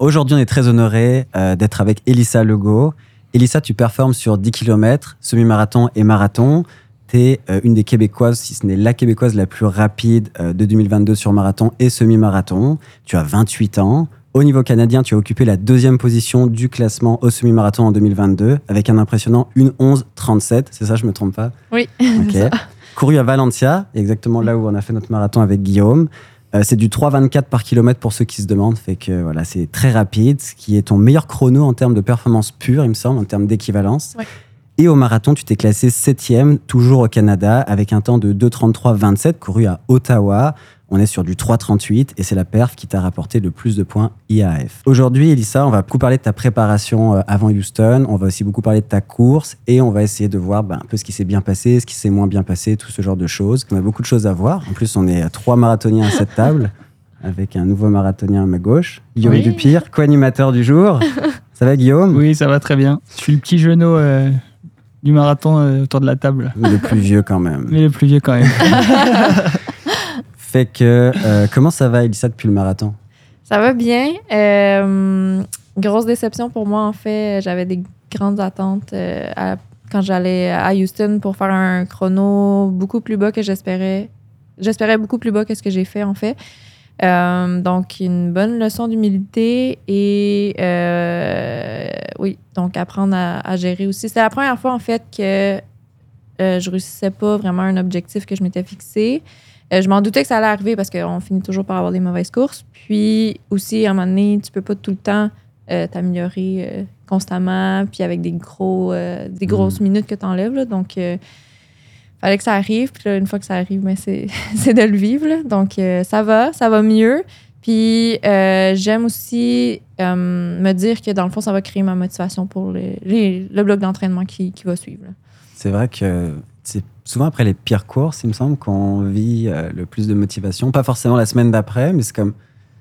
Aujourd'hui, on est très honoré euh, d'être avec Elissa Legault. Elissa, tu performes sur 10 km, semi-marathon et marathon. Tu es euh, une des Québécoises, si ce n'est la Québécoise la plus rapide euh, de 2022 sur marathon et semi-marathon. Tu as 28 ans. Au niveau canadien, tu as occupé la deuxième position du classement au semi-marathon en 2022 avec un impressionnant 1-11-37. C'est ça, je me trompe pas? Oui. Ok. Couru à Valencia, exactement là où on a fait notre marathon avec Guillaume. Euh, c'est du 3,24 par kilomètre pour ceux qui se demandent. Fait que voilà, c'est très rapide, ce qui est ton meilleur chrono en termes de performance pure, il me semble, en termes d'équivalence. Ouais. Et au marathon, tu t'es classé septième, toujours au Canada, avec un temps de 2,33,27 couru à Ottawa. On est sur du 3,38 et c'est la perf qui t'a rapporté le plus de points IAF. Aujourd'hui, Elissa, on va beaucoup parler de ta préparation euh, avant Houston. On va aussi beaucoup parler de ta course et on va essayer de voir ben, un peu ce qui s'est bien passé, ce qui s'est moins bien passé, tout ce genre de choses. On a beaucoup de choses à voir. En plus, on est trois marathoniens à cette table avec un nouveau marathonien à ma gauche, Guillaume Oui. Dupire, co-animateur du jour. Ça va, Guillaume? Oui, ça va très bien. Je suis le petit genou euh, du marathon euh, autour de la table, Le plus vieux quand même. mais le plus vieux quand même. Fait que, euh, comment ça va, Elissa, depuis le marathon? Ça va bien. Euh, grosse déception pour moi, en fait. J'avais des grandes attentes euh, quand j'allais à Houston pour faire un chrono beaucoup plus bas que j'espérais. J'espérais beaucoup plus bas que ce que j'ai fait, en fait. Donc, une bonne leçon d'humilité et oui, donc apprendre à, gérer aussi. C'était la première fois, en fait, que euh, je réussissais pas vraiment un objectif que je m'étais fixé. Euh, je m'en doutais que ça allait arriver parce qu'on finit toujours par avoir des mauvaises courses. Puis aussi, à un moment donné, tu peux pas tout le temps euh, t'améliorer euh, constamment, puis avec des, gros, des grosses minutes que tu enlèves. Donc, il fallait que ça arrive. Puis là, une fois que ça arrive, ben, c'est c'est de le vivre. là. Donc, ça va, ça va mieux. Puis, j'aime aussi me dire que dans le fond, ça va créer ma motivation pour les- le bloc d'entraînement qui, qui va suivre. là. C'est vrai que c'est souvent après les pires courses, il me semble, qu'on vit euh, le plus de motivation. Pas forcément la semaine d'après, mais c'est comme,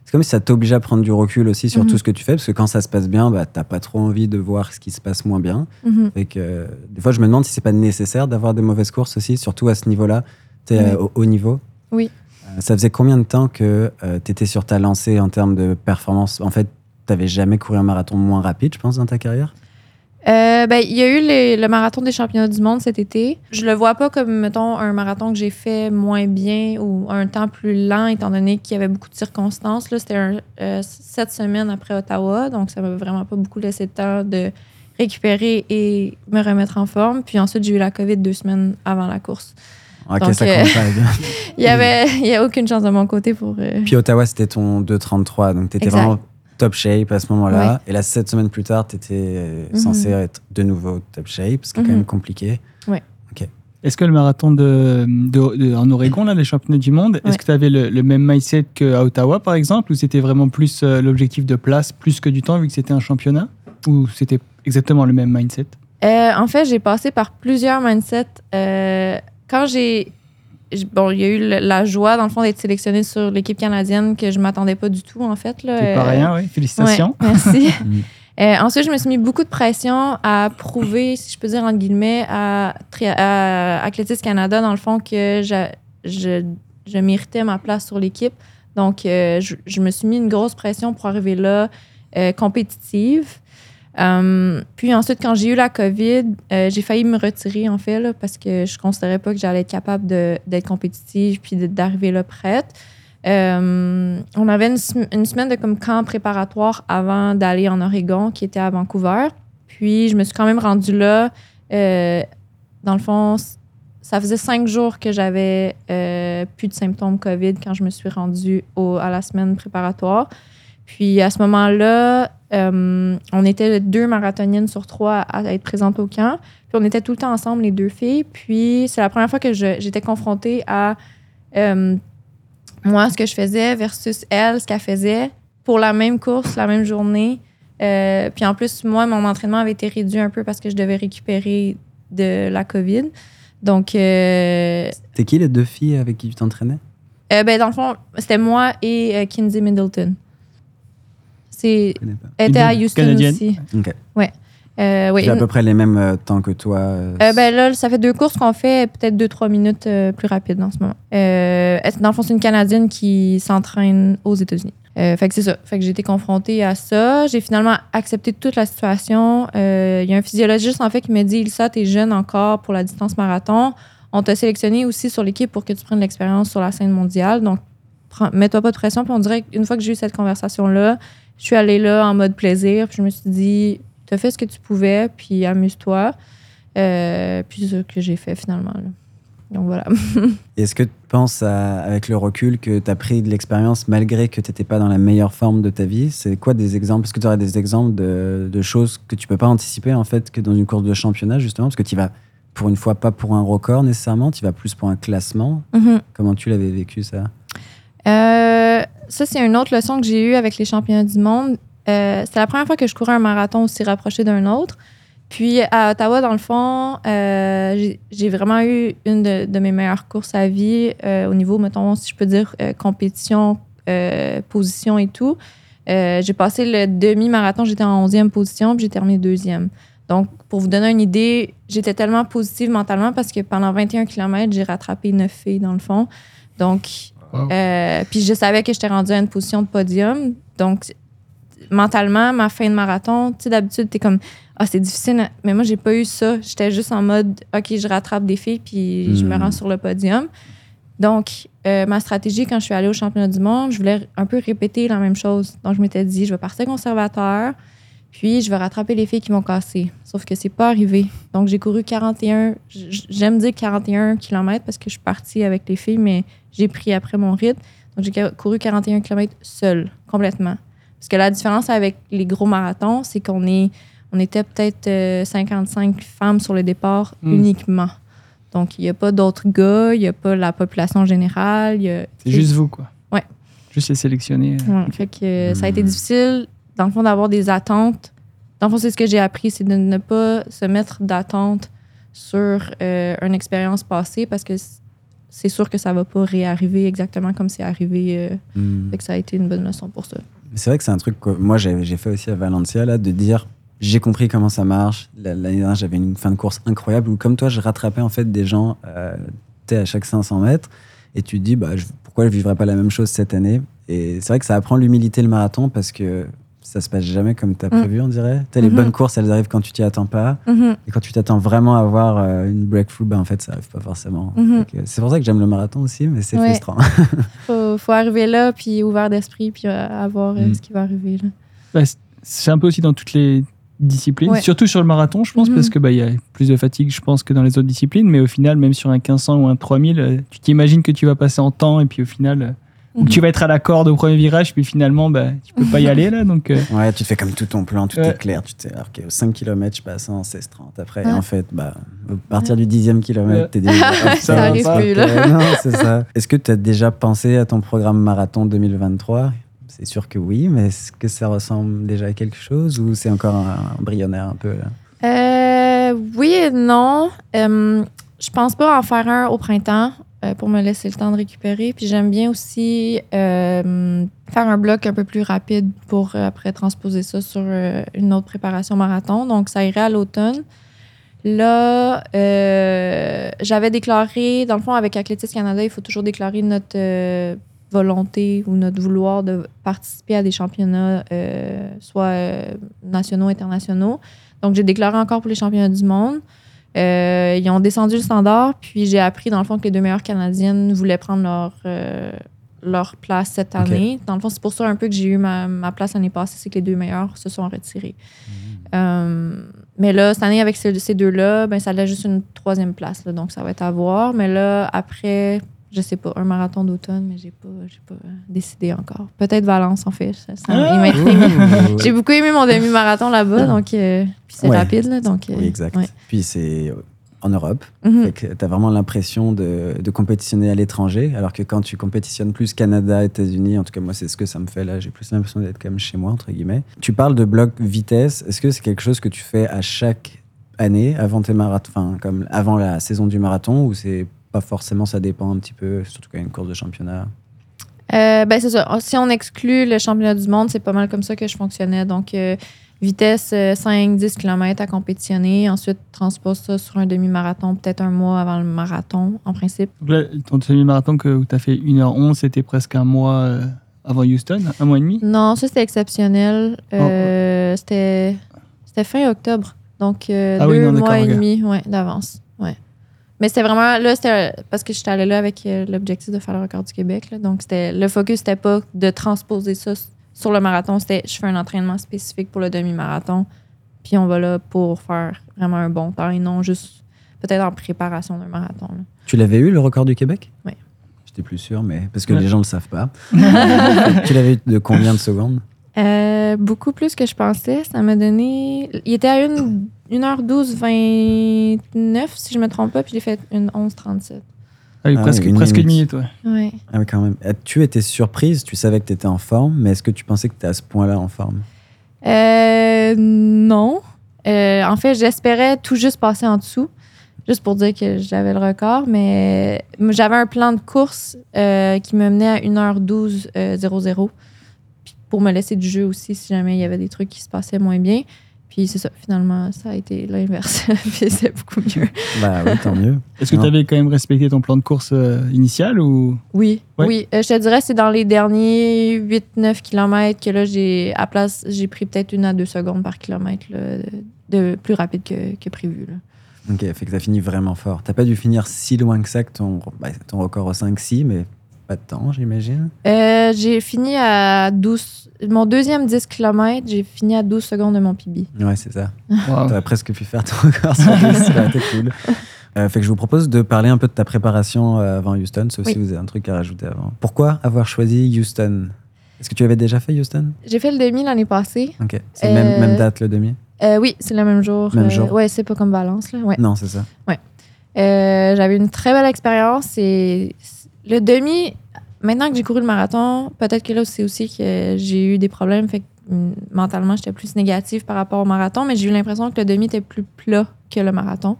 c'est comme si ça t'oblige à prendre du recul aussi sur Mhm. tout ce que tu fais, parce que quand ça se passe bien, bah, t'as pas trop envie de voir ce qui se passe moins bien. Mhm. Fait que, euh, des fois, je me demande si c'est pas nécessaire d'avoir des mauvaises courses aussi, surtout à ce niveau-là, tu Oui. euh, au haut niveau. Oui. Euh, ça faisait combien de temps que tu étais sur ta lancée en termes de performance? En fait, t'avais jamais couru un marathon moins rapide, je pense, dans ta carrière? Euh, ben, il y a eu les- le marathon des championnats du monde cet été. Je le vois pas comme, mettons, un marathon que j'ai fait moins bien ou un temps plus lent, étant donné qu'il y avait beaucoup de circonstances. Là, c'était euh, sept semaines après Ottawa, donc ça m'a vraiment pas beaucoup laissé le temps de récupérer et me remettre en forme. Puis ensuite, j'ai eu la COVID deux semaines avant la course. Ok, Donc, ça euh, compte pas. bien. Il y avait, il y a aucune chance de mon côté pour. euh, Puis Ottawa, c'était ton 2,33, donc tu étais Exact. vraiment top shape à ce moment-là. Et là, sept semaines plus tard, tu étais Mhm. censé être de nouveau top shape, ce qui est quand Mhm. même compliqué. Est-ce que le marathon de, de- de- en Oregon, là, les championnats du monde, Ouais. est-ce que tu avais le, le même mindset qu'à Ottawa, par exemple, ou c'était vraiment plus euh, l'objectif de place, plus que du temps, vu que c'était un championnat Ou c'était exactement le même mindset? Euh, en fait, j'ai passé par plusieurs mindsets. Euh, quand j'ai. Bon, il y a eu le- la joie, dans le fond, d'être sélectionnée sur l'équipe canadienne que je m'attendais pas du tout, en fait. là. C'est pas rien, oui. Félicitations. ouais, merci. Mm. Euh, ensuite, je me suis mis beaucoup de pression à prouver, si je peux dire entre guillemets, à, à Athlétisme Canada, dans le fond, que je, je, je méritais ma place sur l'équipe. Donc, euh, je, je me suis mis une grosse pression pour arriver là, euh, compétitive. Euh, puis ensuite, quand j'ai eu la COVID, euh, j'ai failli me retirer, en fait, parce que je ne considérais pas que j'allais être capable d'être compétitive puis d'arriver là prête. Euh, on avait une, sem- une semaine de comme camp préparatoire avant d'aller en Oregon, qui était à Vancouver. Puis je me suis quand même rendue là. Dans le fond, ça faisait cinq jours que j'avais plus de symptômes COVID quand je me suis rendue à la semaine préparatoire. Puis à ce moment-là, euh, on était deux marathoniennes sur trois à être présentes au camp. Puis on était tout le temps ensemble, les deux filles. Puis c'est la première fois que j'étais confrontée à euh, moi, ce que je faisais versus elle, ce qu'elle faisait pour la même course, la même journée. Euh, puis en plus, moi, mon entraînement avait été réduit un peu parce que je devais récupérer de la COVID. Donc, C'était qui les deux filles avec qui tu t'entraînais? ben, dans le fond, c'était moi et Kinsey Middleton. C'est, elle était à Houston aussi. Ok. Euh, oui. J'ai à peu près les mêmes euh, temps que toi. euh, Euh, ben là, ça fait deux courses qu'on fait, peut-être deux, trois minutes euh, plus rapides en ce moment. Euh, dans le fond, c'est une Canadienne qui s'entraîne aux États-Unis? Euh, fait que c'est ça. Fait que j'ai été confrontée à ça. J'ai finalement accepté toute la situation. Euh, Il y a un physiologiste, en fait, qui m'a dit Ilsa, t'es jeune encore pour la distance marathon. On t'a sélectionné aussi sur l'équipe pour que tu prennes l'expérience sur la scène mondiale. Donc, mets-toi pas de pression. Puis on dirait qu'une fois que j'ai eu cette conversation-là, je suis allée là en mode plaisir. Puis je me suis dit T'as fait ce que tu pouvais, puis amuse-toi. Euh, puis c'est ça que j'ai fait finalement. là. Donc voilà. Est-ce que tu penses, à- avec le recul, que tu as pris de l'expérience malgré que tu n'étais pas dans la meilleure forme de ta vie? C'est quoi des exemples? Est-ce que tu aurais des exemples de, de choses que tu peux pas anticiper, en fait, que dans une course de championnat, justement? Parce que tu vas, pour une fois, pas pour un record nécessairement, tu vas plus pour un classement. Mhm. Comment tu l'avais vécu, ça? Euh, ça, c'est une autre leçon que j'ai eue avec les championnats du monde. Euh, c'est la première fois que je courais un marathon aussi rapproché d'un autre. Puis à Ottawa, dans le fond, euh, j'ai- vraiment eu une de, mes meilleures courses à vie euh, au niveau, mettons, si je peux dire, euh, compétition, position et tout. J'ai passé le demi-marathon, j'étais en 11e position, puis j'ai terminé deuxième. Donc, pour vous donner une idée, j'étais tellement positive mentalement parce que pendant 21 km, j'ai rattrapé 9 filles dans le fond. Donc, Wow. euh, puis je savais que j'étais rendue à une position de podium. Donc, mentalement, ma fin de marathon, tu sais, d'habitude, t'es comme, ah, c'est difficile. Mais moi, j'ai pas eu ça. J'étais juste en mode, OK, je rattrape des filles, puis je me Hmm. rends sur le podium. Donc, euh, ma stratégie, quand je suis allée au championnat du monde, je voulais un peu répéter la même chose. Donc, je m'étais dit, je vais partir conservateur, puis je vais rattraper les filles qui m'ont cassé. Sauf que c'est pas arrivé. Donc, j'ai couru 41, j- j'aime dire 41 km parce que je suis partie avec les filles, mais j'ai pris après mon rythme. Donc, j'ai couru 41 km seule, complètement. Parce que la différence avec les gros marathons, c'est qu'on est, on était peut-être euh, 55 femmes sur le départ Mm. uniquement. Donc, il n'y a pas d'autres gars, il n'y a pas la population générale. C'est juste vous, quoi. Ouais. Juste les sélectionner. Ouais, fait que euh, ça a été difficile, dans le fond, d'avoir des attentes. Dans le fond, c'est ce que j'ai appris, c'est de ne pas se mettre d'attente sur euh, une expérience passée parce que c'est sûr que ça va pas réarriver exactement comme c'est arrivé. euh, Hmm. fait que ça a été une bonne leçon pour ça. C'est vrai que c'est un truc que moi j'ai fait aussi à Valencia, là, de dire j'ai compris comment ça marche. La- L'année dernière, j'avais une fin de course incroyable où, comme toi, je rattrapais en fait des gens euh, à chaque 500 mètres. Et tu te dis, bah, je- pourquoi je ne vivrais pas la même chose cette année? Et c'est vrai que ça apprend l'humilité le marathon parce que ça se passe jamais comme tu as Mm. prévu, on dirait. T'as les Mhm. bonnes courses, elles arrivent quand tu t'y attends pas. Mhm. Et quand tu t'attends vraiment à avoir euh, une breakthrough, bah, en fait, ça arrive pas forcément. Mhm. Donc, euh, C'est pour ça que j'aime le marathon aussi, mais c'est Ouais. frustrant. Faut, faut arriver là, puis ouvert d'esprit, puis euh, à voir euh, Mm. ce qui va arriver. là. Bah, c'est un peu aussi dans toutes les disciplines, Ouais. surtout sur le marathon, je pense, parce que bah il y a plus de fatigue, je pense, que dans les autres disciplines. Mais au final, même sur un 1500 ou un 3000, euh, tu t'imagines que tu vas passer en temps et puis au final, ou que tu vas être à la corde au premier virage, puis finalement, bah, tu peux pas y aller là. Donc, euh, Ouais, tu te fais comme tout ton plan, tout Ouais. est clair. Tu t'es, alors qu'au 5 km, je passe en 16-30 après. Ouais. Et en fait, bah, à partir du 10e kilomètre, Ouais. t'es déjà. hop, Ça arrive plus, ok. là. Non, c'est ça. Est-ce que tu as déjà pensé à ton programme marathon 2023 C'est sûr que oui, mais est-ce que ça ressemble déjà à quelque chose ou c'est encore un embryonnaire un peu là? Euh, oui et non. Euh, je pense pas en faire un au printemps pour me laisser le temps de récupérer. Puis j'aime bien aussi euh, faire un bloc un peu plus rapide pour euh, après transposer ça sur euh, une autre préparation marathon. Donc ça irait à l'automne. Là, euh, j'avais déclaré, dans le fond, avec Athlétisme Canada, il faut toujours déclarer notre euh, volonté ou notre vouloir de participer à des championnats, euh, soit euh, nationaux, internationaux. Donc, j'ai déclaré encore pour les championnats du monde. Euh, ils ont descendu le standard, puis j'ai appris, dans le fond, que les deux meilleures Canadiennes voulaient prendre leur, euh, leur place cette année. Dans le fond, c'est pour ça un peu que j'ai eu ma, ma place l'année passée, c'est que les deux meilleures se sont retirées. Euh, mais là, cette année, avec ce- ces deux-là, ben, ça laisse juste une troisième place. là, donc, ça va être à voir. Mais là, après, je sais pas, un marathon d'automne, mais j'ai pas, j'ai pas décidé encore. Peut-être Valence, en fait. Ça- ça- Ah! il. J'ai beaucoup aimé mon demi-marathon là-bas, donc euh, c'est Ouais. rapide, là, donc. euh, Oui, exact. ouais. Puis c'est euh, en Europe. Mhm. Fait que t'as vraiment l'impression de, de compétitionner à l'étranger, alors que quand tu compétitionnes plus Canada, États-Unis, en tout cas moi c'est ce que ça me fait là, j'ai plus l'impression d'être comme chez moi entre guillemets. Tu parles de bloc vitesse, est-ce que c'est quelque chose que tu fais à chaque année avant tes marathons, enfin comme avant la saison du marathon, ou c'est pas forcément, ça dépend un petit peu, surtout quand il y a une course de championnat. Euh, ben, c'est ça. Si on exclut le championnat du monde, c'est pas mal comme ça que je fonctionnais. Donc, euh, vitesse 5-10 km à compétitionner. Ensuite, transpose ça sur un demi-marathon, peut-être un mois avant le marathon, en principe. donc là, ton semi-marathon que tu as fait 1h11, c'était presque un mois euh, avant Houston Un mois et demi? Non, ça c'était exceptionnel. Oh. Euh, C'était c'était fin octobre. Donc euh, Ah deux oui, non, d'accord, mois et demi ouais, d'avance. Ouais. Mais c'était vraiment là, c'était parce que j'étais allée là avec euh, l'objectif de faire le record du Québec. là. donc c'était le focus c'était pas de transposer ça sur le marathon, c'était je fais un entraînement spécifique pour le demi-marathon. Puis on va là pour faire vraiment un bon temps et non juste peut-être en préparation d'un marathon. là. Tu l'avais eu, le record du Québec? Oui. J'étais plus sûr, mais parce que Ouais. les gens ne le savent pas. tu l'avais eu de combien de secondes? Euh, beaucoup plus que je pensais. Ça m'a donné. Il était à une, 1h12, 29, si je me trompe pas, puis j'ai fait une 11h37. Ah oui, Ah presque, oui, une presque une minute. minute, ouais. Ouais. Ah oui, quand même. Tu étais surprise, tu savais que tu étais en forme, mais est-ce que tu pensais que tu étais à ce point-là en forme? Euh, non. Euh, en fait, j'espérais tout juste passer en dessous, juste pour dire que j'avais le record, mais j'avais un plan de course euh, qui me menait à 1h12 euh, 00 puis pour me laisser du jeu aussi si jamais il y avait des trucs qui se passaient moins bien. Puis c'est ça, finalement, ça a été l'inverse. puis c'est beaucoup mieux. Bah oui, tant mieux. Est-ce que tu avais quand même respecté ton plan de course euh, initial ou? Oui, Ouais. oui. Euh, je te dirais, c'est dans les derniers 8-9 km que là, j'ai, à place, j'ai pris peut-être une à deux secondes par kilomètre là, de, de plus rapide que, que prévu. là. Ok, fait que t'as fini vraiment fort. T'as pas dû finir si loin que ça que ton, bah, ton record au 5-6, mais pas de temps, j'imagine? Euh, j'ai fini à 12. Mon deuxième 10 km, j'ai fini à 12 secondes de mon PB. Ouais, c'est ça. Wow. T'aurais presque pu faire ton record sur 10, ça été cool. Euh, fait que je vous propose de parler un peu de ta préparation euh, avant Houston, sauf Oui. si vous avez un truc à rajouter avant. Pourquoi avoir choisi Houston? Est-ce que tu avais déjà fait Houston? J'ai fait le demi l'année passée. Ok. C'est Euh, même, même date le demi? Euh, oui, c'est le même jour. Même Euh, jour. Ouais, c'est pas comme Valence. Là. Ouais. Non, c'est ça. Euh, j'avais une très belle expérience et le demi, maintenant que j'ai couru le marathon, peut-être que là c'est aussi que j'ai eu des problèmes, fait que hum, mentalement j'étais plus négative par rapport au marathon, mais j'ai eu l'impression que le demi était plus plat que le marathon.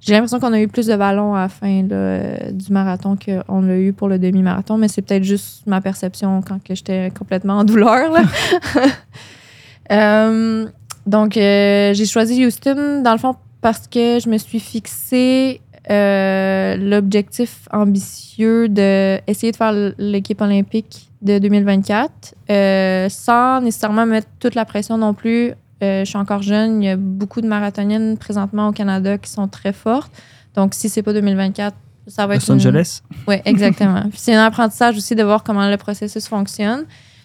J'ai l'impression qu'on a eu plus de ballons à la fin euh, du marathon qu'on l'a eu pour le demi-marathon, mais c'est peut-être juste ma perception quand j'étais complètement en douleur. Euh, donc, euh, j'ai choisi Houston, dans le fond, parce que je me suis fixé euh, l'objectif ambitieux de essayer de faire l'équipe olympique de 2024 euh, sans nécessairement mettre toute la pression non plus. Euh, je suis encore jeune, il y a beaucoup de marathoniennes présentement au Canada qui sont très fortes. Donc, si c'est pas 2024, ça va être Los une- Angeles? Oui, exactement. C'est un apprentissage aussi de voir comment le processus fonctionne.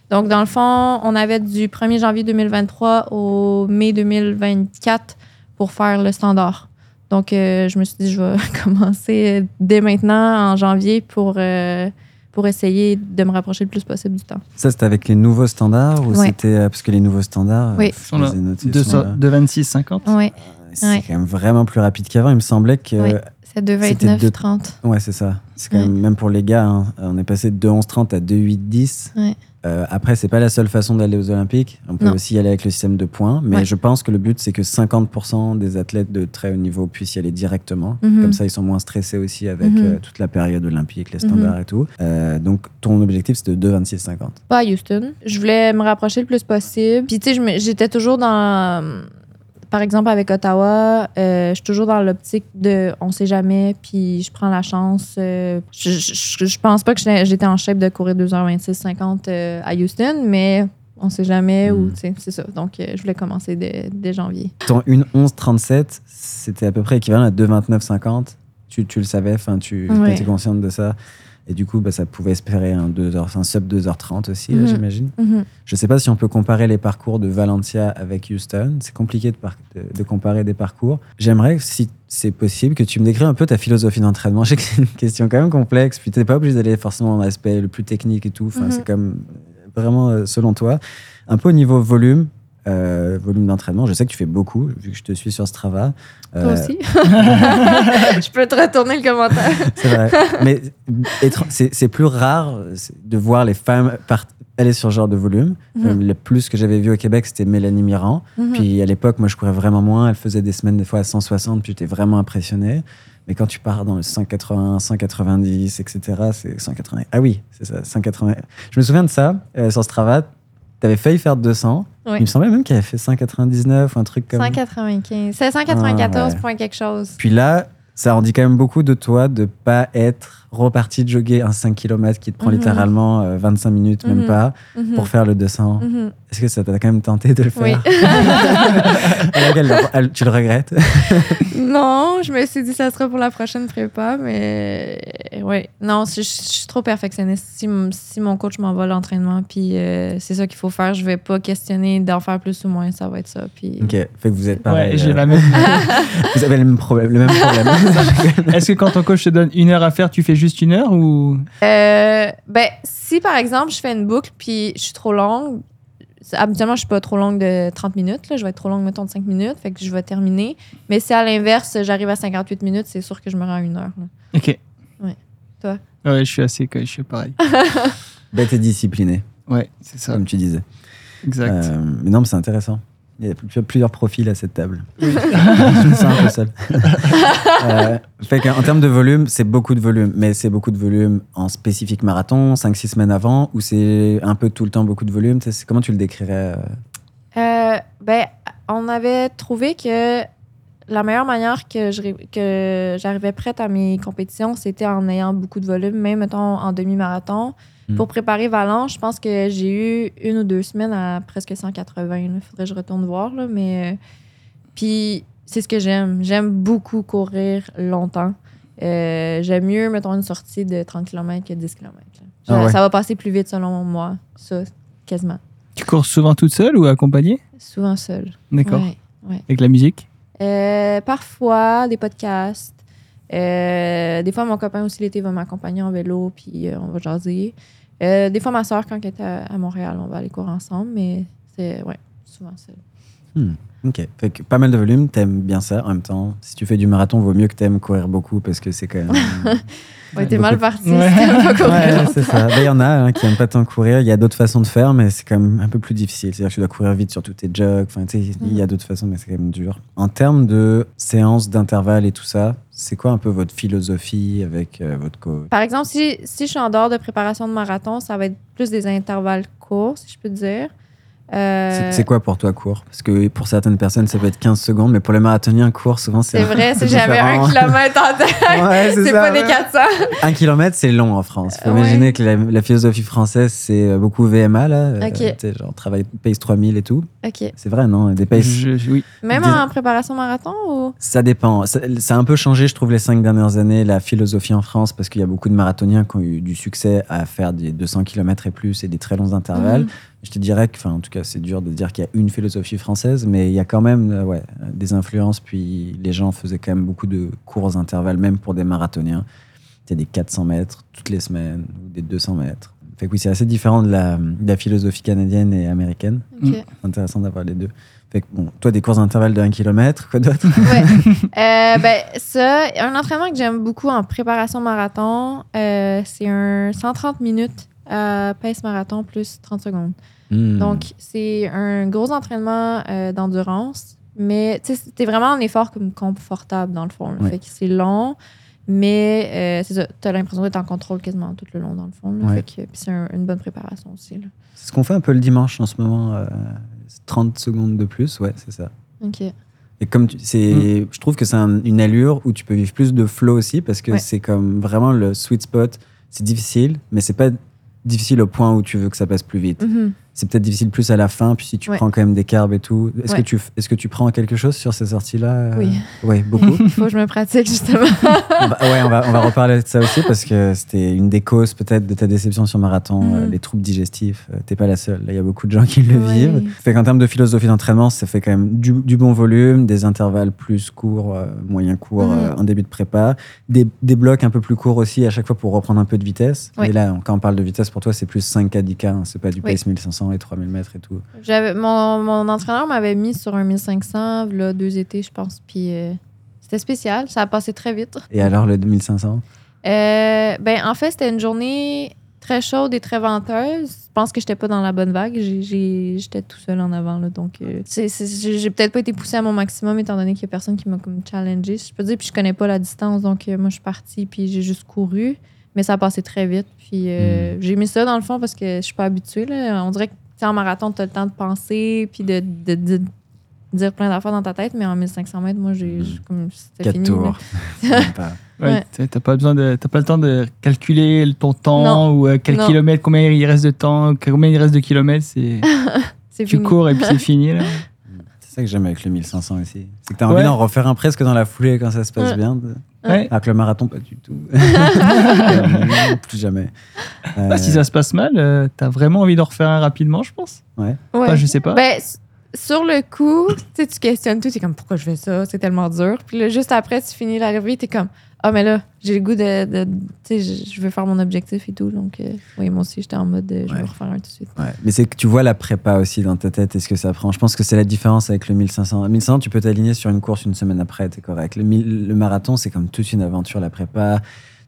Donc, dans le fond, on avait du 1er janvier 2023 au mai 2024 pour faire le standard. Donc, euh, je me suis dit, je vais commencer dès maintenant, en janvier, pour, euh, pour essayer de me rapprocher le plus possible du temps. Ça, c'était avec les nouveaux standards ou Ouais. c'était. euh, parce que les nouveaux standards. Oui. euh, je Sont là. notés, de, sont là. de 26, 50 Oui, C'est Ouais. quand même vraiment plus rapide qu'avant. Il me semblait que. Oui. c'est de C'était 29 deux- 30. Ouais, c'est ça. C'est quand Ouais. même, même pour les gars, hein, on est passé de 2-11-30 à 2-8-10. Ouais. Euh, après, c'est pas la seule façon d'aller aux Olympiques. On peut Non. aussi y aller avec le système de points. Mais Ouais. je pense que le but, c'est que 50% des athlètes de très haut niveau puissent y aller directement. Mhm. Comme ça, ils sont moins stressés aussi avec Mhm. euh, toute la période olympique, les standards et tout. Euh, donc, ton objectif, c'était 2-26-50. Pas à Houston. Je voulais me rapprocher le plus possible. Puis, tu sais, j'étais toujours dans. Par exemple, avec Ottawa, euh, je suis toujours dans l'optique de on sait jamais, puis je prends la chance. euh, je, je, je pense pas que j'étais en shape de courir 2h26-50 euh, à Houston, mais on sait jamais, ou Mm. sais, c'est ça. Donc, euh, je voulais commencer dès, dès janvier. Ton 1-11-37, c'était à peu près équivalent à 2-29-50. Tu, tu le savais, enfin, tu étais consciente de ça. Et du coup, bah, ça pouvait espérer un, 2 heures, un sub 2h30 aussi, Mhm. j'imagine. Mhm. Je sais pas si on peut comparer les parcours de Valencia avec Houston. C'est compliqué de, par- de- de comparer des parcours. J'aimerais, si c'est possible, que tu me décrives un peu ta philosophie d'entraînement. Je sais que c'est une question quand même complexe. Puis t'es pas obligé d'aller forcément dans l'aspect le plus technique et tout. Enfin, Mhm. c'est comme vraiment euh, selon toi. Un peu au niveau volume. Euh, volume d'entraînement, je sais que tu fais beaucoup, vu que je te suis sur Strava. Toi Euh, aussi? je peux te retourner le commentaire. C'est vrai. Mais c'est plus rare de voir les femmes aller sur ce genre de volume. Mhm. Euh, Le plus que j'avais vu au Québec, c'était Mélanie Mirand. Mhm. Puis à l'époque, moi, je courais vraiment moins. Elle faisait des semaines, des fois, à 160, puis j'étais vraiment impressionné. Mais quand tu pars dans le 180, 190, etc., c'est 180. Ah oui, c'est ça, 180. Je me souviens de ça, euh, sur Strava. Tu avais failli faire 200. Oui. Il me semblait même qu'elle avait fait 199 ou un truc comme 195. C'est 194 Ah, ouais. point quelque chose. Puis là, Ça en dit quand même beaucoup de toi de pas être reparti de jogger un 5 km qui te prend Mhm. littéralement euh, 25 minutes, même Mhm. pas, Mhm. pour faire le 200. Mhm. Est-ce que ça t'a quand même tenté de le faire? Oui. Elle- Tu le regrettes? Non, je me suis dit ça sera pour la prochaine prépa, mais ouais. Non, je, je suis trop perfectionniste. Si, si mon coach m'envoie l'entraînement, puis euh, c'est ça qu'il faut faire, je vais pas questionner d'en faire plus ou moins, ça va être ça. Puis Ok, fait que vous êtes pareil. Ouais, j'ai euh, la même. Vous avez le même problème. Le même problème. Est-ce que quand ton coach te donne une heure à faire, tu fais juste une heure ou? Euh, ben, si par exemple, je fais une boucle puis je suis trop longue, habituellement, je suis pas trop longue de 30 minutes. Là, je vais être trop longue, mettons, de 5 minutes. Fait que je vais terminer. Mais si à l'inverse, j'arrive à 58 minutes, c'est sûr que je me rends à une heure. là. Ok. Ouais. Toi? Ouais, je suis assez, je suis pareil. Bête et discipliné, Ouais, c'est ça. comme tu disais. Exact. Euh, mais non, mais c'est intéressant. Il y a pl- plusieurs profils à cette table. je me sens un peu seul. euh, fait qu'en termes de volume, c'est beaucoup de volume. Mais c'est beaucoup de volume en spécifique marathon, 5-6 semaines avant, ou c'est un peu tout le temps beaucoup de volume? C'est- Comment tu le décrirais euh? Euh, ben, on avait trouvé que la meilleure manière que je que j'arrivais prête à mes compétitions, c'était en ayant beaucoup de volume, même mettons en demi-marathon. Mm. Pour préparer Valence, je pense que j'ai eu une ou deux semaines à presque 180. Il faudrait que je retourne voir, là, mais euh, puis c'est ce que j'aime. J'aime beaucoup courir longtemps. Euh, j'aime mieux, mettons, une sortie de 30 km que 10 km. Ça, Ah ouais. ça va passer plus vite selon moi, ça, quasiment. Tu cours souvent toute seule ou accompagnée? Souvent seul. D'accord. Ouais, ouais. Avec la musique? Euh, parfois, des podcasts. Euh, des fois, mon copain aussi l'été va m'accompagner en vélo, puis on va jaser. Euh, des fois, ma soeur, quand elle est à, Montréal, on va aller courir ensemble, mais c'est, ouais, souvent seul. Ok, fait que pas mal de volume, t'aimes bien ça. En même temps, si tu fais du marathon, vaut mieux que t'aimes courir beaucoup parce que c'est quand même. Ouais, t'es mal parti Ouais. si t'aimes pas courir Ouais, c'est ça. Ben, Il y en a hein, qui aiment pas tant courir. Il y a d'autres façons de faire, mais c'est quand même un peu plus difficile. C'est-à-dire que tu dois courir vite sur tous tes jogs. Enfin, tu sais, il y a d'autres façons, mais c'est quand même dur. En termes de séances, d'intervalles et tout ça, c'est quoi un peu votre philosophie avec euh, votre coach? Par exemple, si, si je suis en dehors de préparation de marathon, ça va être plus des intervalles courts, si je peux dire. Euh, C'est- quoi pour toi court Parce que pour certaines personnes, ça peut être 15 secondes, mais pour les marathoniens, court, souvent, c'est. C'est vrai, c'est si j'avais un kilomètre en tête, Ouais, c'est pas des ouais. 400. Un kilomètre, c'est long en France. Faut Ouais. imaginer que la, la philosophie française, c'est beaucoup VMA, là. Euh, Ok. genre, travail pace 3000 et tout. OK. C'est vrai, non? Des. Je- je- Oui. Même en préparation marathon ou? Ça dépend. Ça, ça a un peu changé, je trouve, les cinq dernières années, la philosophie en France, parce qu'il y a beaucoup de marathoniens qui ont eu du succès à faire des 200 km et plus et des très longs intervalles. Mhm. Je te dirais que, enfin, en tout cas, c'est dur de dire qu'il y a une philosophie française, mais il y a quand même euh, ouais, des influences. Puis les gens faisaient quand même beaucoup de courts intervalles, même pour des marathoniens. C'était des 400 mètres toutes les semaines ou des 200 mètres. Fait que oui, c'est assez différent de la, de la philosophie canadienne et américaine. OK. Mm. C'est intéressant d'avoir les deux. Fait que, bon, toi, des courses d'intervalle de 1 km, quoi d'autre? Ouais. Euh, ben, ça, un entraînement que j'aime beaucoup en préparation marathon, euh, c'est un 130 minutes à pace marathon plus 30 secondes. Hmm. Donc, c'est un gros entraînement euh, d'endurance, mais tu sais, c'était vraiment un effort comme confortable dans le fond. Ouais. Fait que c'est long, mais euh, c'est ça, t'as l'impression d'être en contrôle quasiment tout le long dans le fond. là. Ouais. Fait que, puis c'est un- une bonne préparation aussi. Là. C'est ce qu'on fait un peu le dimanche en ce moment. euh, 30 secondes de plus, ouais, c'est ça. OK. Et comme tu- c'est, je trouve que c'est un- une allure où tu peux vivre plus de flow aussi parce que Ouais. c'est comme vraiment le sweet spot. C'est difficile, mais c'est pas difficile au point où tu veux que ça passe plus vite. Mhm. C'est peut-être difficile plus à la fin, puis si tu Ouais. prends quand même des carbs et tout. Est-ce Ouais. que tu, est-ce que tu prends quelque chose sur ces sorties-là euh? Oui. Beaucoup. Il faut que je me pratique justement. On va- ouais, on va, on va reparler de ça aussi parce que c'était une des causes peut-être de ta déception sur marathon, Mhm. euh, les troubles digestifs. Euh, T'es pas la seule. Là, il y a beaucoup de gens qui le Ouais. vivent. Fait qu'en termes de philosophie d'entraînement, ça fait quand même du, du bon volume, des intervalles plus courts, euh, moyen courts Mhm. euh, en début de prépa, des, des blocs un peu plus courts aussi à chaque fois pour reprendre un peu de vitesse. Et là, quand on parle de vitesse, pour toi, c'est plus 5 k 10 k, hein, c'est pas du pace 1500 et 3000 mètres et tout. Mon, mon entraîneur m'avait mis sur un 1500, là, deux étés, je pense. Puis euh, c'était spécial. Ça a passé très vite. Et alors le 2500 Euh, ben, en fait, c'était une journée très chaude et très venteuse. Je pense que j'étais pas dans la bonne vague. J'étais tout seul en avant. Là, donc, euh, j'ai peut-être pas été poussée à mon maximum étant donné qu'il y a personne qui m'a comme challengé. si Je peux dire, puis je connais pas la distance. Donc, euh, moi, je suis partie puis j'ai juste couru. Mais ça a passé très vite. Puis euh, j'ai mis ça dans le fond parce que je suis pas habituée. Là. On dirait que en marathon, tu as le temps de penser puis de, de, de dire plein d'affaires dans ta tête, mais en 1500 mètres, moi, j'ai j'ai comme c'était Quatre fini. tours. Ouais, Ouais. t'as- pas besoin de, t'as pas le temps de calculer ton temps Non. ou euh, quel Non. kilomètre, combien il reste de temps, combien il reste de kilomètres. C'est C'est tu fini. cours et puis c'est fini là. C'est ça que j'aime avec le 1500 aussi. C'est que tu as envie Ouais. d'en refaire un presque dans la foulée quand ça se passe Ouais. bien. Ouais. Que le marathon, pas du tout. Plus jamais. Euh, Ah, si ça se passe mal, euh, t'as vraiment envie d'en refaire un rapidement, je pense? Ouais. Enfin, je sais pas. Ben, sur le coup, tu sais, tu questionnes tout, t'es comme pourquoi je fais ça, c'est tellement dur. Puis là, juste après, tu finis l'arrivée, t'es comme ah, mais là, j'ai le goût de. de- tu sais, je veux faire mon objectif et tout. Donc, euh, oui, moi aussi, j'étais en mode de, je Ouais. vais refaire un tout de suite. Ouais. Mais c'est que tu vois la prépa aussi dans ta tête et ce que ça prend. Je pense que c'est la différence avec le 1500. 1500, tu peux t'aligner sur une course une semaine après, t'es correct. Le, 1000 le marathon, c'est comme toute une aventure, la prépa.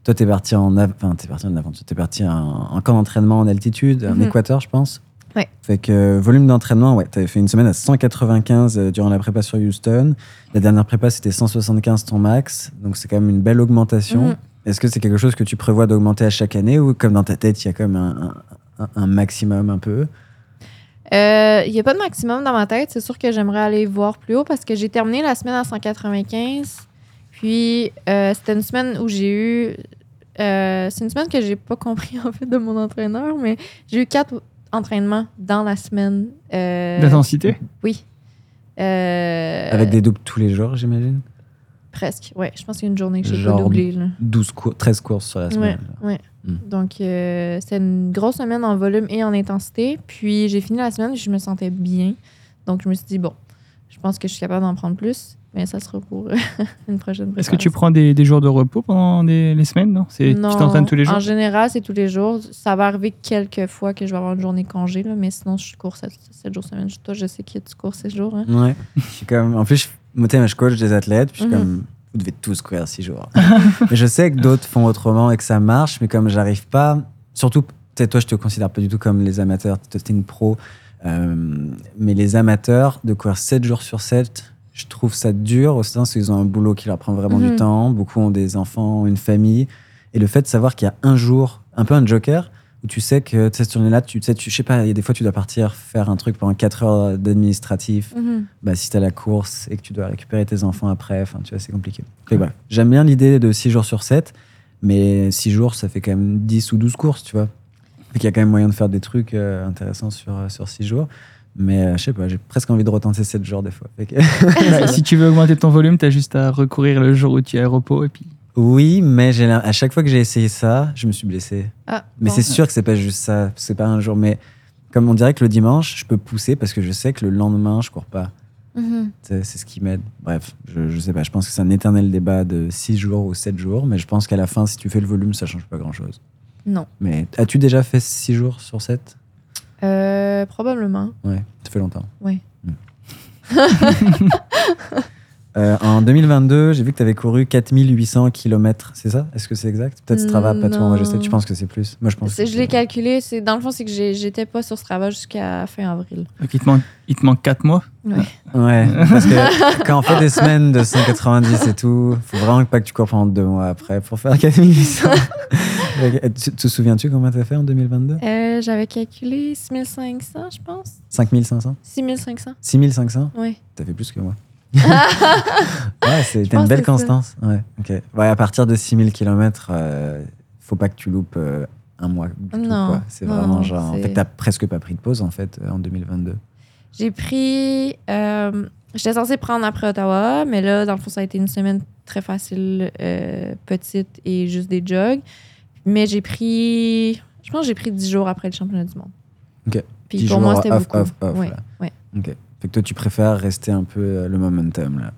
Toi, t'es parti en, enfin, t'es parti en aventure, t'es parti en, en camp d'entraînement en altitude, en Mhm. équateur, je pense. Ouais. Fait que euh, volume d'entraînement, ouais, t'avais fait une semaine à 195 euh, durant la prépa sur Houston. La dernière prépa, c'était 175 ton max. Donc c'est quand même une belle augmentation. Mhm. Est-ce que c'est quelque chose que tu prévois d'augmenter à chaque année ou comme dans ta tête, il y a comme un, un- un maximum un peu? Euh, Il n'y a pas de maximum dans ma tête. C'est sûr que j'aimerais aller voir plus haut parce que j'ai terminé la semaine à 195. Puis, euh, c'était une semaine où j'ai eu. euh, c'est une semaine que j'ai pas compris en fait de mon entraîneur, mais j'ai eu quatre entraînements dans la semaine. euh, D'intensité. Oui. Euh, Avec des doubles tous les jours, j'imagine? Presque, ouais. Je pense qu'il y a une journée que j'ai pas doublé. Là. 12 cours, 13 courses sur la semaine. ouais. Hmm. Donc, euh, c'était une grosse semaine en volume et en intensité. Puis, j'ai fini la semaine et je me sentais bien. Donc, je me suis dit, bon, je pense que je suis capable d'en prendre plus, mais ça sera pour euh, une prochaine Est-ce que tu prends des, des jours de repos pendant des- les semaines non? C'est tu t'entraînes tous les jours? En général, c'est tous les jours. Ça va arriver quelques fois que je vais avoir une journée congé, là, mais sinon, je cours 7, jours semaine. Toi, je sais que tu cours 6 jours. hein. Ouais. je suis comme, en plus, je, moi, tu sais, je coach des athlètes, puis je suis Mhm. comme, vous devez tous courir 6 jours. mais je sais que d'autres font autrement et que ça marche, mais comme j'arrive pas, surtout, tu sais, toi, je te considère pas du tout comme les amateurs, tu es une pro, euh, mais les amateurs, de courir 7 jours sur 7, je trouve ça dur, au sens où ils ont un boulot qui leur prend vraiment du Mhm. temps, beaucoup ont des enfants, une famille, et le fait de savoir qu'il y a un jour, un peu un joker, où tu sais que cette journée-là, tu tu sais, tu, je sais pas, il y a des fois, tu dois partir faire un truc pendant 4 heures d'administratif. Mhm. Bah, si tu as la course et que tu dois récupérer tes enfants après, enfin, tu vois, c'est compliqué. Voilà. J'aime bien l'idée de 6 jours sur 7, mais 6 jours, ça fait quand même 10 ou 12 courses, tu vois. Fait qu'il y a quand même moyen de faire des trucs euh, intéressants sur, sur 6 jours. Mais euh, je sais pas, j'ai presque envie de retenter 7 jours des fois. Que- Bah, si tu veux augmenter ton volume, t'as juste à recourir le jour où tu es à repos et puis. oui, mais j'ai à chaque fois que j'ai essayé ça, je me suis blessé. Ah, Mais bon. c'est sûr que c'est pas juste ça, c'est pas un jour. Mais comme on dirait que le dimanche, je peux pousser parce que je sais que le lendemain, je cours pas. Mhm. C'est c'est ce qui m'aide. Bref, je, je sais pas. Je pense que c'est un éternel débat de 6 jours ou 7 jours, mais je pense qu'à la fin, si tu fais le volume, ça change pas grand chose. Non. Mais as-tu déjà fait 6 jours sur 7 Euh, probablement. Ouais, ça fait longtemps. Oui. Hmm. Euh, en 2022, j'ai vu que tu avais couru 4800 km, c'est ça? Est-ce que c'est exact? Peut-être Strava, pas tout enregistré. Tu penses que c'est plus? Moi, je pense. C'est- que Je l'ai calculé. C'est Dans le fond, c'est que j'étais pas sur Strava jusqu'à fin avril. Donc, il te manque, il te manque 4 mois? Ouais. Ouais, parce que quand on fait des semaines de 190 et tout, faut vraiment pas que tu cours pendant deux mois après pour faire 4800. tu te souviens-tu combien t'as fait en 2022 Euh, J'avais calculé 6500, je pense. 5500 6500. 6500 Oui. T'as fait plus que moi. Ouais, t'as une belle constance. Ouais, ok. Ouais, à partir de 6000 km, euh, faut pas que tu loupes euh, un mois. Non. C'est vraiment non, genre. c'est- Fait t'as presque pas pris de pause en fait euh, en 2022. J'ai pris. euh, J'étais censée prendre après Ottawa, mais là, dans le fond, ça a été une semaine très facile, petite et juste des jogs. Mais j'ai pris. Je pense que j'ai pris 10 jours après le championnat du monde. Ok. Puis 10 pour moi, jours c'était off, beaucoup. off, off, ouais, là. ouais. Ok. Fait que toi, tu préfères rester un peu euh, le momentum là.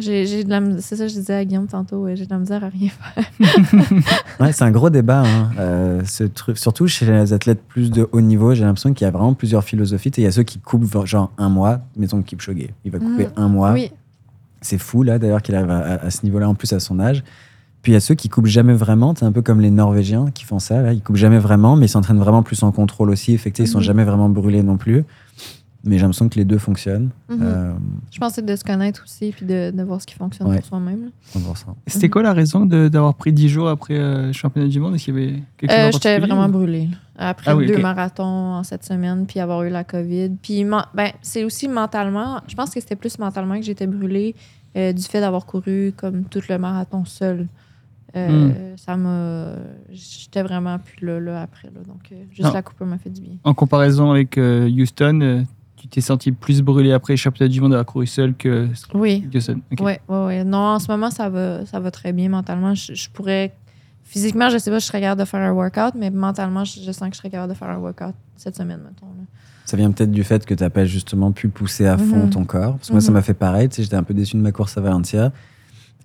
J'ai de la C'est ça que je disais à Guillaume tantôt. ouais, J'ai de la misère à rien faire. Ouais, c'est un gros débat, hein, euh, ce truc. Surtout chez les athlètes plus de haut niveau, j'ai l'impression qu'il y a vraiment plusieurs philosophies. Il y a ceux qui coupent genre un mois, mettons Kipchoge, il va couper Mm. un mois. Oui. C'est fou là d'ailleurs qu'il arrive à, à- à ce niveau-là en plus à son âge. Puis il y a ceux qui coupent jamais vraiment, c'est un peu comme les Norvégiens qui font ça. Là. Ils coupent jamais vraiment, mais ils s'entraînent vraiment plus en contrôle aussi. Effectivement, ils sont Mhm. jamais vraiment brûlés non plus. Mais j'ai l'impression que les deux fonctionnent. Mhm. Euh, Je pense que c'est de se connaître aussi puis de, de voir ce qui fonctionne Ouais. pour soi-même. C'était quoi la raison de- d'avoir pris 10 jours après euh, le championnat du monde? Est-ce qu'il y avait quelque chose Euh, J'étais vraiment ou- brûlée. Après Ah oui, deux marathons en cette semaine, puis avoir eu la COVID. Puis ben, c'est aussi mentalement, je pense que c'était plus mentalement que j'étais brûlée euh, du fait d'avoir couru comme tout le marathon seul. Euh, Hmm. Ça m'a. J'étais vraiment plus là, là après. Là. Donc, euh, juste Non. la coupe m'a fait du bien. En comparaison avec euh, Houston, euh, tu t'es senti plus brûlé après championnat du monde couru seul que Oui. Houston. Ok. Ouais, ouais, ouais. Non, en ce moment, ça va, ça va très bien mentalement. Je, je pourrais. Physiquement, je sais pas si je serais capable de faire un workout, mais mentalement, je, je sens que je serais capable de faire un workout cette semaine, mettons. là. Ça vient peut-être du fait que tu n'as pas justement pu pousser à fond Mhm. ton corps. Parce que moi, ça Mhm. m'a fait pareil. Tu sais, j'étais un peu déçu de ma course à Valencia.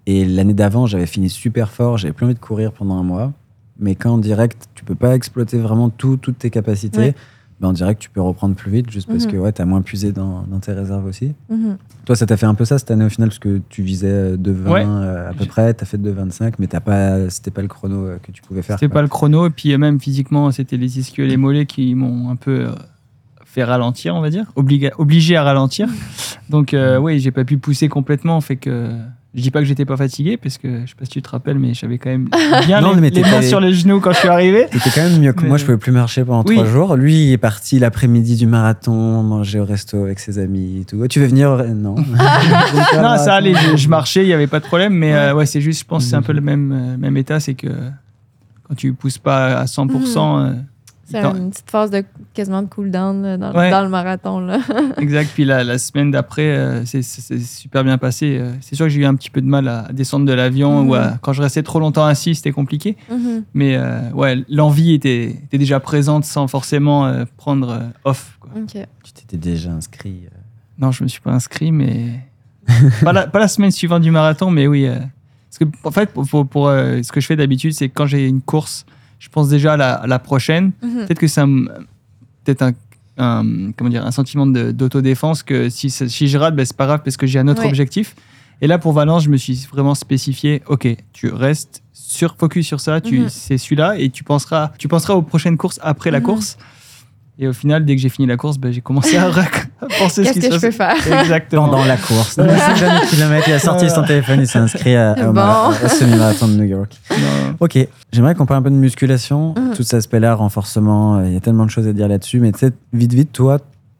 Et l'année d'avant, j'avais fini super fort. J'avais plus envie de courir pendant un mois. Mais quand en direct, tu peux pas exploiter vraiment tout, toutes tes capacités, Ouais. Ben, en direct, tu peux reprendre plus vite juste parce Mhm. que ouais, tu as moins puisé dans, dans tes réserves aussi. Mhm. Toi, ça t'a fait un peu ça cette année au final, parce que tu visais 2,20 Ouais. euh, à peu près, tu as fait 2,25, mais t'as pas, c'était pas le chrono euh, que tu pouvais faire. C'était pas le chrono, et puis euh, même physiquement, c'était les ischios et les mollets qui m'ont un peu euh, fait ralentir, on va dire, Obliga- obligé à ralentir. Donc, euh, oui, j'ai pas pu pousser complètement, fait que je dis pas que j'étais pas fatigué, parce que je sais pas si tu te rappelles, mais j'avais quand même bien Non, les, mais les mains sur les genoux quand je suis arrivé. T'étais quand même mieux que Mais- moi, je pouvais plus marcher pendant Oui. trois jours. Lui, il est parti l'après-midi du marathon, manger au resto avec ses amis et tout. Tu veux venir. Non. Non, ça allait, je, je marchais, il y avait pas de problème, mais Ouais. euh, ouais, c'est juste, je pense, que c'est un peu le même, euh, même état, c'est que quand tu pousses pas à 100%, euh, C'est Dans- une petite phase de quasiment de cool-down là, dans, Ouais. dans le marathon. Là. Exact. Puis la, la semaine d'après, euh, c'est super bien passé. Euh, C'est sûr que j'ai eu un petit peu de mal à descendre de l'avion Mhm. ou à- quand je restais trop longtemps assis, c'était compliqué. Mhm. Mais euh, ouais, l'envie était, était déjà présente sans forcément euh, prendre euh, off. quoi. Tu t'étais déjà inscrit. euh? Non, je me suis pas inscrit, mais pas, la, pas la semaine suivante du marathon, mais oui. euh, parce que en fait, pour, pour- pour, euh, ce que je fais d'habitude, c'est que quand j'ai une course, je pense déjà à la, à la prochaine. Mhm. Peut-être que ça me- peut-être un, un- comment dire un sentiment de- d'autodéfense que si, je rate ben, c'est pas grave parce que j'ai un autre Ouais. objectif et là pour Valence je me suis vraiment spécifié ok tu restes sur focus sur ça tu Mhm. c'est celui-là et tu penseras tu penseras aux prochaines courses après la Mhm. course et au final dès que j'ai fini la course ben, j'ai commencé à, rec- à ce Qu'est-ce qui que je peux faire? exactement Pendant la course. Il a sorti son téléphone, il s'est inscrit à, au Bon. mara- au semi-marathon de New York. Non. Ok, j'aimerais qu'on parle un peu de musculation, Mhm. tout cet aspect-là, renforcement, euh, il y a tellement de choses à dire là-dessus, mais tu sais, vite, vite, toi,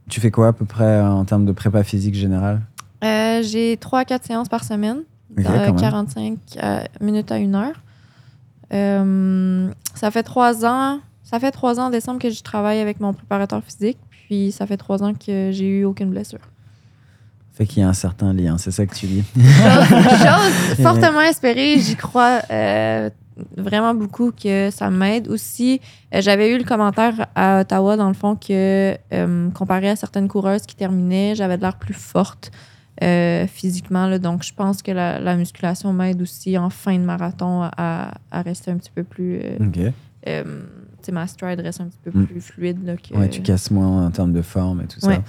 tu fais quoi à peu près euh, en termes de prépa physique générale? Euh, J'ai 3 à 4 séances par semaine, Ok, euh, quand même. 45 euh, minutes à 1 heure. Euh, ça fait trois ans. Ça fait trois ans en décembre que je travaille avec mon préparateur physique, puis ça fait trois ans que j'ai eu aucune blessure. Fait qu'il y a un certain lien, c'est ça que tu dis. J'ose fortement espérer, j'y crois euh, vraiment beaucoup que ça m'aide. Aussi, euh, j'avais eu le commentaire à Ottawa, dans le fond, que euh, comparé à certaines coureuses qui terminaient, j'avais de l'air plus forte physiquement. là. donc, je pense que la, la musculation m'aide aussi en fin de marathon à, à rester un petit peu plus. Ma stride reste un petit peu Mm. plus fluide. Là, que, Ouais, tu casses moins en termes de forme et tout Ouais. ça.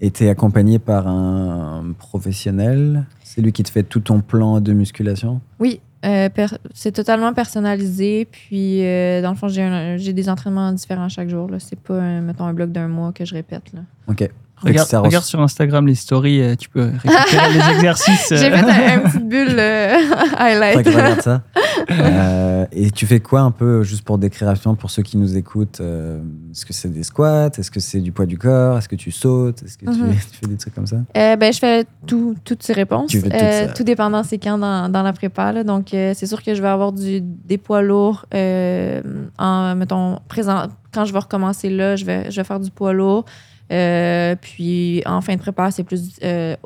Et tu es accompagné par un professionnel? C'est lui qui te fait tout ton plan de musculation? Oui, euh, c'est totalement personnalisé. Puis, euh, dans le fond, j'ai des entraînements différents chaque jour. C'est pas, un, mettons, un bloc d'un mois que je répète. Là. Ok. Regarde, sur Instagram les stories euh, tu peux récupérer les exercices euh, J'ai fait un, un petite bulle euh, highlight. que regarde ça. Euh, et tu fais quoi un peu, juste pour décrire rapidement pour ceux qui nous écoutent euh, Est-ce que c'est des squats Est-ce que c'est du poids du corps Est-ce que tu sautes Est-ce que tu, Mhm. tu fais des trucs comme ça? Euh, ben, je fais tout, toutes ces réponses. Tu fais tout Euh, ça. tout dépendant c'est quand dans, dans la prépa. là. Donc, euh, c'est sûr que je vais avoir du, des poids lourds. euh, en, mettons, présent, quand je vais recommencer là, je vais, je vais faire du poids lourd. Euh, puis, en fin de prépa, c'est plus euh,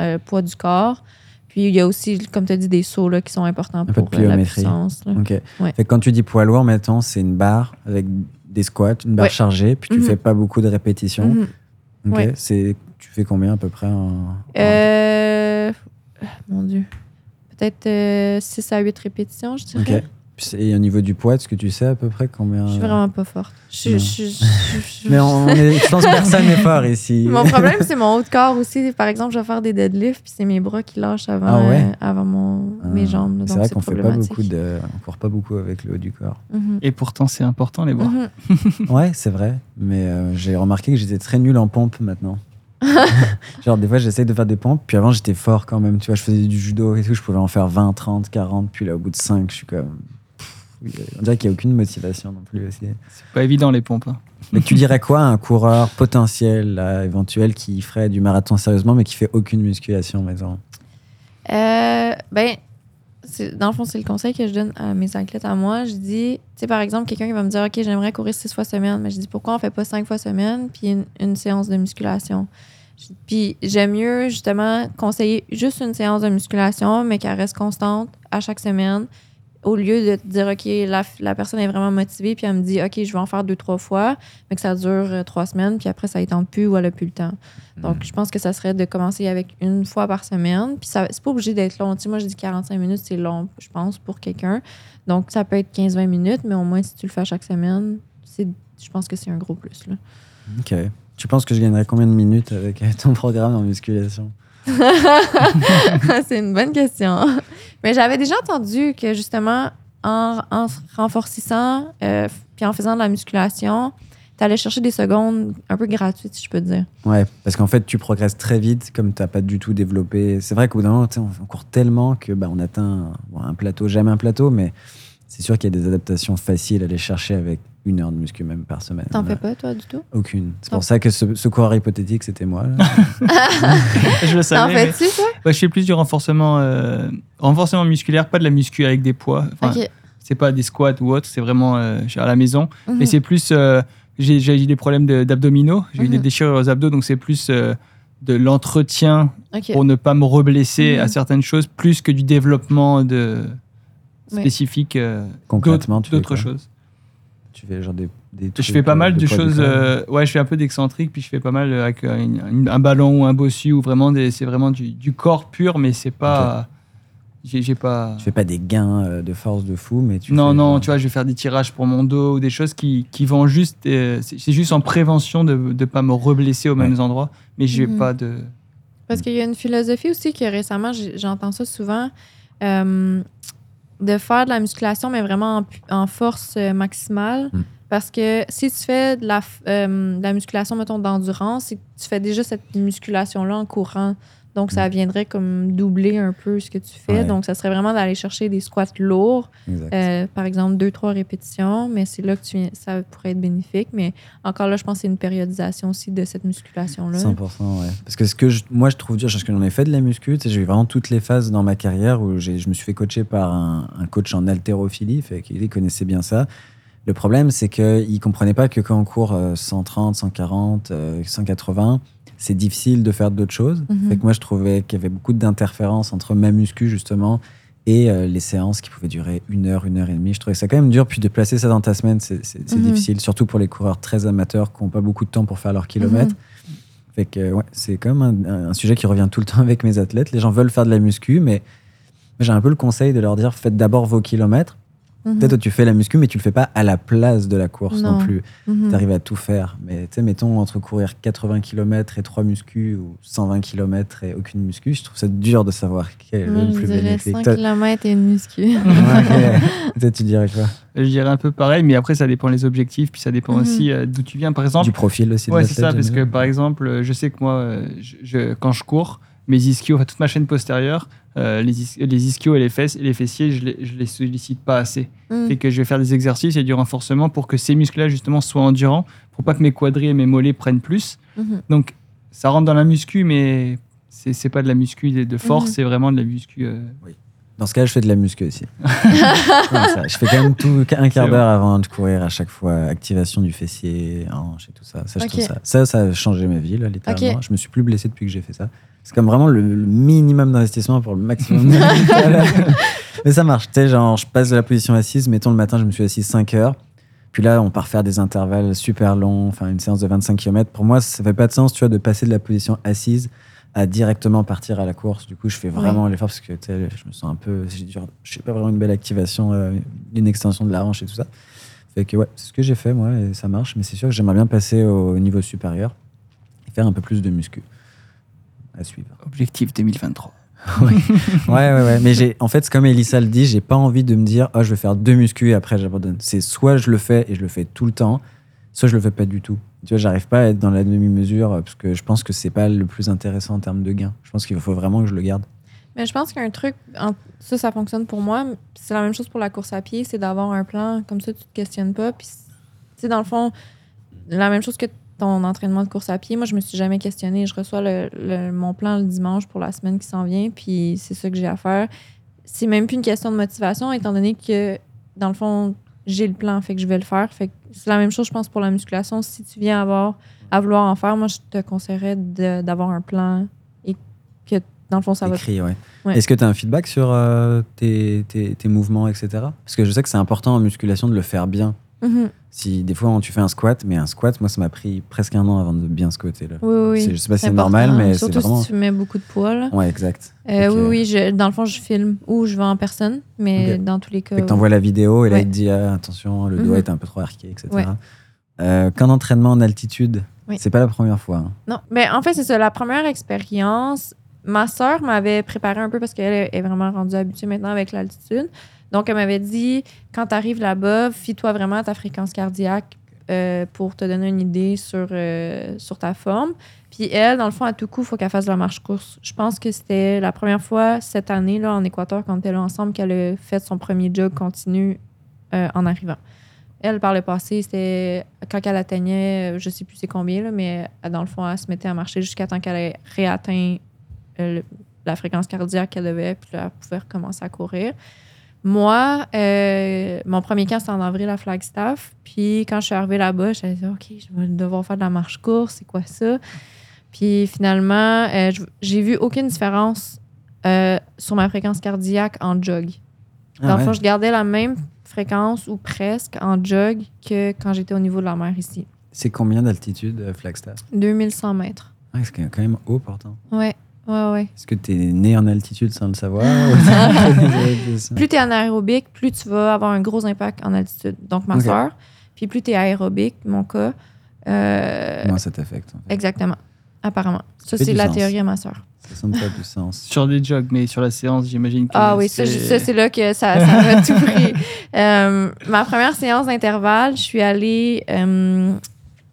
euh, poids du corps. Puis, il y a aussi, comme tu as dit, des sauts là, qui sont importants peu de pour la puissance. Ouais. Fait que quand tu dis poids lourd, mettons, c'est une barre avec des squats, une barre Ouais. chargée, puis tu Mhm. fais pas beaucoup de répétitions. Mhm. Ok. Ouais. C'est, tu fais combien à peu près en, en- mon Dieu. Peut-être 6 à 8 répétitions, je dirais. Et au niveau du poids, est-ce que tu sais à peu près combien Je suis vraiment pas forte. Je je suis- je- je- Mais on, on est, je pense que personne n'est fort ici. Mon problème, c'est mon haut de corps aussi. Par exemple, je vais faire des deadlifts, puis c'est mes bras qui lâchent avant, Ah ouais? euh, avant mon, mes Ah, jambes. C'est vrai qu'on fait pas beaucoup de, on court pas beaucoup avec le haut du corps. Mhm. et pourtant c'est important les bras Mhm. Ouais, c'est vrai. Mais euh, j'ai remarqué que j'étais très nul en pompe maintenant. genre, des fois, j'essaye de faire des pompes. Puis avant, j'étais fort quand même. Tu vois, je faisais du judo et tout. Je pouvais en faire 20, 30, 40. Puis là, au bout de 5, je suis comme. On dirait qu'il n'y a aucune motivation non plus aussi. C'est pas évident les pompes. hein. Mais tu dirais quoi à un coureur potentiel, là, éventuel, qui ferait du marathon sérieusement, mais qui fait aucune musculation, maison Euh, ben, dans le fond, c'est le conseil que je donne à mes athlètes à moi. Je dis, tu sais, par exemple, quelqu'un qui va me dire, OK, j'aimerais courir six fois semaine, mais je dis, pourquoi on fait pas cinq fois semaine, puis une, une séance de musculation? Je- Puis j'aime mieux, justement, conseiller juste une séance de musculation, mais qu'elle reste constante à chaque semaine, au lieu de te dire, OK, la, la personne est vraiment motivée, puis elle me dit, OK, je vais en faire deux, trois fois, mais que ça dure euh, trois semaines, puis après, ça tente plus ou elle n'a plus le temps. Donc, je pense que ça serait de commencer avec une fois par semaine. Puis, ça c'est pas obligé d'être long. Tu sais, moi, je dis 45 minutes, c'est long, je pense, pour quelqu'un. Donc, ça peut être 15-20 minutes, mais au moins, si tu le fais chaque semaine, je pense que c'est un gros plus. Là. Ok. Tu penses que je gagnerais combien de minutes avec ton programme en musculation? c'est une bonne question. Mais j'avais déjà entendu que, justement, en, en se euh, puis en faisant de la musculation, tu allais chercher des secondes un peu gratuites, si je peux dire. Ouais, parce qu'en fait, tu progresses très vite, comme tu n'as pas du tout développé. C'est vrai qu'au bout d'un moment, on court tellement que bah, on atteint un plateau, jamais un plateau, mais c'est sûr qu'il y a des adaptations faciles à aller chercher avec une heure de muscu même par semaine. T'en fais pas, toi, du tout? Aucune. C'est pour ça que ce, ce coureur hypothétique, c'était moi. je le savais. mais- fais-tu, toi? Ouais, je fais plus du renforcement, euh, renforcement musculaire, pas de la muscu avec des poids. Enfin, OK. C'est pas des squats ou autre, c'est vraiment euh, à la maison. Mhm. Mais c'est plus. euh, j'ai j'ai eu des problèmes de- d'abdominaux, j'ai eu des Mhm. déchirures aux abdos, donc c'est plus euh, de l'entretien pour ne pas me reblesser Mhm. à certaines choses, plus que du développement de spécifique euh, Concrètement, d'autres choses. Tu fais genre des, des Je fais pas euh, mal de, choses. euh, ouais, je fais un peu d'excentrique, puis je fais pas mal euh, avec euh, une- une- un ballon ou un bossu, ou vraiment des- c'est vraiment du, du corps pur, mais c'est pas. J'ai j'ai pas. Tu fais pas des gains de force de fou, mais tu non, fais, non, tu vois, je vais faire des tirages pour mon dos ou des choses qui, qui vont juste. euh, c'est juste en prévention de ne pas me reblesser aux Ouais. mêmes endroits, mais j'ai Mhm. pas de. Parce qu'il y a une philosophie aussi que récemment, j'entends ça souvent, euh, de faire de la musculation, mais vraiment en, force euh, maximale. Mm. Parce que si tu fais de la, euh, de la musculation, mettons, d'endurance, c'est que tu fais déjà cette musculation-là en courant. Donc, ça viendrait comme doubler un peu ce que tu fais. Ouais. Donc, ça serait vraiment d'aller chercher des squats lourds, euh, par exemple, deux, trois répétitions, mais c'est là que tu ça pourrait être bénéfique. Mais encore là, je pense que c'est une périodisation aussi de cette musculation-là. 100%, ouais. Parce que ce que je- moi je trouve dur, parce que j'en ai fait de la muscu, j'ai eu vraiment toutes les phases dans ma carrière où je me suis fait coacher par un, un coach en haltérophilie, fait qu'il connaissait bien ça. Le problème, c'est qu'il ne comprenait pas que quand on court euh, 130, 140, euh, 180, c'est difficile de faire d'autres choses. Mhm. Fait que moi, je trouvais qu'il y avait beaucoup d'interférences entre ma muscu, justement, et euh, les séances qui pouvaient durer une heure, une heure et demie. Je trouvais ça quand même dur. Puis de placer ça dans ta semaine, c'est Mhm. difficile, surtout pour les coureurs très amateurs qui n'ont pas beaucoup de temps pour faire leurs kilomètres. Fait que ouais, c'est quand même un, un sujet qui revient tout le temps avec mes athlètes. Les gens veulent faire de la muscu, mais j'ai un peu le conseil de leur dire faites d'abord vos kilomètres. Mhm. Peut-être que tu fais la muscu, mais tu le fais pas à la place de la course non, Non. plus. Mhm. Tu arrives à tout faire. Mais tu sais, mettons entre courir 80 km et 3 muscu ou 120 km et aucune muscu, je trouve ça dur de savoir quel est le je plus dirais bénéfique. 100 Toi- km et une muscu. Ouais, ok. Toi, tu dirais quoi? Je dirais un peu pareil, mais après, ça dépend des objectifs, puis ça dépend Mhm. aussi euh, d'où tu viens. Par exemple, Du profil aussi Ouais, c'est ça, parce que par exemple, euh, je sais que moi, euh, je, je- quand je cours, mes ischios, enfin, toute ma chaîne postérieure, euh, les, is- les ischios et les fesses et les fessiers, je les, je les sollicite pas assez. Mm. Fait que je vais faire des exercices et du renforcement pour que ces muscles-là, justement, soient endurants, pour pas que mes quadris et mes mollets prennent plus. Mhm. Donc, ça rentre dans la muscu, mais c'est c'est pas de la muscu de de force, Mhm. c'est vraiment de la muscu. euh, Dans ce cas, je fais de la muscu aussi. Ça. Je fais quand même tout un quart d'heure avant de courir à chaque fois. Activation du fessier, hanche et tout ça. Ça, je Ok. trouve ça. ça, ça a changé ma vie, là, littéralement. Ok. Je me suis plus blessé depuis que j'ai fait ça. C'est comme vraiment le, le minimum d'investissement pour le maximum de. Mais ça marche. Tu sais, genre, je passe de la position assise. Mettons, le matin, je me suis assis 5 heures. Puis là, on part faire des intervalles super longs, enfin une séance de 25 km. Pour moi, ça fait pas de sens, tu vois, de passer de la position assise à directement partir à la course. Du coup, je fais vraiment l'effort parce que je me sens un peu, je sais pas vraiment une belle activation, euh, une extension de la hanche et tout ça. Fait que ouais, c'est ce que j'ai fait moi et ça marche. Mais c'est sûr que j'aimerais bien passer au niveau supérieur et faire un peu plus de muscu à suivre. Objectif 2023. Ouais, ouais, ouais. Mais j'ai, en fait, c'est comme Elissa le dit, j'ai pas envie de me dire, oh, je vais faire deux muscu et après j'abandonne. C'est soit je le fais et je le fais tout le temps, soit je le fais pas du tout. Tu vois, j'arrive pas à être dans la demi-mesure euh, parce que je pense que c'est pas le plus intéressant en termes de gains. Je pense qu'il faut vraiment que je le garde. Mais je pense qu'un truc, ça, ça fonctionne pour moi. C'est la même chose pour la course à pied, c'est d'avoir un plan. Comme ça, tu te questionnes pas. Puis, tu sais, dans le fond, la même chose que ton entraînement de course à pied. Moi, je me suis jamais questionnée. Je reçois le, le- mon plan le dimanche pour la semaine qui s'en vient. Puis, c'est ça que j'ai à faire. C'est même plus une question de motivation, étant donné que, dans le fond, j'ai le plan, fait que je vais le faire. Fait c'est la même chose, je pense, pour la musculation. Si tu viens avoir, à vouloir en faire, moi, je te conseillerais d'avoir un plan et que, dans le fond, ça va Écrit, ouais. Ouais. Est-ce que tu as un feedback sur euh, tes, tes- tes mouvements, etc. Parce que je sais que c'est important en musculation de le faire bien. Mhm. Si des fois tu fais un squat, mais un squat, moi ça m'a pris presque un an avant de bien squatter. Là. Oui, oui, je sais pas si c'est normal, mais c'est Surtout vraiment. si tu mets beaucoup de poids. Là. Ouais, exact. Euh. Oui, oui, je- dans le fond, je filme ou je vais en personne, mais dans tous les cas. Fait que t'envoies la vidéo et là Ouais. il te dit ah, attention, le doigt Mhm. est un peu trop arqué, etc. Ouais. Euh, Qu'en entraînement en altitude, Oui. c'est pas la première fois. hein. Non, mais en fait, c'est ça. La première expérience, ma sœur m'avait préparé un peu parce qu'elle est vraiment rendue habituée maintenant avec l'altitude. Donc, elle m'avait dit quand tu arrives là-bas, fie-toi vraiment à ta fréquence cardiaque euh, pour te donner une idée sur, euh, sur ta forme. Puis elle, dans le fond, à tout coup, il faut qu'elle fasse la marche-course. Je pense que c'était la première fois cette année, là, en Équateur, quand on était là ensemble, qu'elle a fait son premier jog continu euh, en arrivant. Elle, par le passé, c'était quand elle atteignait, je sais plus c'est combien, là, mais dans le fond, elle se mettait à marcher jusqu'à temps qu'elle ait réatteint la fréquence cardiaque qu'elle devait, puis là, elle pouvait recommencer à courir. Moi, euh, mon premier camp, c'était en avril à Flagstaff. Puis quand je suis arrivée là-bas, je dit, OK, je vais devoir faire de la marche-course, c'est quoi ça? Puis finalement, euh, j'ai vu aucune différence euh, sur ma fréquence cardiaque en jog. Dans Ah le fond, ouais. je gardais la même fréquence ou presque en jog que quand j'étais au niveau de la mer ici. C'est combien d'altitude, Flagstaff? 2100 mètres. Ah, C'est quand même haut pourtant. Ouais, ouais, ouais. Est-ce que tu es né en altitude sans le savoir? Plus tu es anaérobique, plus tu vas avoir un gros impact en altitude. Donc, ma Ok. soeur. Puis plus tu es aérobique, mon cas. euh, Moi, ça t'affecte. en fait? Exactement. Apparemment. Ça, c'est la sens. théorie à ma soeur. Ça semble pas du sens. Sur des jogs, mais sur la séance, j'imagine que. Ah oui, ça, c'est là que ça, ça m'a tout pris. Euh, ma première séance d'intervalle, je suis allée euh,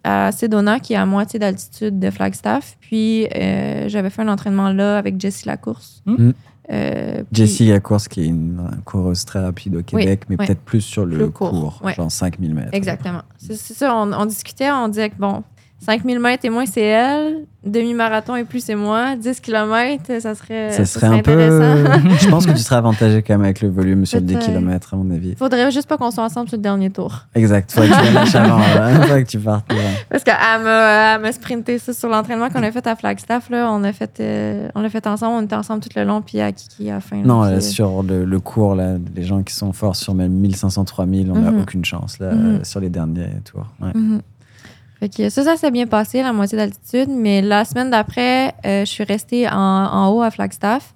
à Sedona, qui est à moitié d'altitude de Flagstaff. Puis, euh, j'avais fait un entraînement là avec Jessie Lacourse. Mm. Euh, puis- Jessie Lacourse, qui est une coureuse très rapide au Québec, mais ouais. peut-être plus sur le Plus court, court, ouais. genre 5000 mètres. Exactement. C'est c'est ça, on, on discutait, on disait que bon, 5000 mètres et moins, c'est elle. Demi-marathon et plus, c'est moi. 10 km, ça serait, Ça serait un peu. Je pense que tu serais avantagé quand même avec le volume sur le 10 Peut-être. km, à mon avis. Faudrait juste pas qu'on soit ensemble sur le dernier tour. Exact. Faudrait que tu lâches avant. là. Faudrait que tu partes. là. Parce qu'elle m'a, m'a sprinté ça sur l'entraînement qu'on a fait à Flagstaff. Là, on, fait, euh, on l'a fait ensemble, on était ensemble tout le long, puis à Kiki à la fin. là, Non, là, euh, sur le, le cours, là, les gens qui sont forts sur même 1500, 3000, on n'a Mhm. aucune chance là, Mhm. sur les derniers tours. Ouais. Mhm. Fait que ça, ça s'est bien passé, la moitié d'altitude. Mais la semaine d'après, euh, je suis restée en, en haut à Flagstaff.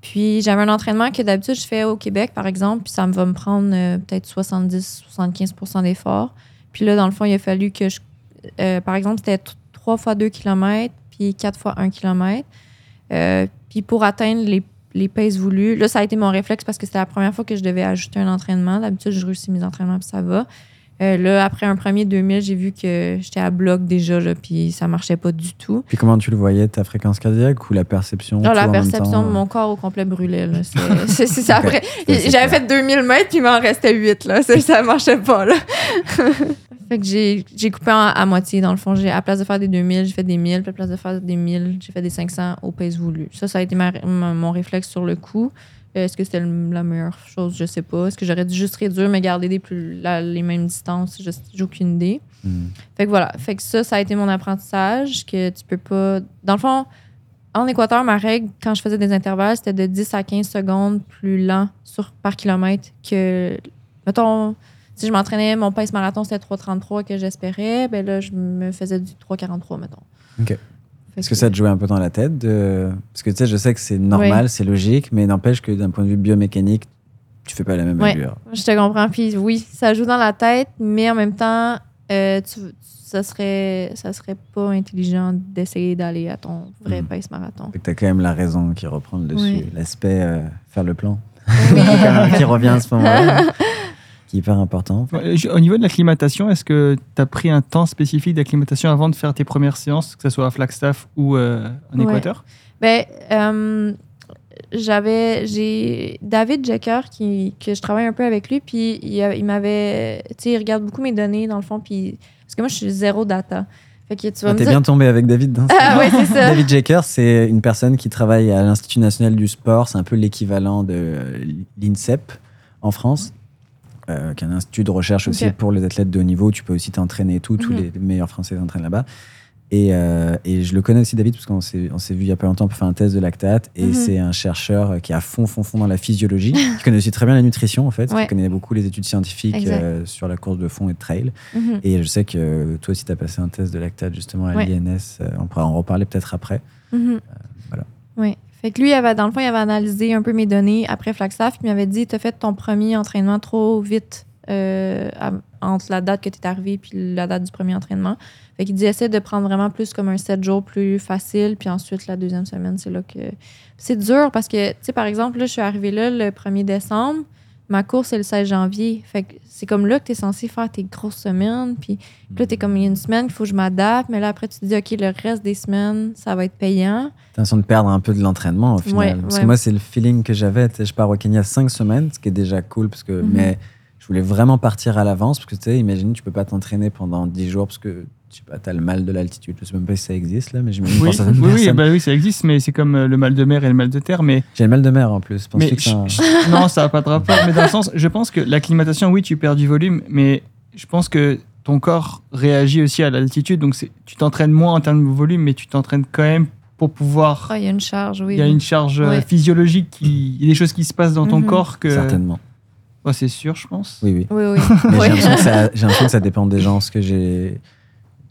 Puis j'avais un entraînement que d'habitude je fais au Québec, par exemple, puis ça me va me prendre euh, peut-être 70-75% d'efforts. Puis là, dans le fond, il a fallu que je. euh, par exemple, c'était 3 fois 2 km, puis 4 fois 1 km. Euh, puis pour atteindre les, les paces voulues, là, ça a été mon réflexe parce que c'était la première fois que je devais ajouter un entraînement. D'habitude, je réussis mes entraînements, puis ça va. Euh, là, après un premier 2000, j'ai vu que j'étais à bloc déjà, là, puis ça marchait pas du tout. Puis comment tu le voyais, ta fréquence cardiaque ou la perception tout la perception de mon corps au complet brûlait. là. C'est- ça. Après, j'avais fait 2000 mètres, puis il m'en restait 8. Là. Ça, marchait pas. Là. fait que j'ai coupé en- à moitié, dans le fond. À la place de faire des 2000, j'ai fait des 1000. Puis à la place de faire des 1000, j'ai fait des 500 au pace voulu. Ça, ça a été ma- mon réflexe sur le coup. Est-ce que c'était la meilleure chose? Je sais pas. Est-ce que j'aurais dû juste réduire, mais garder des plus, la- les mêmes distances? Je- J'ai aucune idée. hmm. Fait que voilà. Fait que ça, ça a été mon apprentissage, que tu peux pas... Dans le fond, en Équateur, ma règle, quand je faisais des intervalles, c'était de 10 à 15 secondes plus lent sur, par kilomètre que... Mettons, si je m'entraînais, mon pace marathon, c'était 3,33 que j'espérais, ben là, je me faisais du 3,43, mettons. Ok. Est-ce que ça te jouait un peu dans la tête de... Parce que tu sais, je sais que c'est normal, c'est logique, mais n'empêche que d'un point de vue biomécanique, tu fais pas la même Ouais. allure. Je te comprends. Puis oui, ça joue dans la tête, mais en même temps, euh, tu, ça, serait, ça serait pas intelligent d'essayer d'aller à ton vrai Mhm. pace marathon. Que t'as quand même la raison qui reprend le dessus. Oui. L'aspect euh, faire le plan Oui. qui revient à ce moment-là. qui est hyper important. Au niveau de l'acclimatation, est-ce que tu as pris un temps spécifique d'acclimatation avant de faire tes premières séances, que ce soit à Flagstaff ou euh, en Ouais. Équateur? Ben, euh, j'avais, j'ai David Jecker qui, que je travaille un peu avec lui, puis il, a- il m'avait, tu sais, il regarde beaucoup mes données dans le fond, puis parce que moi je suis zéro data. Fait que tu vas Ah, me T'es dire. bien tombé avec David dans ce Ah ouais, c'est ça. David Jaker, c'est une personne qui travaille à l'Institut national du sport. C'est un peu l'équivalent de l'INSEP en France, euh, qui est un institut de recherche aussi pour les athlètes de haut niveau. Tu peux aussi t'entraîner et tout. Tous Mhm. les meilleurs Français s'entraînent là-bas. Et, euh, et je le connais aussi, David, parce qu'on s'est, on s'est vu il y a pas longtemps pour faire un test de lactate. Et Mhm. c'est un chercheur qui est à fond, fond, fond dans la physiologie, qui connaît aussi très bien la nutrition, en fait, Ouais. qui connaît beaucoup les études scientifiques euh, sur la course de fond et de trail. Mhm. Et je sais que toi aussi, tu as passé un test de lactate justement à Ouais. l'INS. Euh, On pourra en reparler peut-être après. Voilà. Oui. Fait que lui, il avait, dans le fond, il avait analysé un peu mes données après Flagstaff, puis il m'avait dit Tu as fait ton premier entraînement trop vite euh, entre la date que tu es arrivé puis la date du premier entraînement. Fait qu'il dit Essaie de prendre vraiment plus comme un 7 jours plus facile, puis ensuite, la deuxième semaine, c'est là que. C'est dur parce que, tu sais, par exemple, là, je suis arrivée là le 1er décembre. Ma course, c'est le 16 janvier. Fait que c'est comme là que tu es censé faire tes grosses semaines. Puis là, tu es comme il y a une semaine, il faut que je m'adapte. Mais là, après, tu te dis, OK, le reste des semaines, ça va être payant. T'as l'impression de perdre un peu de l'entraînement au final. Ouais, parce ouais. que moi, c'est le feeling que j'avais. Je pars au Kenya cinq semaines, ce qui est déjà cool. Parce que, Mhm. Mais je voulais vraiment partir à l'avance. Parce que tu sais, imagine, tu peux pas t'entraîner pendant 10 jours parce que je sais pas, t'as le mal de l'altitude. Je sais même pas si ça existe là, mais j'imagine Oui, pour certaines oui, oui, bah oui, ça existe, mais c'est comme euh, le mal de mer et le mal de terre. Mais, J'ai le mal de mer en plus. Mais que je- je- non, ça n'a pas de rapport. Mais dans le sens, je pense que l'acclimatation, oui, tu perds du volume, mais je pense que ton corps réagit aussi à l'altitude. Donc, c'est- tu t'entraînes moins en termes de volume, mais tu t'entraînes quand même pour pouvoir. Ah, il y a une charge, oui. Il y a une charge euh, Ouais. physiologique, qui, il y a des choses qui se passent dans ton Mhm. corps que. Certainement. Ouais, c'est sûr, je pense. Oui, oui. Oui, oui. J'ai l'impression que ça- que ça dépend des gens. Parce que j'ai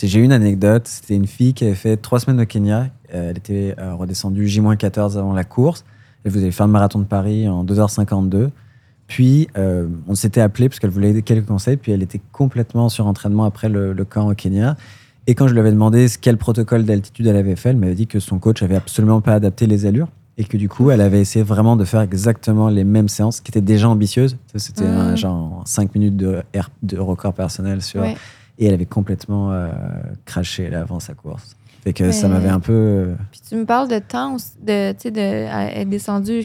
j'ai une anecdote. C'était une fille qui avait fait trois semaines au Kenya. Euh, Elle était euh, redescendue J-14 avant la course. Elle vous avez fait le marathon de Paris en 2h52. Puis, euh, on s'était appelé parce qu'elle voulait quelques conseils. Puis, elle était complètement sur entraînement après le, le camp au Kenya. Et quand je lui avais demandé quel protocole d'altitude elle avait fait, elle m'avait dit que son coach avait absolument pas adapté les allures. Et que du coup, elle avait essayé vraiment de faire exactement les mêmes séances qui étaient déjà ambitieuses. C'était un genre 5 minutes de, record personnel sur. Ouais. Et elle avait complètement euh, craché là, avant sa course. Fait que ça m'avait un peu. euh, Puis tu me parles de temps, de, tu sais, de à- être descendu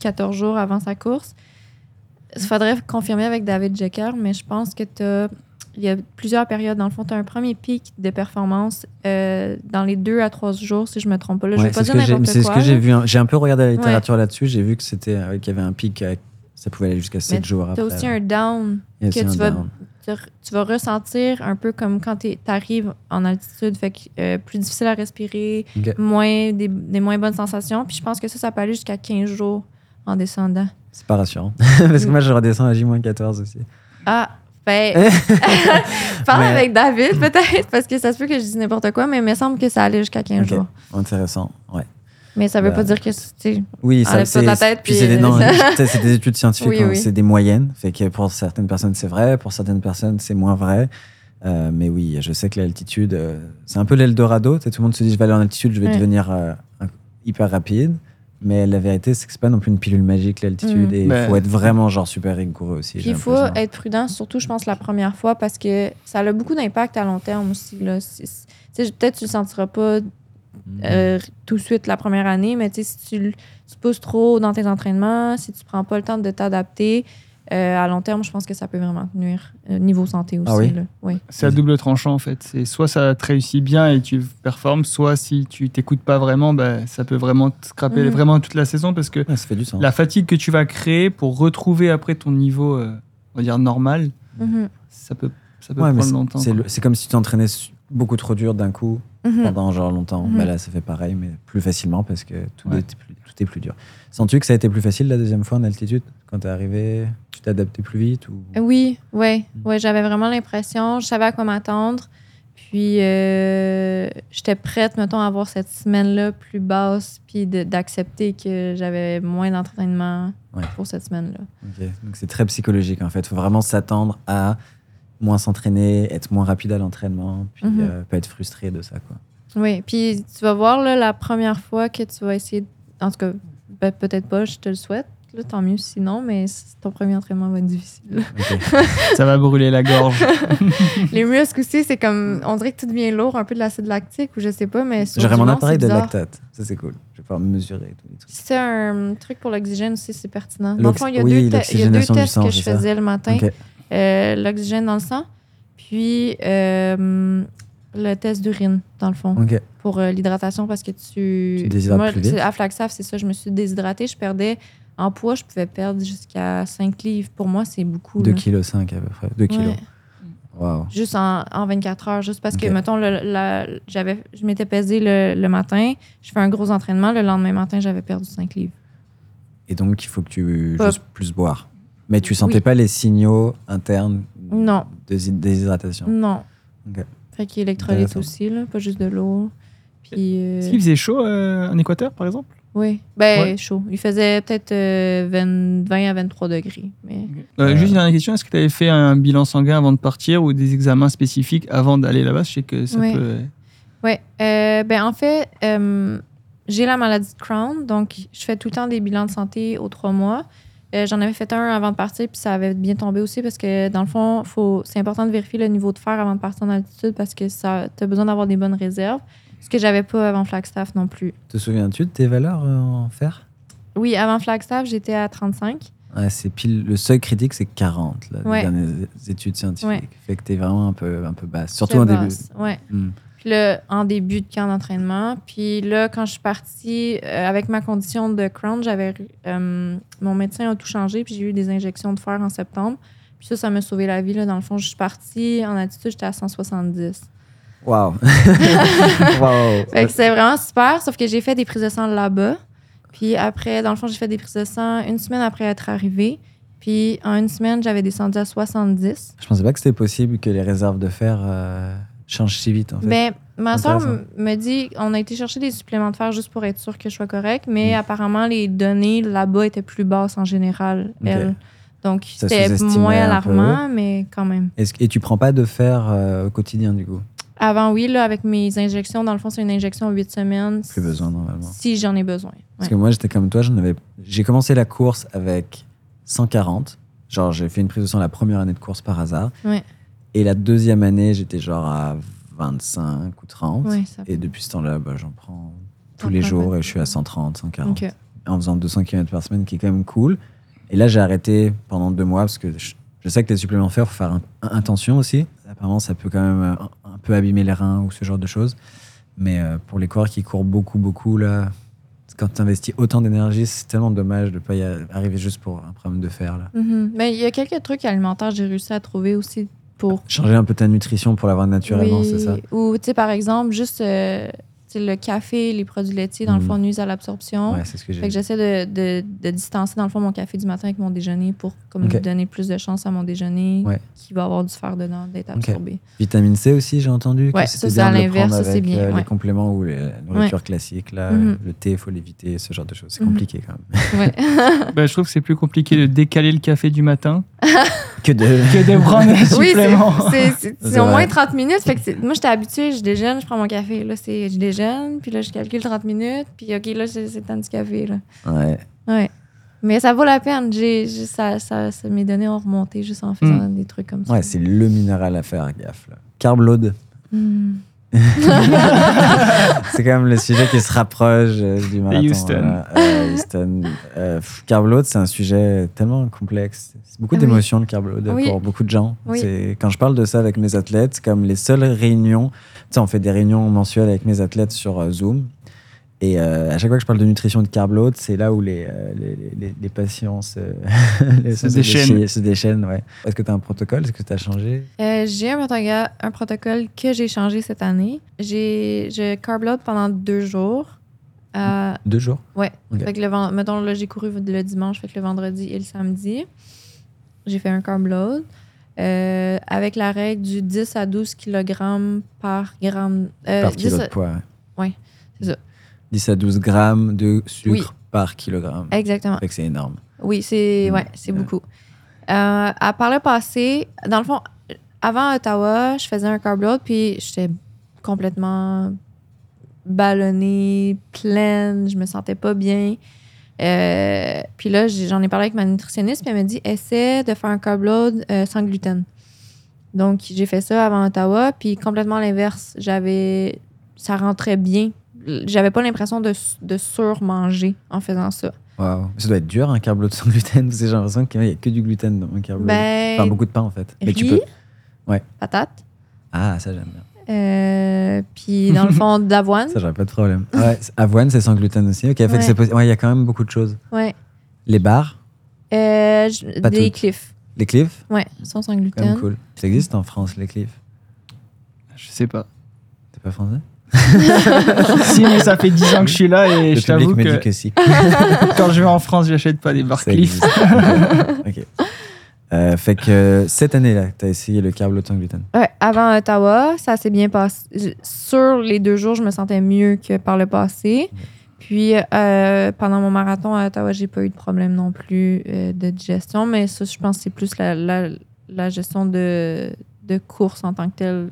14 jours avant sa course. Il faudrait confirmer avec David Jecker, mais je pense que tu Il y a plusieurs périodes. Dans le fond, tu as un premier pic de performance euh, dans les deux à trois jours, si je me trompe pas. Là, je ouais, vais pas dire n'importe c'est ce quoi. que j'ai vu. hein. J'ai un peu regardé la littérature là-dessus. J'ai vu que c'était euh, qu'il y avait un pic. euh, ça pouvait aller jusqu'à 7 jours Tu après. as aussi un down que tu vas, down. tu, tu vas ressentir un peu comme quand tu arrives en altitude, fait que euh, plus difficile à respirer, moins des, des moins bonnes sensations. Puis je pense que ça, ça peut aller jusqu'à 15 jours en descendant. C'est pas rassurant. Parce que moi, je redescends à J-14 aussi. Ah, ben, parle Mais- avec David peut-être, parce que ça se peut que je dise n'importe quoi, mais il me semble que ça allait jusqu'à 15 Ok. jours. Intéressant. Ouais. Mais ça veut Bah, pas dire que c'est. Oui, ça, de la c'est tête, puis c'est des, c'est études scientifiques, Oui, oui. c'est des moyennes. Fait que pour certaines personnes, c'est vrai, pour certaines personnes, c'est moins vrai. Euh, mais oui, je sais que l'altitude, euh, c'est un peu l'Eldorado. Tout le monde se dit, je vais aller en altitude, je vais devenir euh, hyper rapide. Mais la vérité, c'est que c'est pas non plus une pilule magique, l'altitude. Mm. Et il faut être vraiment genre super rigoureux aussi. Il faut être prudent, surtout, je pense, la première fois, parce que ça a beaucoup d'impact à long terme aussi. là. C'est- c'est- tu sais, Peut-être que tu le sentiras pas. Euh, tout de suite la première année, mais tu sais, si tu, tu pousses trop dans tes entraînements, si tu prends pas le temps de t'adapter, euh, à long terme, je pense que ça peut vraiment te nuire. euh, niveau santé aussi. Ah oui? Oui. C'est à double tranchant en fait. C'est soit ça te réussit bien et tu performes, soit si tu t'écoutes pas vraiment, bah, ça peut vraiment te scraper Mhm. vraiment toute la saison parce que Ouais, ça fait du sens. la fatigue que tu vas créer pour retrouver après ton niveau, euh, on va dire normal, Mhm. ça peut, ça peut Ouais, prendre c'est- longtemps. c'est comme si tu t'entraînais beaucoup trop dur d'un coup Mhm. pendant genre longtemps. Mhm. Bah là, ça fait pareil, mais plus facilement parce que tout, Ouais. est, plus, tout est plus dur. Sens-tu que ça a été plus facile la deuxième fois en altitude? Quand t'es arrivé, tu t'es adapté plus vite ou... Oui, ouais, Mm. ouais, j'avais vraiment l'impression, je savais à quoi m'attendre. Puis euh, j'étais prête, mettons, à avoir cette semaine-là plus basse, puis d'accepter que j'avais moins d'entraînement Ouais. pour cette semaine-là. Donc c'est très psychologique en fait. Il faut vraiment s'attendre à moins s'entraîner, être moins rapide à l'entraînement, puis euh, pas être frustré de ça. Quoi. Oui, puis tu vas voir, là, la première fois que tu vas essayer, en tout cas, ben, peut-être pas, je te le souhaite, là, tant mieux sinon, mais ton premier entraînement va être difficile. Ça va brûler la gorge. les muscles aussi, c'est comme. On dirait que tout devient lourd, un peu de l'acide lactique ou je sais pas, mais. J'aurais mon appareil de lactate. Ça, c'est cool. Je vais pouvoir mesurer tous les trucs. C'est un truc pour l'oxygène aussi, c'est pertinent. Dans le L'ox- fond, il y a oui, deux, te- il y a deux l'oxygénation du tests sang, que je ça. faisais le matin. Euh, l'oxygène dans le sang, puis euh, le test d'urine, dans le fond, pour euh, l'hydratation parce que tu. Tu déshydrates Moi, plus vite? à Flagstaff, c'est ça, je me suis déshydratée. Je perdais. En poids, je pouvais perdre jusqu'à 5 livres. Pour moi, c'est beaucoup. 2 là. kg 5 à peu près. 2 kg. Ouais. Waouh. Juste en, en 24 heures, juste parce que, mettons, le, la- j'avais, je m'étais pesée le, le matin, je fais un gros entraînement, le lendemain matin, j'avais perdu 5 livres. Et donc, il faut que tu Pas- juste plus boire. Mais tu sentais Oui. pas les signaux internes Non. de déshydratation. Non. Ok. Fait qu'il y a électrolytes Intéressant. aussi, là, pas juste de l'eau. Puis. euh, Est-ce qu'il faisait chaud euh, en Équateur, par exemple? Oui. Ben, Ouais. chaud. Il faisait peut-être euh, 20, 20 à 23 degrés. Mais... Euh, Euh, Juste une dernière question, est-ce que tu avais fait un bilan sanguin avant de partir ou des examens spécifiques avant d'aller là-bas? Je sais que ça Oui. peut... Ouais. Euh, ben, en fait, euh, j'ai la maladie de Crohn, donc je fais tout le temps des bilans de santé aux trois mois. Euh, J'en avais fait un avant de partir, puis ça avait bien tombé aussi parce que, dans le fond, faut, c'est important de vérifier le niveau de fer avant de partir en altitude parce que tu as besoin d'avoir des bonnes réserves. Ce que j'avais pas avant Flagstaff non plus. Te souviens-tu de tes valeurs euh, en fer? Oui, avant Flagstaff, j'étais à 35. Ouais, c'est pile le seuil critique, c'est 40, là, Ouais. les dernières études scientifiques. Ouais. Fait que t'es vraiment un peu, un peu basse. Surtout en début. Ouais. Hmm. Là, en début de camp d'entraînement. Puis là, quand je suis partie, euh, avec ma condition de Crohn, j'avais. euh, mon médecin a tout changé, puis j'ai eu des injections de fer en septembre. Puis ça, ça m'a sauvé la vie. Là. Dans le fond, je suis partie en altitude, j'étais à 170. Waouh. Waouh. Fait que c'est vraiment super, sauf que j'ai fait des prises de sang là-bas. Puis après, dans le fond, j'ai fait des prises de sang une semaine après être arrivée. Puis en une semaine, j'avais descendu à 70. Je pensais pas que c'était possible que les réserves de fer euh, changent si vite, en fait. Ben, ma soeur me dit on a été chercher des suppléments de fer juste pour être sûr que je sois correct, mais Mm. apparemment, les données là-bas étaient plus basses en général. Donc, c'était moins alarmant, mais quand même. Est-ce et tu prends pas de fer euh, au quotidien, du coup? Avant, oui, là, avec mes injections, dans le fond, c'est une injection 8 semaines. Plus besoin, normalement. Si j'en ai besoin. Parce que moi, j'étais comme toi, j'en avais... j'ai commencé la course avec 140. Genre, j'ai fait une prise de sang la première année de course par hasard. Ouais. Et la deuxième année, j'étais genre à 25 ou 30. Ouais, ça Et depuis ce temps-là, bah, j'en prends tous les jours et je suis à 130, 140. Ok. En faisant 200 km par semaine, qui est quand même cool. Et là, j'ai arrêté pendant deux mois parce que je, je sais que les il faut faire un- un- attention aussi. Apparemment, ça peut quand même euh, un, un peu abîmer les reins ou ce genre de choses. Mais euh, pour les coureurs qui courent beaucoup, beaucoup, là, quand tu investis autant d'énergie, c'est tellement dommage de ne pas y a- arriver juste pour un problème de fer. Là. Mhm. Mais il y a quelques trucs alimentaires que j'ai réussi à trouver aussi pour Changer un peu ta nutrition pour l'avoir naturellement, Oui, c'est ça? Ou, tu sais, par exemple, juste euh, le café, les produits laitiers, dans le Mhm. fond, nuisent à l'absorption. Ouais, c'est ce que j'ai Fait que j'essaie de, de, de distancer, dans le fond, mon café du matin avec mon déjeuner pour comme, donner plus de chance à mon déjeuner Ouais. qui va avoir du fer dedans, d'être absorbé. Vitamine C aussi, j'ai entendu. que Ouais, c'était ça, c'est à l'inverse, ça, c'est bien, euh, ouais. Les compléments ou les la nourriture classique, là, Mhm. le thé, il faut l'éviter, ce genre de choses. C'est Mhm. compliqué quand même. Ouais. Bah, je trouve que c'est plus compliqué de décaler le café du matin que de. que de prendre un oui, c'est- supplément. c'est c'est- au moins 30 minutes. Fait que moi, j'étais habituée, je déjeune, je prends mon café. Là, c'est je déjeune, puis là, je calcule 30 minutes, puis OK, là, c'est café. Là. Ouais. Ouais. Mais ça vaut la peine. J'ai, ça, ça, ça, mes données ont remonté juste en faisant des trucs comme ça. Ouais, c'est le minéral à faire gaffe. Là. Carb load, Hmm. c'est quand même le sujet qui se rapproche euh, du marathon. Houston. voilà. Euh, Houston. Euh, pff, carb load, c'est un sujet tellement complexe. C'est beaucoup Oui. d'émotions, le carb load, Oui. pour beaucoup de gens. Oui. C'est- Quand je parle de ça avec mes athlètes, c'est comme les seules réunions. Tu sais, on fait des réunions mensuelles avec mes athlètes sur euh, Zoom. Et euh, à chaque fois que je parle de nutrition et de carb load, c'est là où les, euh, les, les, les patients se, Se déchaînent. se déchaînent, ouais. Est-ce que tu as un protocole? Est-ce que tu as changé? Euh, j'ai un, un protocole que j'ai changé cette année. J'ai, je carb load pendant deux jours. Euh, Deux jours? Ouais. Ok. Fait que le, mettons, là, j'ai couru le dimanche, fait que le vendredi et le samedi, j'ai fait un carb load. euh, avec la règle du 10 à 12 kg par gramme. euh, par 10 kilo de poids. Ouais, c'est ça. 10 à 12 grammes de sucre Oui. par kilogramme. Exactement. Fait que c'est énorme. Oui, c'est Mm. ouais, c'est Ouais. beaucoup. Euh, à par le passé, dans le fond, avant Ottawa, je faisais un carb load, puis j'étais complètement ballonnée, pleine, je me sentais pas bien. Euh, puis là, j'en ai parlé avec ma nutritionniste, puis elle m'a dit essaie de faire un carb load euh, sans gluten. Donc, j'ai fait ça avant Ottawa, puis complètement l'inverse. J'avais. Ça rentrait bien. J'avais pas l'impression de, de surmanger en faisant ça. Waouh. Ça doit être dur un carb load sans gluten, j'ai l'impression qu'il n'y a que du gluten dans un carb load. Ben, Enfin, beaucoup de pain en fait. Mais tu peux. Ouais. patate, Ah, ça j'aime bien. euh, puis dans le fond, d'avoine. Ça, j'aurais pas de problème. Ouais, avoine, c'est sans gluten aussi. Ok, fait Ouais. Ouais, il y a quand même beaucoup de choses. Ouais. Les bars, Euh, je- Pas des toutes. cliffs. les cliffs, Ouais, sont sans quand gluten. même cool. Ça existe en France, les cliffs? Je sais pas. T'es pas français? si, mais ça fait 10 ans que je suis là et Le je t'avoue que que si. quand je vais en France, j'achète pas des existe. ok. Euh, fait que cette année-là, t'as essayé le carb sans gluten. Ouais, avant Ottawa, ça s'est bien passé. Sur les deux jours, je me sentais mieux que par le passé. Puis euh, pendant mon marathon à Ottawa, j'ai pas eu de problème non plus euh, de digestion, mais ça, je pense que c'est plus la, la, la gestion de, de course en tant que telle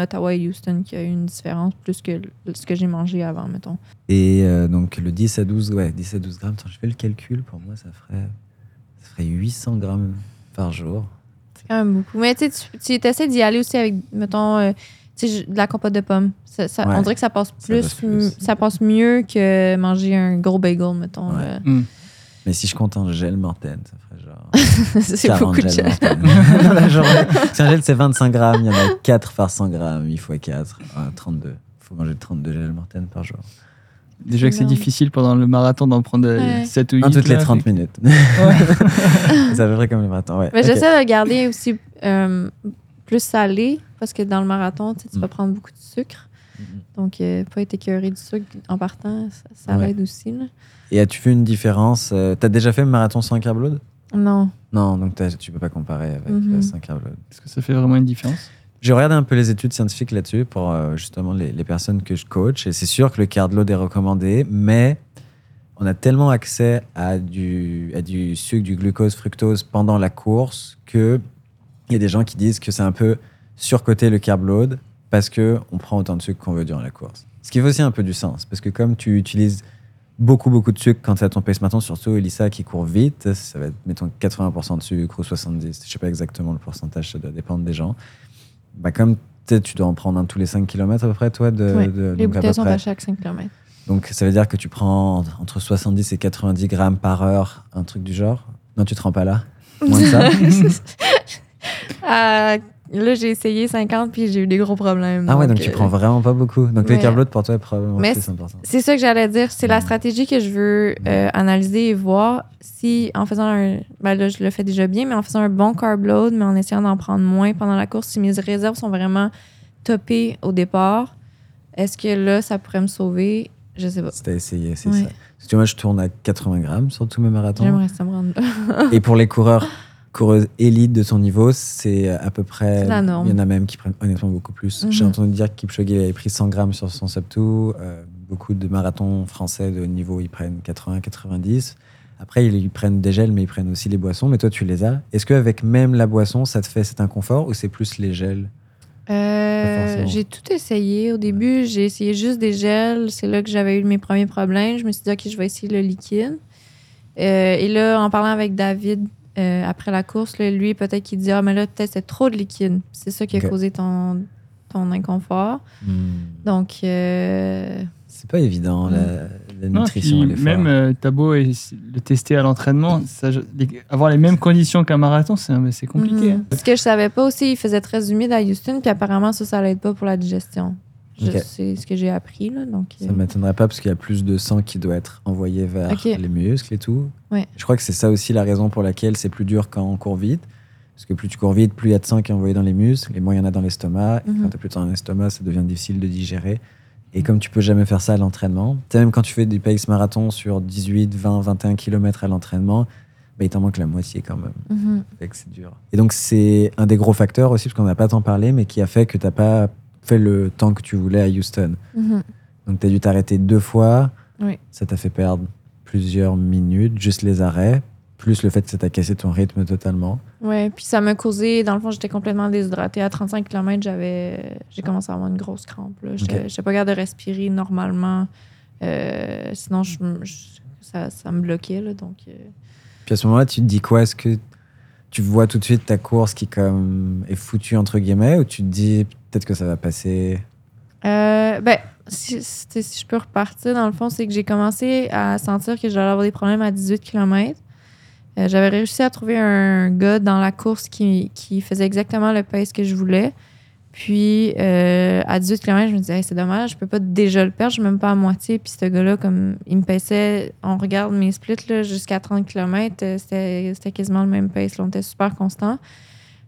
Ottawa et Houston qui a eu une différence plus que ce que j'ai mangé avant, mettons. Et euh, donc le 10 à 12, ouais, 10 à 12 grammes, je fais le calcul, pour moi ça ferait, ça ferait 800 grammes par jour. C'est quand même beaucoup. Mais tu sais, tu, essaies d'y aller aussi avec, mettons, euh, de la compote de pommes. Ça, ça- Ouais. On dirait que ça passe Ça plus, passe plus. ça passe mieux que manger un gros bagel, mettons. Ouais. là. Hmm. Mais si je compte un gel morten, ça ferait genre c'est 40 beaucoup de gel. Si un gel c'est 25 grammes, il y en a 4 par 100 grammes, il faut 4, 32. Il faut manger 32 gels morten par jour. Déjà que c'est difficile pendant le marathon d'en prendre euh, Ouais. 7 ou 8. Un toutes les là, 30 fait minutes. Ouais. c'est à peu près comme le marathon, ouais. Mais j'essaie de garder aussi euh, plus salé parce que dans le marathon, tu, sais, tu vas Mm. prendre beaucoup de sucre. Mhm. Donc, euh, pas être écœuré du sucre en partant, ça, ça Ouais. aide aussi. Là. Et as-tu vu une différence euh, T'as déjà fait le marathon sans carb load Non. Non, donc tu peux pas comparer avec Mhm. euh, sans carb load. Est-ce que ça fait vraiment une différence? J'ai regardé un peu les études scientifiques là-dessus pour euh, justement les, les personnes que je coach. Et c'est sûr que le carb load est recommandé, mais on a tellement accès à du, à du sucre, du glucose, fructose pendant la course que il y a des gens qui disent que c'est un peu surcoté le carb load parce que on prend autant de sucre qu'on veut durant la course. Ce qui fait aussi un peu du sens parce que comme tu utilises beaucoup beaucoup de sucre quand tu as ton pace maintenant, surtout Elissa qui court vite, ça va être mettons 80% de sucre ou 70, je sais pas exactement le pourcentage, ça doit dépendre des gens. Bah comme tu dois en prendre un tous les 5 km à peu près toi de, Ouais, de- Les bouteilles sont à chaque 5 km. Donc ça veut dire que tu prends entre 70 et 90 grammes par heure, un truc du genre? Non, tu te rends pas là? Moins de ça? Ah, là, j'ai essayé 50 puis j'ai eu des gros problèmes. Ah ouais, donc tu euh, prends vraiment pas beaucoup. Donc le ouais. carb load pour toi est probablement Mais plus important. C'est ça que j'allais dire. C'est la stratégie que je veux euh, analyser et voir si, en faisant un. Ben là, je le fais déjà bien, mais en faisant un bon carb load, mais en essayant d'en prendre moins pendant la course, si mes réserves sont vraiment topées au départ, est-ce que là, ça pourrait me sauver? Je sais pas. Si t'as essayé, c'est Ouais. ça. Parce que moi, je tourne à 80 grammes sur tous mes marathons. J'aimerais ça me rendre là. Et pour les coureurs, coureuses élites de ton niveau, c'est à peu près. La norme. Il y en a même qui prennent honnêtement beaucoup plus. Mhm. J'ai entendu dire que Kipchoge avait pris 100 grammes sur son sub-2. Euh, beaucoup de marathons français de haut niveau, ils prennent 80, 90. Après, ils, ils prennent des gels, mais ils prennent aussi les boissons. Mais toi, tu les as. Est-ce qu'avec même la boisson, ça te fait cet inconfort ou c'est plus les gels? Euh, j'ai tout essayé. Au début, j'ai essayé juste des gels. C'est là que j'avais eu mes premiers problèmes. Je me suis dit, OK, je vais essayer le liquide. Euh, et là, en parlant avec David euh, après la course, là, lui, peut-être qu'il dit, ah, mais là, peut-être c'est trop de liquide. C'est ça qui a causé ton, ton inconfort. Donc, euh, C'est pas évident, la, la Non, nutrition. puis est même euh, t'as beau le tester à l'entraînement, avoir les mêmes conditions qu'un marathon, c'est compliqué. mhm. hein. Ce que je savais pas aussi, il faisait très humide à Houston, puis apparemment, ça, ça l'aide pas pour la digestion. C'est ce que j'ai appris. Là, donc, Ça euh, ne m'étonnerait pas parce qu'il y a plus de sang qui doit être envoyé vers les muscles et tout. Ouais. Je crois que c'est ça aussi la raison pour laquelle c'est plus dur quand on court vite. Parce que plus tu cours vite, plus il y a de sang qui est envoyé dans les muscles, et moins il y en a dans l'estomac. Mhm. quand tu as plus de sang dans l'estomac, ça devient difficile de digérer. Et comme tu peux jamais faire ça à l'entraînement, même quand tu fais des pace marathon sur 18, 20, 21 km à l'entraînement, bah, il t'en manque la moitié quand même. que c'est dur. Et donc, c'est un des gros facteurs aussi, parce qu'on n'a pas tant parlé, mais qui a fait que tu n'as pas fait le temps que tu voulais à Houston. Mhm. Donc, tu as dû t'arrêter deux fois. Oui. Ça t'a fait perdre plusieurs minutes, juste les arrêts, plus le fait que ça t'a cassé ton rythme totalement. Ouais, puis ça m'a causé, dans le fond, j'étais complètement déshydratée. À 35 km, j'avais, j'ai commencé à avoir une grosse crampe. là. J'étais Ok. j'étais pas capable de respirer normalement. Euh, sinon, je, je- ça, ça me bloquait. Là, donc, euh, Puis à ce moment-là, tu te dis quoi? Est-ce que tu vois tout de suite ta course qui comme est foutue entre guillemets ou tu te dis peut-être que ça va passer Euh, ben, si, je peux repartir, dans le fond, c'est que j'ai commencé à sentir que j'allais avoir des problèmes à 18 km. J'avais réussi à trouver un gars dans la course qui, qui faisait exactement le pace que je voulais. Puis, euh, à 18 km, je me disais, c'est dommage, je peux pas déjà le perdre, je suis même pas à moitié. Puis, ce gars-là, comme il me paissait, on regarde mes splits jusqu'à 30 km, euh, c'était c'était quasiment le même pace. là, on était super constant.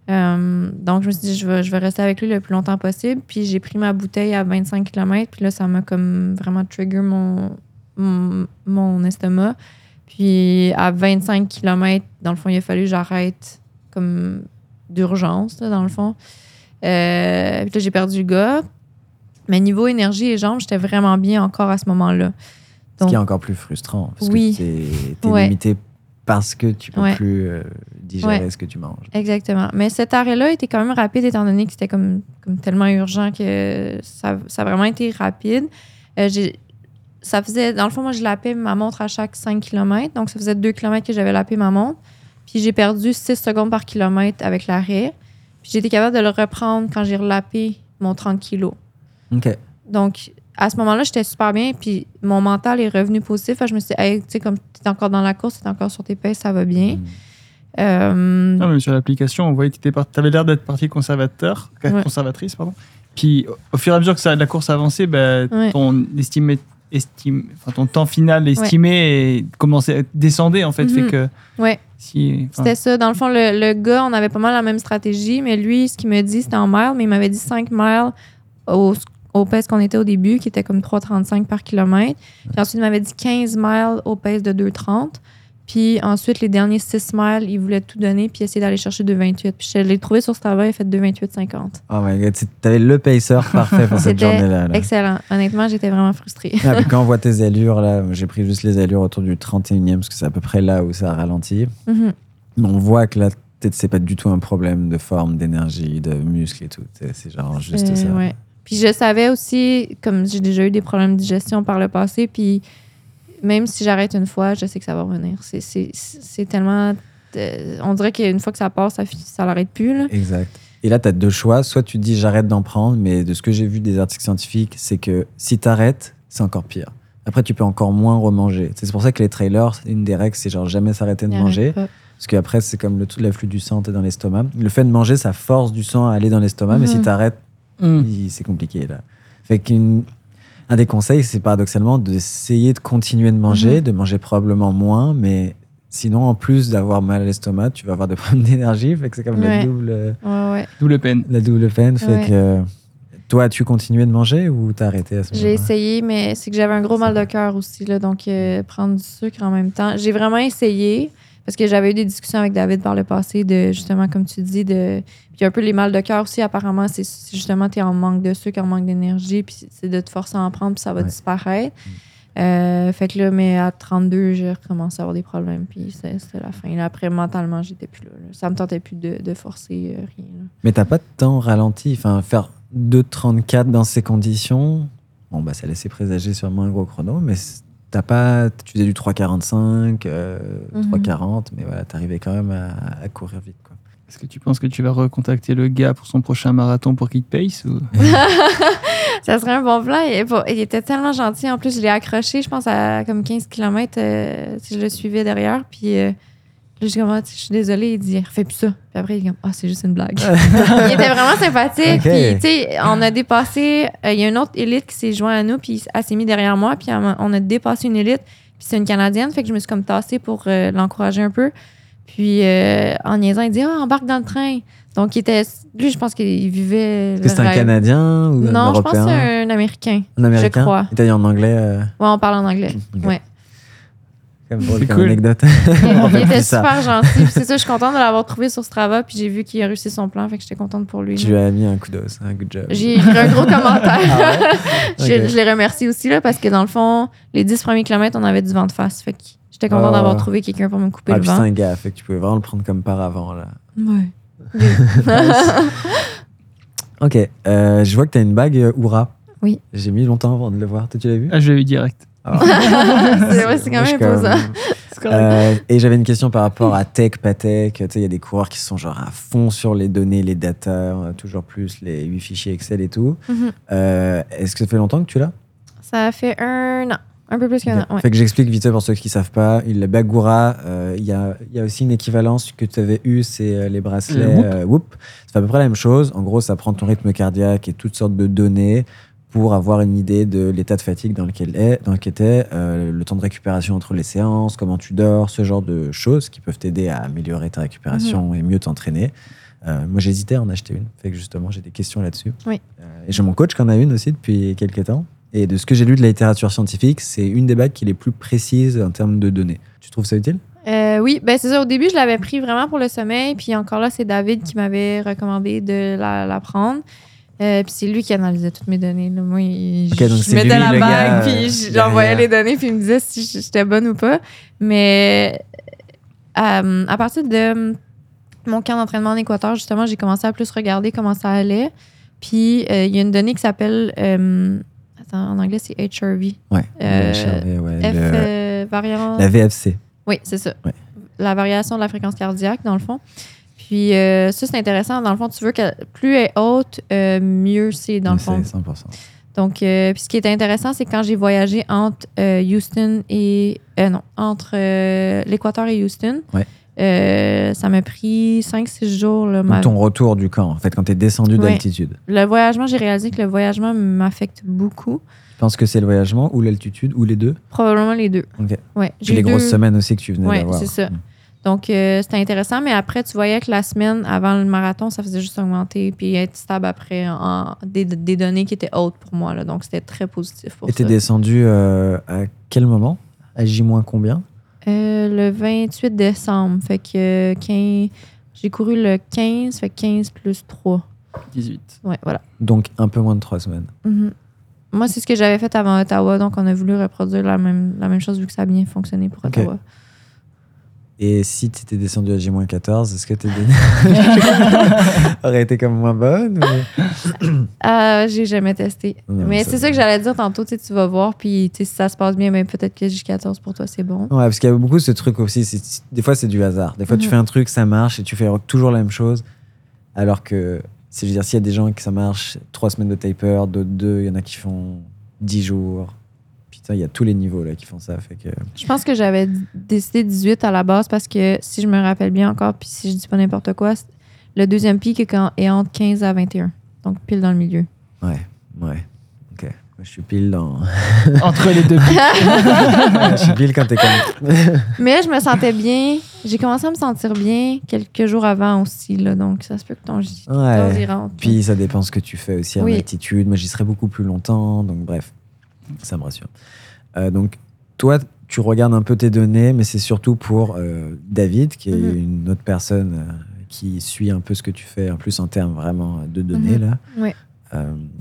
Euh, donc, je me suis dit, je vais, je vais rester avec lui le plus longtemps possible. Puis, j'ai pris ma bouteille à 25 km. Puis là, ça m'a comme vraiment trigger mon, mon, mon estomac. Puis, à 25 km, dans le fond, il a fallu que j'arrête comme d'urgence, dans le fond. Euh, puis là, j'ai perdu le gars. Mais niveau énergie et jambes, j'étais vraiment bien encore à ce moment-là. Ce qui est encore plus frustrant parce Oui. que Ouais. limité parce que tu peux Ouais. plus euh, digérer Ouais. ce que tu manges. Exactement. Mais cet arrêt-là était quand même rapide étant donné que c'était comme, comme tellement urgent que ça, ça a vraiment été rapide. Euh, ça faisait, dans le fond, moi, je lapais ma montre à chaque 5 km. Donc, ça faisait 2 km que j'avais lapé ma montre. Puis, j'ai perdu 6 secondes par kilomètre avec l'arrêt. Puis, j'ai été capable de le reprendre quand j'ai relapé mon 30 kilos. Ok. Donc, à ce moment-là, j'étais super bien. Puis, mon mental est revenu positif. Que Je me suis dit, hey, tu sais, comme tu es encore dans la course, tu es encore sur tes pèses, ça va bien. Mm. Euh, Non, même sur l'application, on voyait que tu avais l'air d'être parti conservateur, Ouais. conservatrice, pardon. Puis au- au fur et à mesure que ça, la course avançait, bah, Ouais. ton, estimé, estime, enfin, ton temps final estimé et commençait à descendre en fait. Fait que ouais. si, C'était ça. Dans le fond, le, le gars, on avait pas mal la même stratégie, mais lui, ce qu'il me dit, c'était en miles, mais il m'avait dit 5 miles au, au pace qu'on était au début, qui était comme 3,35 par kilomètre. Puis ensuite, il m'avait dit 15 miles au pace de 2,30. Puis ensuite, les derniers 6 miles, il voulait tout donner, puis essayer d'aller chercher 2,28. Puis je l'ai trouvé sur Strava, il a fait 2,28,50. Oh my god, t'avais le pacer parfait pour cette journée-là. là. Excellent. Honnêtement, j'étais vraiment frustrée. Ah, puis quand on voit tes allures, là, j'ai pris juste les allures autour du 31e, parce que c'est à peu près là où ça ralentit. Mhm. Mais on voit que là, peut-être c'est pas du tout un problème de forme, d'énergie, de muscles et tout. C'est c'est genre juste Euh, ça. ouais. Puis je savais aussi, comme j'ai déjà eu des problèmes de digestion par le passé, puis même si j'arrête une fois, je sais que ça va revenir. C'est- tellement. euh, on dirait qu'une fois que ça passe, ça, ça l'arrête plus. Là. Exact. Et là, tu as deux choix. Soit tu dis j'arrête d'en prendre, mais de ce que j'ai vu des articles scientifiques, c'est que si tu arrêtes, c'est encore pire. Après, tu peux encore moins remanger. C'est pour ça que les trailers, une des règles, c'est genre jamais s'arrêter de manger. pas. Parce qu'après, c'est comme le, tout l'afflux du sang t'es dans l'estomac. Le fait de manger, ça force du sang à aller dans l'estomac, mais si Mhm. Hmm. c'est compliqué là. Fait qu'une un des conseils, c'est paradoxalement d'essayer de continuer de manger, Mhm. de manger probablement moins, mais sinon, en plus d'avoir mal à l'estomac, tu vas avoir des problèmes d'énergie. Fait que c'est comme la double, Ouais, ouais. double peine. la double peine. Fait Ouais. que toi, as-tu continué de manger ou t'as arrêté à ce J'ai moment-là? essayé, mais c'est que j'avais un gros mal de cœur aussi. Là, donc, euh, prendre du sucre en même temps. J'ai vraiment essayé parce que j'avais eu des discussions avec David par le passé de, justement, comme tu dis, de. Puis un peu les mal de cœur aussi, apparemment, c'est justement, tu es en manque de sucre, en manque d'énergie, puis c'est de te forcer à en prendre, puis ça va Ouais. disparaître. Euh, fait que là, mais à 32, j'ai recommencé à avoir des problèmes, puis c'était la fin. Là, après, mentalement, j'étais plus là, là. Ça me tentait plus de, de forcer euh, rien. là. Mais t'as pas de temps ralenti. Enfin, faire 2,34 dans ces conditions, bon, bah, ça laissait présager sûrement un gros chrono, mais t'as pas, tu faisais du 3,45, euh, Mhm. 3,40, mais voilà, t'arrivais quand même à, à courir vite. Quoi. Est-ce que tu penses que tu vas recontacter le gars pour son prochain marathon pour qu'il te pace ou... Ça serait un bon plan. Il, était tellement gentil. En plus, je l'ai accroché, je pense, à comme 15 km si je le suivais derrière. Puis euh, là, j'ai comme, Ah, je suis désolée. Il dit, refais plus ça. Puis après, il est comme, ah, c'est juste une blague. il était vraiment sympathique. Puis, tu sais, on a dépassé. euh, Il y a une autre élite qui s'est joint à nous, puis elle s'est mise derrière moi. Puis on a dépassé une élite. Puis c'est une Canadienne. Fait que je me suis comme tassée pour euh, l'encourager un peu. Puis euh, en niaisant, il dit, ah, embarque dans le train. Donc, il était. Lui, je pense qu'il vivait. Est-ce que c'est un. Canadien ou un Non, je pense que c'est un Américain. Un Américain? je crois. Il t'a dit en anglais euh, Ouais, on parle en anglais. Ouais. Comme cool. anecdote. Il On fait était super gentil. C'est ça, je suis contente de l'avoir trouvé sur Strava. Puis j'ai vu qu'il a réussi son plan. Fait que j'étais contente pour lui. Tu lui as mis un coup d'os, un good job. J'ai écrit un gros commentaire. Ah ouais? je, je les remercie aussi là, parce que dans le fond, les 10 premiers kilomètres, on avait du vent de face. Fait que j'étais contente Ah. d'avoir trouvé quelqu'un pour me couper Ah, le puis c'est vent. un gars, fait que tu pouvais vraiment le prendre comme par avant là. Ouais. Ok, euh, je vois que tu as une bague euh, Oura. Oui. J'ai mis longtemps avant de le voir. Toi, tu l'as vu? Ah, je l'ai eu direct. Alors, c'est ouais, c'est quand même imposant. Euh, et j'avais une question par rapport à tech, pas tech. Tu sais, il y a des coureurs qui sont genre à fond sur les données, les data, euh, toujours plus les huit fichiers Excel et tout. Mhm. Euh, Est-ce que ça fait longtemps que tu l'as Ça fait un an. Un peu plus qu'un an, ouais. Fait que j'explique vite fait pour ceux qui savent pas. Le Bagura, euh, il y, a, il y a aussi une équivalence que tu avais eu, c'est euh, les bracelets Le Whoop. euh, Whoop. C'est à peu près la même chose. En gros, ça prend ton rythme cardiaque et toutes sortes de données pour avoir une idée de l'état de fatigue dans lequel est, dans lequel t'es, euh, le temps de récupération entre les séances, comment tu dors, ce genre de choses qui peuvent t'aider à améliorer ta récupération Mhm. et mieux t'entraîner. Euh, moi, j'hésitais à en acheter une. Fait que justement, j'ai des questions là-dessus. Oui. Euh, et j'ai mon coach qui en a une aussi depuis quelques temps. Et de ce que j'ai lu de la littérature scientifique, c'est une des bagues qui est les plus précises en termes de données. Tu trouves ça utile? Euh, oui, ben c'est ça. Au début, je l'avais pris vraiment pour le sommeil. Puis encore là, c'est David qui m'avait recommandé de la, la prendre. Euh, puis c'est lui qui analysait toutes mes données. là. Moi, il- je mettais lui, la bague, gars, puis euh, j'envoyais les données, puis il me disait si j'étais bonne ou pas. Mais euh, à partir de mon camp d'entraînement en Équateur, justement, j'ai commencé à plus regarder comment ça allait. Puis euh, il y a une donnée qui s'appelle, attends, en anglais, c'est HRV. Le HRV, ouais, F, le- variant. la VFC. Oui, c'est ça. Ouais. La variation de la fréquence cardiaque, dans le fond. Puis euh, ça, c'est intéressant. Dans le fond, tu veux que plus elle est haute, euh, mieux c'est, dans le fond. C'est 100%. Donc, euh, puis ce qui est intéressant, c'est quand j'ai voyagé entre Houston et. non, entre l'Équateur et Houston. Ouais. ça m'a pris 5-6 jours. Là, ma- ton retour du camp, en fait, quand tu es descendu Ouais. d'altitude. Le voyagement, j'ai réalisé que le voyagement m'affecte beaucoup. Tu penses que c'est le voyagement ou l'altitude ou les deux? Probablement les deux. Ok. Ouais, j'ai les deux- grosses semaines aussi que tu venais Ouais, d'avoir. c'est ça. Mm. Donc, euh, c'était intéressant, mais après, tu voyais que la semaine avant le marathon, ça faisait juste augmenter, puis être stable après en, des, des données qui étaient hautes pour moi. Là, donc, c'était très positif pour Et t'es ça. descendu euh, à quel moment? À J- combien? Euh, le 28 décembre, fait que euh, 15 j'ai couru le 15, fait que 15 plus 3. 18. Ouais, voilà. Donc un peu moins de trois semaines. Mhm. Moi, c'est ce que j'avais fait avant Ottawa, donc on a voulu reproduire la même, la même chose vu que ça a bien fonctionné pour. Ottawa. Et si tu étais descendu à J-14, est-ce que tes données auraient été comme moins bonnes ou- Euh, j'ai jamais testé. Non, mais c'est ça que j'allais dire tantôt, tu vas voir, puis si ça se passe bien, ben, peut-être que J14 pour toi, c'est bon. Ouais, parce qu'il y a beaucoup ce truc aussi. Des fois, c'est du hasard. Des fois, tu Mhm. fais un truc, ça marche et tu fais toujours la même chose. Alors que, si je veux dire, s'il y a des gens qui ça marche, trois semaines de taper, d'autres deux, il y en a qui font dix jours. Putain, il y a tous les niveaux là qui font ça. Fait que... Je pense que j'avais décidé 18 à la base parce que si je me rappelle bien encore, puis si je dis pas n'importe quoi, le deuxième pic est, quand- est entre 15 à 21. Donc pile dans le milieu. Ouais, ouais. Ok. Moi, je suis pile dans. Entre les deux pics. je suis pile quand t'es comme. Mais je me sentais bien. J'ai commencé à me sentir bien quelques jours avant aussi. Là, donc ça se peut que ton Ouais. y rentre. Puis ça dépend ce que tu fais aussi en Oui. altitude. Moi, j'y serais beaucoup plus longtemps. Donc, bref, ça me rassure. Euh, donc, toi, tu regardes un peu tes données, mais c'est surtout pour euh, David, qui est Mhm. une autre personne euh, qui suit un peu ce que tu fais, en plus en termes vraiment de données. Mhm. là. Oui.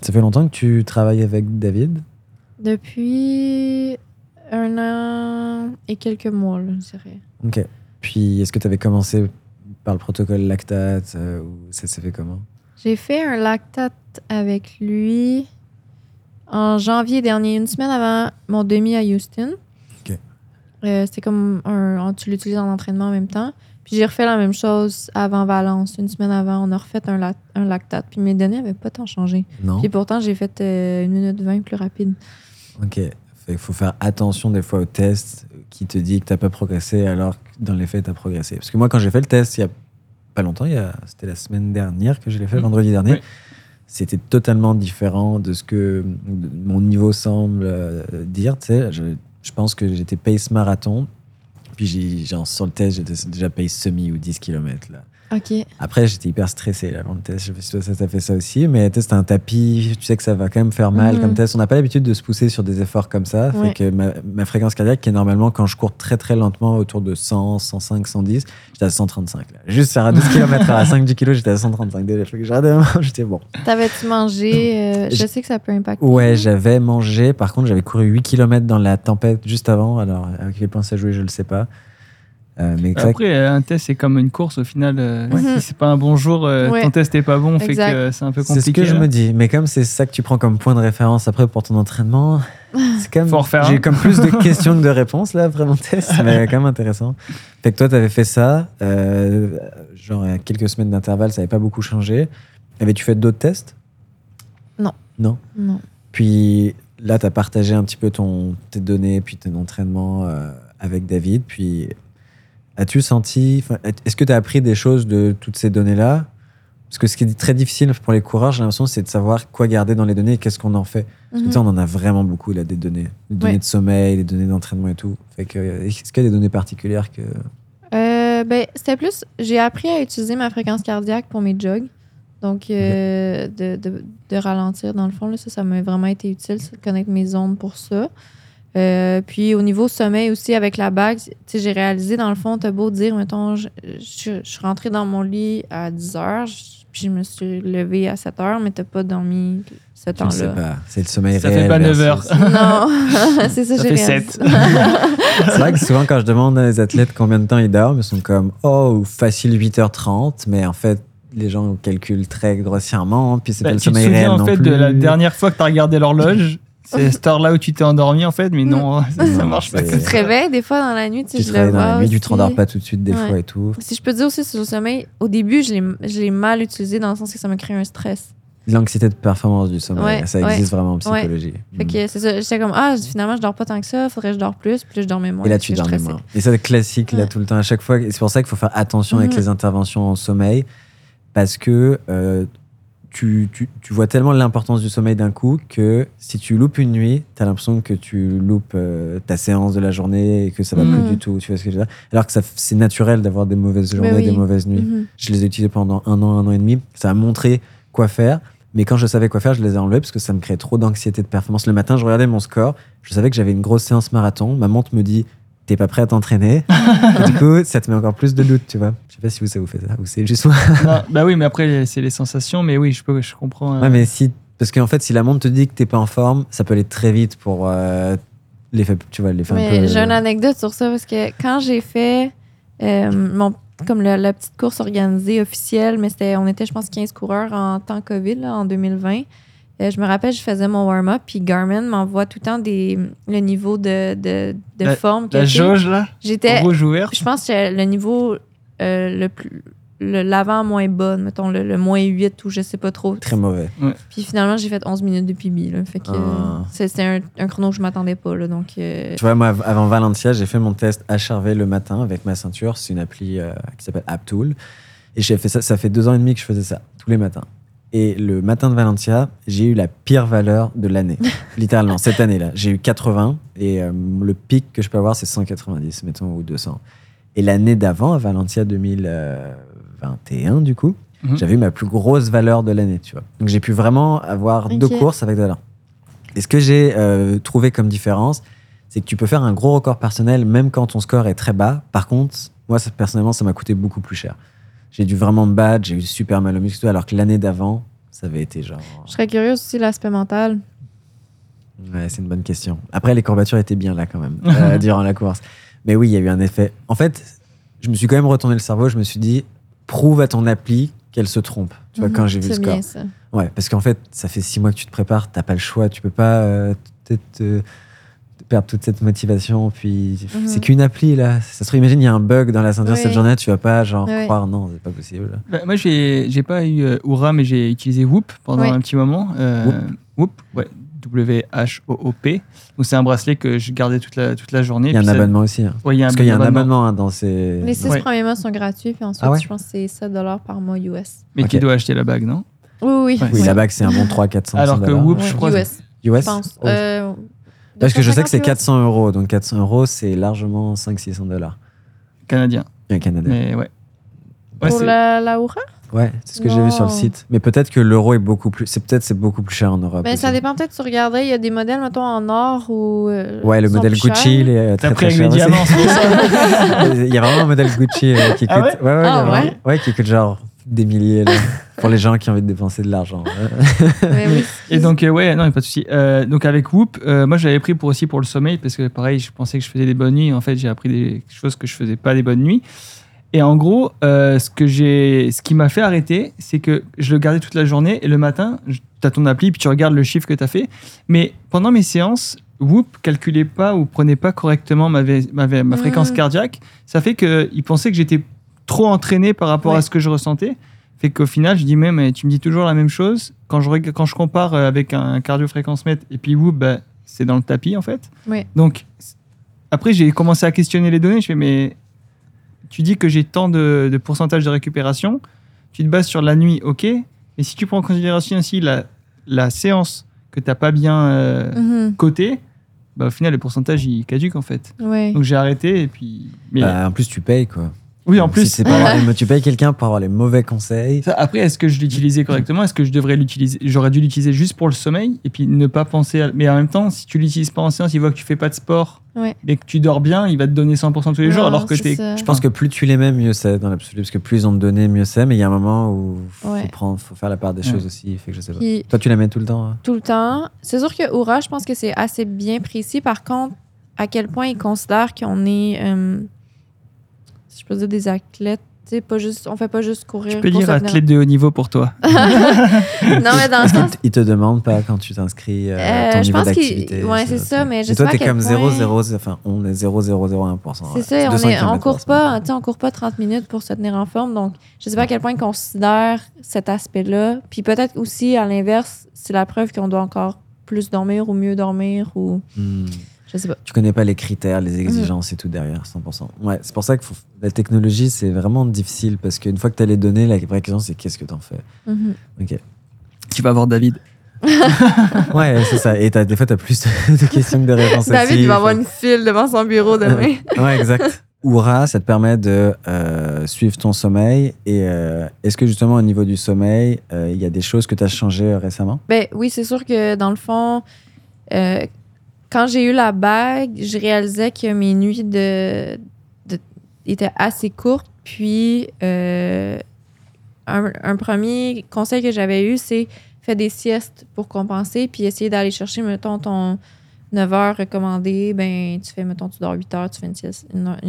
Ça fait longtemps que tu travailles avec David? Depuis un an et quelques mois, là, je dirais. Ok. Puis, est-ce que tu avais commencé par le protocole lactate ou ça s'est fait comment? J'ai fait un lactate avec lui en janvier dernier, une semaine avant mon demi à Houston. Ok. Euh, C'était comme un, tu l'utilises en entraînement en même temps. Puis j'ai refait la même chose avant Valence. Une semaine avant, on a refait un, lac- un lactate. Puis mes données n'avaient pas tant changé. Non Puis pourtant, j'ai fait euh, une minute 20 plus rapide. Ok. Il faut faire attention des fois au test qui te dit que t'as pas progressé alors que dans les faits t'as progressé. Parce que moi quand j'ai fait le test il y a pas longtemps, il y a- c'était la semaine dernière que je l'ai fait, Mhm. vendredi dernier, Oui. C'était totalement différent de ce que mon niveau semble euh, dire. Tu sais, je, pense que j'étais pace marathon, puis j'ai, genre, sur le test j'étais déjà pace semi ou 10 km là. Après, j'étais hyper stressé là, avant le test. Je sais pas si toi, ça t'a fait ça aussi. Mais tu sais, c'est un tapis. Tu sais que ça va quand même faire mal Mhm. comme test. On n'a pas l'habitude de se pousser sur des efforts comme ça. Fait Ouais. que ma, ma fréquence cardiaque, qui est normalement quand je cours très très lentement autour de 100, 105, 110, j'étais à 135. Là. Juste à 12 km à 5-10 kg, j'étais à 135. Déjà, j'étais bon. T'avais-tu mangé euh, Je sais que ça peut impacter. Ouais, j'avais mangé. Par contre, j'avais couru 8 km dans la tempête juste avant. Alors, à quel point ça jouait, je le sais pas. Euh, mais c'est Après, un test, c'est comme une course. Au final, euh, Ouais. si c'est pas un bon jour, euh, Ouais. ton test est pas bon, fait que c'est un peu c'est compliqué. ce que je me dis. Mais comme c'est ça que tu prends comme point de référence après pour ton entraînement, c'est quand même. J'ai comme plus de questions que de réponses là, vraiment test, mais quand même intéressant. Fait que toi, tu avais fait ça, euh, genre à quelques semaines d'intervalle, ça n'avait pas beaucoup changé. Avais-tu fait d'autres tests? Non. Non? Non. Puis là, tu as partagé un petit peu ton, tes données, puis ton entraînement euh, avec David. Puis as-tu senti, est-ce que tu as appris des choses de toutes ces données-là? Parce que ce qui est très difficile pour les coureurs, j'ai l'impression, c'est de savoir quoi garder dans les données et qu'est-ce qu'on en fait. Parce que Mhm. tu sais, on en a vraiment beaucoup, là, des données. Des données Ouais. de sommeil, des données d'entraînement et tout. Fait que, est-ce qu'il y a des données particulières que. Euh, ben, c'était plus. J'ai appris à utiliser ma fréquence cardiaque pour mes jogs. Donc, euh, de, de, de ralentir, dans le fond, là, ça, ça m'a vraiment été utile, de connaître mes zones pour ça. Euh, puis, au niveau sommeil aussi, avec la bague, tu sais, j'ai réalisé, dans le fond, t'as beau dire, mettons, je, je- je suis rentrée dans mon lit à 10 heures, je- puis je me suis levée à 7 heures, mais t'as pas dormi ce temps-là. pas. C'est le sommeil Ça fait réel. pas neuf versus- heures. Non, c'est ça, Ça j'ai fait réalisé. sept. C'est vrai que souvent, quand je demande aux athlètes combien de temps ils dorment, ils sont comme Oh, facile 8h30, mais en fait, les gens calculent très grossièrement, puis c'est Bah, pas le tu te sommeil souviens réel en fait plus. de la dernière fois que tu as regardé l'horloge C'est cette heure-là où tu t'es endormi en fait, mais non, ça, ça marche pas. Tu te réveilles des fois dans la nuit, tu Tu je te le réveilles dans la vois nuit, tu te rendors pas tout de suite des Ouais. fois et tout. Si je peux dire aussi sur le sommeil, au début, je l'ai- je l'ai mal utilisé dans le sens que ça m'a créé un stress. L'anxiété de performance du sommeil, Ouais, ça ouais. existe vraiment en psychologie. Fait Mm. que c'est ça, j'étais comme, ah, finalement, je dors pas tant que ça, faudrait que je dors plus, puis je dormais moins. Et là, tu dormais moins. Et ça, c'est classique, là, Ouais. tout le temps, à chaque fois. C'est pour ça qu'il faut faire attention avec Mhm. les interventions en sommeil, parce que euh, tu, tu, tu vois tellement l'importance du sommeil d'un coup que si tu loupes une nuit, tu as l'impression que tu loupes euh, ta séance de la journée et que ça va plus du tout. Tu vois ce que je veux dire? Alors que c'est naturel d'avoir des mauvaises journées, oui. des mauvaises nuits. Mhm. Je les ai utilisés pendant un an, un an et demi. Ça a montré quoi faire. Mais quand je savais quoi faire, je les ai enlevés parce que ça me créait trop d'anxiété de performance. Le matin, je regardais mon score. Je savais que j'avais une grosse séance marathon. Ma montre me dit T'es pas prêt à t'entraîner Du coup, ça te met encore plus de doutes, tu vois. Je sais pas si vous, ça vous fait ça ou c'est juste moi. Non, bah oui, mais après, c'est les sensations, mais oui, je, peux, je comprends. euh, Ouais, mais si. Parce qu'en fait, si la montre te dit que t'es pas en forme, ça peut aller très vite pour euh, l'effet. Tu vois, l'effet un peu. j'ai une anecdote sur ça parce que quand j'ai fait euh, mon, comme la petite course organisée officielle, mais c'était, on était, je pense, 15 coureurs en temps COVID, là, en 2020. Euh, je me rappelle, je faisais mon warm-up, puis Garmin m'envoie tout le temps des, le niveau de, de, de La- forme. que La jauge, là, J'étais, rouge ouvert. je pense que c'était le niveau euh, le plus. Le, l'avant moins bonne, mettons le, le moins 8 ou je sais pas trop. Très mauvais. Puis finalement, j'ai fait 11 minutes de PB. Là, fait que Ah. c'est- c'était un, un chrono que je m'attendais pas. Là, donc, euh, Tu vois, moi, av- avant Valencia, j'ai fait mon test HRV le matin avec ma ceinture. C'est une appli euh, qui s'appelle AppTool. Et j'ai fait ça, ça fait deux ans et demi que je faisais ça, tous les matins. Et le matin de Valencia, j'ai eu la pire valeur de l'année. Littéralement, cette année-là. J'ai eu 80 et euh, le pic que je peux avoir, c'est 190, mettons, ou 200. Et l'année d'avant, à Valencia 2021, du coup, Mhm. j'avais eu ma plus grosse valeur de l'année, tu vois. Donc j'ai pu vraiment avoir deux courses avec de valeur. Et ce que j'ai euh, trouvé comme différence, c'est que tu peux faire un gros record personnel même quand ton score est très bas. Par contre, moi, ça, personnellement, ça m'a coûté beaucoup plus cher. J'ai dû vraiment me battre, j'ai eu super mal au muscle, tout, alors que l'année d'avant, ça avait été genre. je serais curieuse aussi l'aspect mental. Ouais, c'est une bonne question. Après, les courbatures étaient bien là quand même, euh, durant la course. Mais oui, il y a eu un effet. En fait, je me suis quand même retourné le cerveau, je me suis dit, prouve à ton appli qu'elle se trompe. Tu vois, Mhm, quand j'ai vu le score. bien ça. Ouais, parce qu'en fait, ça fait six mois que tu te prépares, t'as pas le choix, tu peux pas euh, peut-être euh, perdre toute cette motivation. Puis Mhm. c'est qu'une appli là. Ça se trouve, imagine, il y a un bug dans la ceinture Oui. cette journée, tu vas pas genre Oui. croire, non, c'est pas possible. Bah, moi, j'ai j'ai pas eu euh, Oura, mais j'ai utilisé Whoop pendant Oui. un petit moment. Euh, Whoop, ouais. W-H-O-O-P. Donc, c'est un bracelet que je gardais toute la, toute la journée. Il y a un ça- abonnement aussi. hein. Ouais, il y a un Parce qu'il y a un abonnement hein, dans ces. Les six Ouais. premiers mois sont gratuits, puis ensuite, Ah ouais? je pense que c'est 7 par mois US. Mais qui doit acheter la bague, non? Oui, oui. Ouais. Oui, Ouais. la bague, c'est un bon 300-400 Alors que dollars. Whoop, je crois. US, US je pense. Oh. Euh, Parce que je sais que c'est 250 400 euros. Donc 400 euros, c'est largement 500-600 dollars. Canadien. Un Canadien. Mais ouais. Ouais, Pour c'est- la, la Oura? Ouais, c'est ce que j'ai vu sur le site. Mais peut-être que l'euro est beaucoup plus. C'est peut-être c'est beaucoup plus cher en Europe. Ben, ça dépend peut-être, tu regardais, il y a des modèles, mettons, en or ou. euh, Ouais, le modèle Gucci, il est euh, très très cher. diamants, il y a vraiment un modèle Gucci euh, qui coûte. Ah ouais ouais, ouais, a Ah vraiment- ouais? Ouais, qui coûte genre des milliers là, pour les gens qui ont envie de dépenser de l'argent. Oui. Et donc, euh, ouais, non, pas de souci. Euh, donc, avec Whoop, euh, moi, j'avais pris pour aussi pour le sommeil, parce que pareil, je pensais que je faisais des bonnes nuits. En fait, j'ai appris des choses que je faisais pas des bonnes nuits. Et en gros, euh, ce, que j'ai, ce qui m'a fait arrêter, c'est que je le gardais toute la journée et le matin, tu as ton appli, puis tu regardes le chiffre que tu as fait. Mais pendant mes séances, Whoop calculait pas ou prenait pas correctement ma, fréquence cardiaque. Ça fait qu'il pensait que j'étais trop entraîné par rapport Ouais. à ce que je ressentais. Fait qu'au final, je dis, mais, mais tu me dis toujours la même chose. Quand je, reg- quand je compare euh, avec un cardio-fréquence-mètre et puis Whoop, bah, c'est dans le tapis en fait. Ouais. Donc, après, j'ai commencé à questionner les données. Je fais, mais tu dis que j'ai tant de, de pourcentage de récupération. Tu te bases sur la nuit, ok. Mais si tu prends en considération aussi la, la séance que tu n'as pas bien euh, Mhm. cotée, bah, au final, le pourcentage, il caduque en fait. Ouais. Donc, j'ai arrêté et puis. Mais, Bah, en plus, tu payes quoi. Oui, en Si plus. c'est pour avoir les- tu payes quelqu'un pour avoir les mauvais conseils. Ça, après, est-ce que je l'utilisais correctement? Est-ce que je devrais l'utiliser? J'aurais dû l'utiliser juste pour le sommeil et puis ne pas penser. À... Mais en même temps, si tu l'utilises pas en séance, il voit que tu fais pas de sport Ouais. et que tu dors bien, il va te donner 100% tous les jours alors que ça. Je pense que plus tu les mets, mieux c'est dans l'absolu. Parce que plus ils ont de données, mieux c'est. Mais il y a un moment où faut, Ouais. prendre, faut faire la part des Ouais. choses aussi. Fait que je sais pas. Puis, Toi, tu la mets tout le temps hein? Tout le temps. C'est sûr que Oura, je pense que c'est assez bien précis. Par contre, à quel point ils considèrent qu'on est, euh, si je peux dire, des athlètes. Tu sais, pas juste, on fait pas juste courir. Tu peux tenir- athlète de haut niveau pour toi. non, mais dans le sens. Ils te demandent pas quand tu t'inscris euh, Euh, ton je niveau pense qu'il- d'activité. ouais, c'est ça, mais je Et sais toi, pas t'es comme point- 0, 0, enfin, on est 0,001%. C'est ça, on, est, on court pas, tu sais, on court pas 30 minutes pour se tenir en forme. Donc, je sais pas à quel point ils considèrent cet aspect-là. Puis peut-être aussi, à l'inverse, c'est la preuve qu'on doit encore plus dormir ou mieux dormir ou Hmm. Je sais pas. Tu connais pas les critères, les exigences et tout derrière, 100%. Ouais, c'est pour ça que faut- la technologie, c'est vraiment difficile parce qu'une fois que tu as les données, la vraie question, c'est qu'est-ce que tu en fais? Mhm. Ok. Tu vas voir David. Ouais, c'est ça. Et t'as- des fois, tu as plus de, questions que de réponses David, aussi. va avoir une file devant son bureau demain. Ouais, exact. Oura, ça te permet de euh, suivre ton sommeil. Et euh, est-ce que justement, au niveau du sommeil, euh, il y a des choses que tu as changées récemment? Ben oui, c'est sûr que dans le fond, euh, quand j'ai eu la bague, je réalisais que mes nuits de, étaient assez courtes. Puis, euh, un, premier conseil que j'avais eu, c'est faire des siestes pour compenser, puis essayer d'aller chercher, mettons, ton 9 heures recommandé. Ben, tu fais, mettons, tu dors 8 heures, tu fais une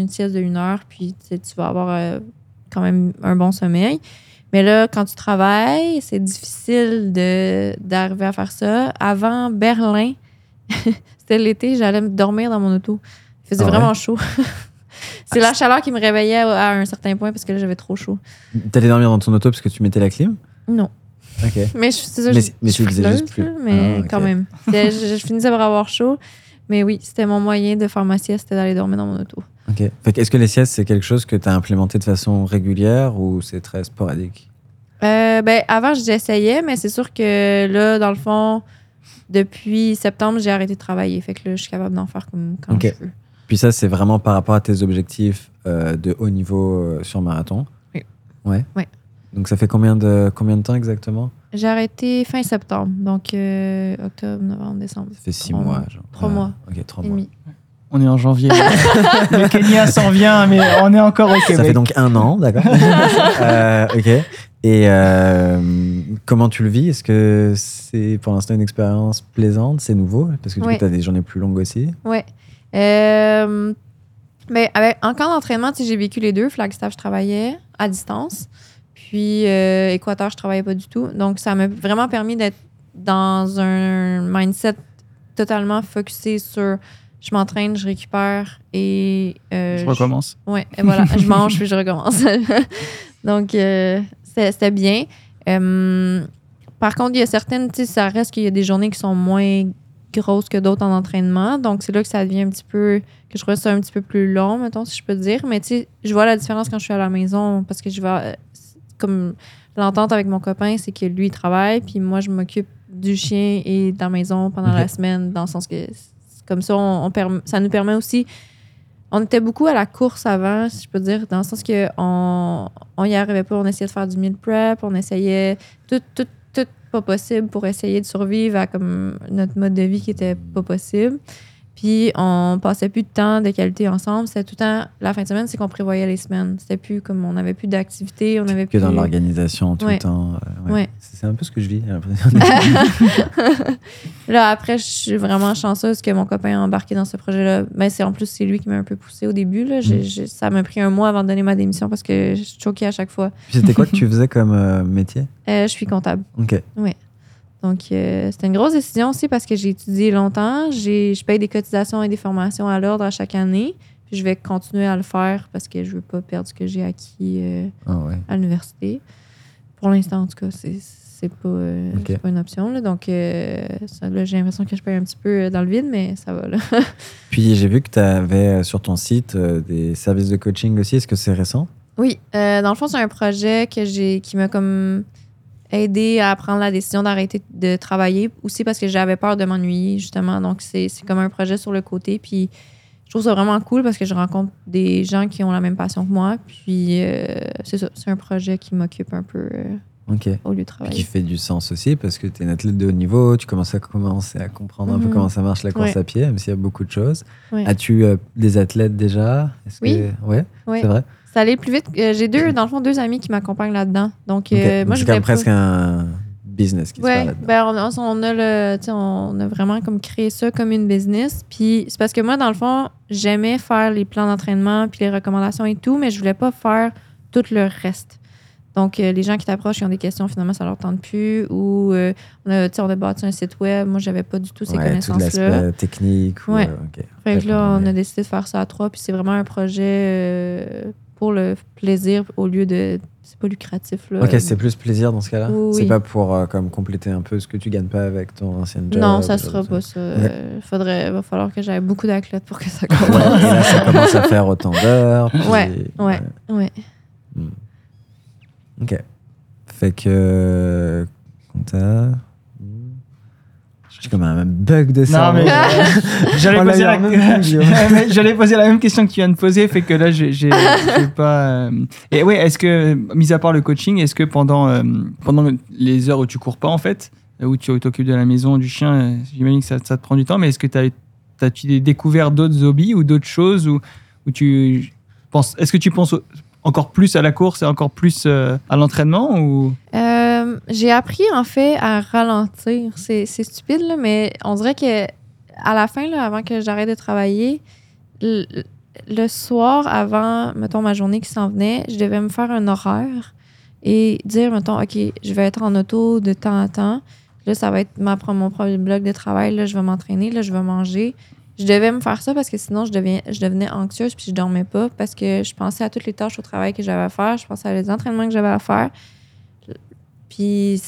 sieste, de 1 heure, puis tu vas avoir euh, quand même un bon sommeil. Mais là, quand tu travailles, c'est difficile d'arriver à faire ça. Avant Berlin, c'était l'été, j'allais me dormir dans mon auto. Il faisait Ah ouais? vraiment chaud. c'est la chaleur qui me réveillait à un certain point parce que là, j'avais trop chaud. T'allais dormir dans ton auto parce que tu mettais la clim? Non. Ok. Mais je- ça, Mais- je, mais je tu le faisais juste plus. Mais Ah, quand même. Je, je finissais par avoir chaud. Mais oui, c'était mon moyen de faire ma sieste, c'était d'aller dormir dans mon auto. Ok. Est-ce que les siestes, c'est quelque chose que tu as implémenté de façon régulière ou c'est très sporadique? Euh, ben, avant, j'essayais, mais c'est sûr que là, dans le fond, depuis septembre, j'ai arrêté de travailler. Fait que là, je suis capable d'en faire comme quand je veux. Puis ça, c'est vraiment par rapport à tes objectifs euh, de haut niveau euh, sur marathon? Oui. Ouais? Ouais. Donc ça fait combien de, combien de temps exactement? J'ai arrêté fin septembre, donc euh, octobre, novembre, décembre. Ça fait six Trois mois. mois. genre. Trois Ah, mois. Ok, trois Et mois. demi. On est en janvier. le Kenya s'en vient, mais on est encore au Ça Québec. fait donc un an, d'accord? Euh, Ok. Et euh, comment tu le vis? Est-ce que c'est pour l'instant une expérience plaisante? C'est nouveau? Parce que du Oui. coup, tu as des journées plus longues aussi. Ouais. Euh, mais avec, en camp d'entraînement, tu sais, j'ai vécu les deux. Flagstaff, je travaillais à distance. Puis euh, Équateur, je travaillais pas du tout. Donc, ça m'a vraiment permis d'être dans un mindset totalement focusé sur je m'entraîne, je récupère et. euh, Je recommence. Ouais, et voilà, je mange puis je recommence. Donc, euh, c'était c'était bien. Euh, par contre, il y a certaines, tu sais, ça reste qu'il y a des journées qui sont moins grosses que d'autres en entraînement. Donc, c'est là que ça devient un petit peu, que je trouve ça un petit peu plus long, mettons, si je peux dire. Mais tu sais, je vois la différence quand je suis à la maison parce que je vais, euh, comme l'entente avec mon copain, c'est que lui, il travaille, puis moi, je m'occupe du chien et de la maison pendant la semaine, dans le sens que comme ça, on, on ça nous permet aussi on était beaucoup à la course avant, si je peux dire, dans le sens que on, on y arrivait pas. On essayait de faire du meal prep, on essayait tout, tout, tout pas possible pour essayer de survivre à comme notre mode de vie qui était pas possible. Puis on passait plus de temps de qualité ensemble. C'était tout le temps, la fin de semaine, c'est qu'on prévoyait les semaines. C'était plus comme on n'avait plus d'activité, on avait Que plus. dans l'organisation tout Ouais. le temps. euh, ouais. Ouais. C'est un peu ce que je vis. Là, après, je suis vraiment chanceuse que mon copain a embarqué dans ce projet-là. Mais c'est en plus, c'est lui qui m'a un peu poussé au début. Là. J'ai- Mm. j'ai- ça m'a pris un mois avant de donner ma démission parce que je choquée à chaque fois. Puis C'était quoi que tu faisais comme euh, métier? Euh, je suis comptable. Ok. Donc, euh, c'était une grosse décision aussi parce que j'ai étudié longtemps. J'ai- Je paye des cotisations et des formations à l'ordre à chaque année. Puis je vais continuer à le faire parce que je veux pas perdre ce que j'ai acquis euh, Ah ouais. à l'université. Pour l'instant, en tout cas, c'est c'est pas, euh, c'est pas une option. là. Donc, ça, là, j'ai l'impression que je paye un petit peu dans le vide, mais ça va. Là. Puis j'ai vu que tu avais sur ton site des services de coaching aussi. Est-ce que c'est récent? Oui, dans le fond, c'est un projet que j'ai qui m'a comme aidé à prendre la décision d'arrêter de travailler aussi parce que j'avais peur de m'ennuyer justement. Donc c'est comme un projet sur le côté puis je trouve ça vraiment cool parce que je rencontre des gens qui ont la même passion que moi puis euh, c'est ça, c'est un projet qui m'occupe un peu euh, au lieu de Puis qui travailler. fait du sens aussi parce que tu es une athlète de haut niveau, tu commences à commencer à comprendre un peu Mhm. comment ça marche la course Ouais. à pied, même s'il y a beaucoup de choses. Ouais. As-tu euh, des athlètes déjà? Oui. Que... Ouais, Ouais. c'est vrai. Ça allait plus vite. Euh, j'ai deux dans le fond deux amis qui m'accompagnent là-dedans. Donc euh, moi je c'est pas- presque un business qui se Ouais, parle là-dedans. ben on, a- on a le, on a vraiment comme créé ça comme une business. Puis c'est parce que moi, dans le fond, j'aimais faire les plans d'entraînement puis les recommandations et tout, mais je voulais pas faire tout le reste. Donc, euh, les gens qui t'approchent, qui ont des questions, finalement, ça leur tente plus. Ou, euh, on, a, tu sais, on a bâti un site web. Moi, j'avais pas du tout ces Ouais, connaissances-là. technique. ou, Ouais. euh, ok. Fait que là, on a décidé de faire ça à trois. Puis c'est vraiment un projet euh, pour le plaisir au lieu de. C'est pas lucratif, là. Ok, c'est plus plaisir dans ce cas-là? Oui, c'est oui. pas pour euh, comme compléter un peu ce que tu gagnes pas avec ton ancienne job. Non, ça euh, sera pas ça. Faudrait, va falloir que j'aie beaucoup d'athlètes pour que ça commence. Ouais, et là, ça commence à faire autant d'heures. puis- Ouais, ouais. ouais. Ok. Fait que. Compta. J'ai comme un bug de ça. Non, mais j'allais poser, la... même poser la question que tu viens de poser, fait que là, j'ai pas. euh, Et ouais, est-ce que, mis à part le coaching, est-ce que pendant, euh, pendant les heures où tu cours pas, en fait, où tu t'occupes de la maison, du chien, euh, j'imagine que ça, ça te prend du temps, mais est-ce que tu as, as-tu découvert d'autres hobbies ou d'autres choses où, où tu penses. Est-ce que tu penses encore plus à la course et encore plus euh, à l'entraînement ou... Euh, j'ai appris en fait à ralentir. C'est stupide, là, mais on dirait que à la fin, là, avant que j'arrête de travailler, le, soir, avant, mettons, ma journée qui s'en venait, je devais me faire un horaire et dire, mettons, OK, je vais être en auto de temps à temps. Là, ça va être ma, mon premier bloc de travail. Là, je vais m'entraîner. Là, je vais manger. Je devais me faire ça parce que sinon, je, deviens, je devenais anxieuse puis je dormais pas parce que je pensais à toutes les tâches au travail que j'avais à faire. Je pensais à les entraînements que j'avais à faire. Puis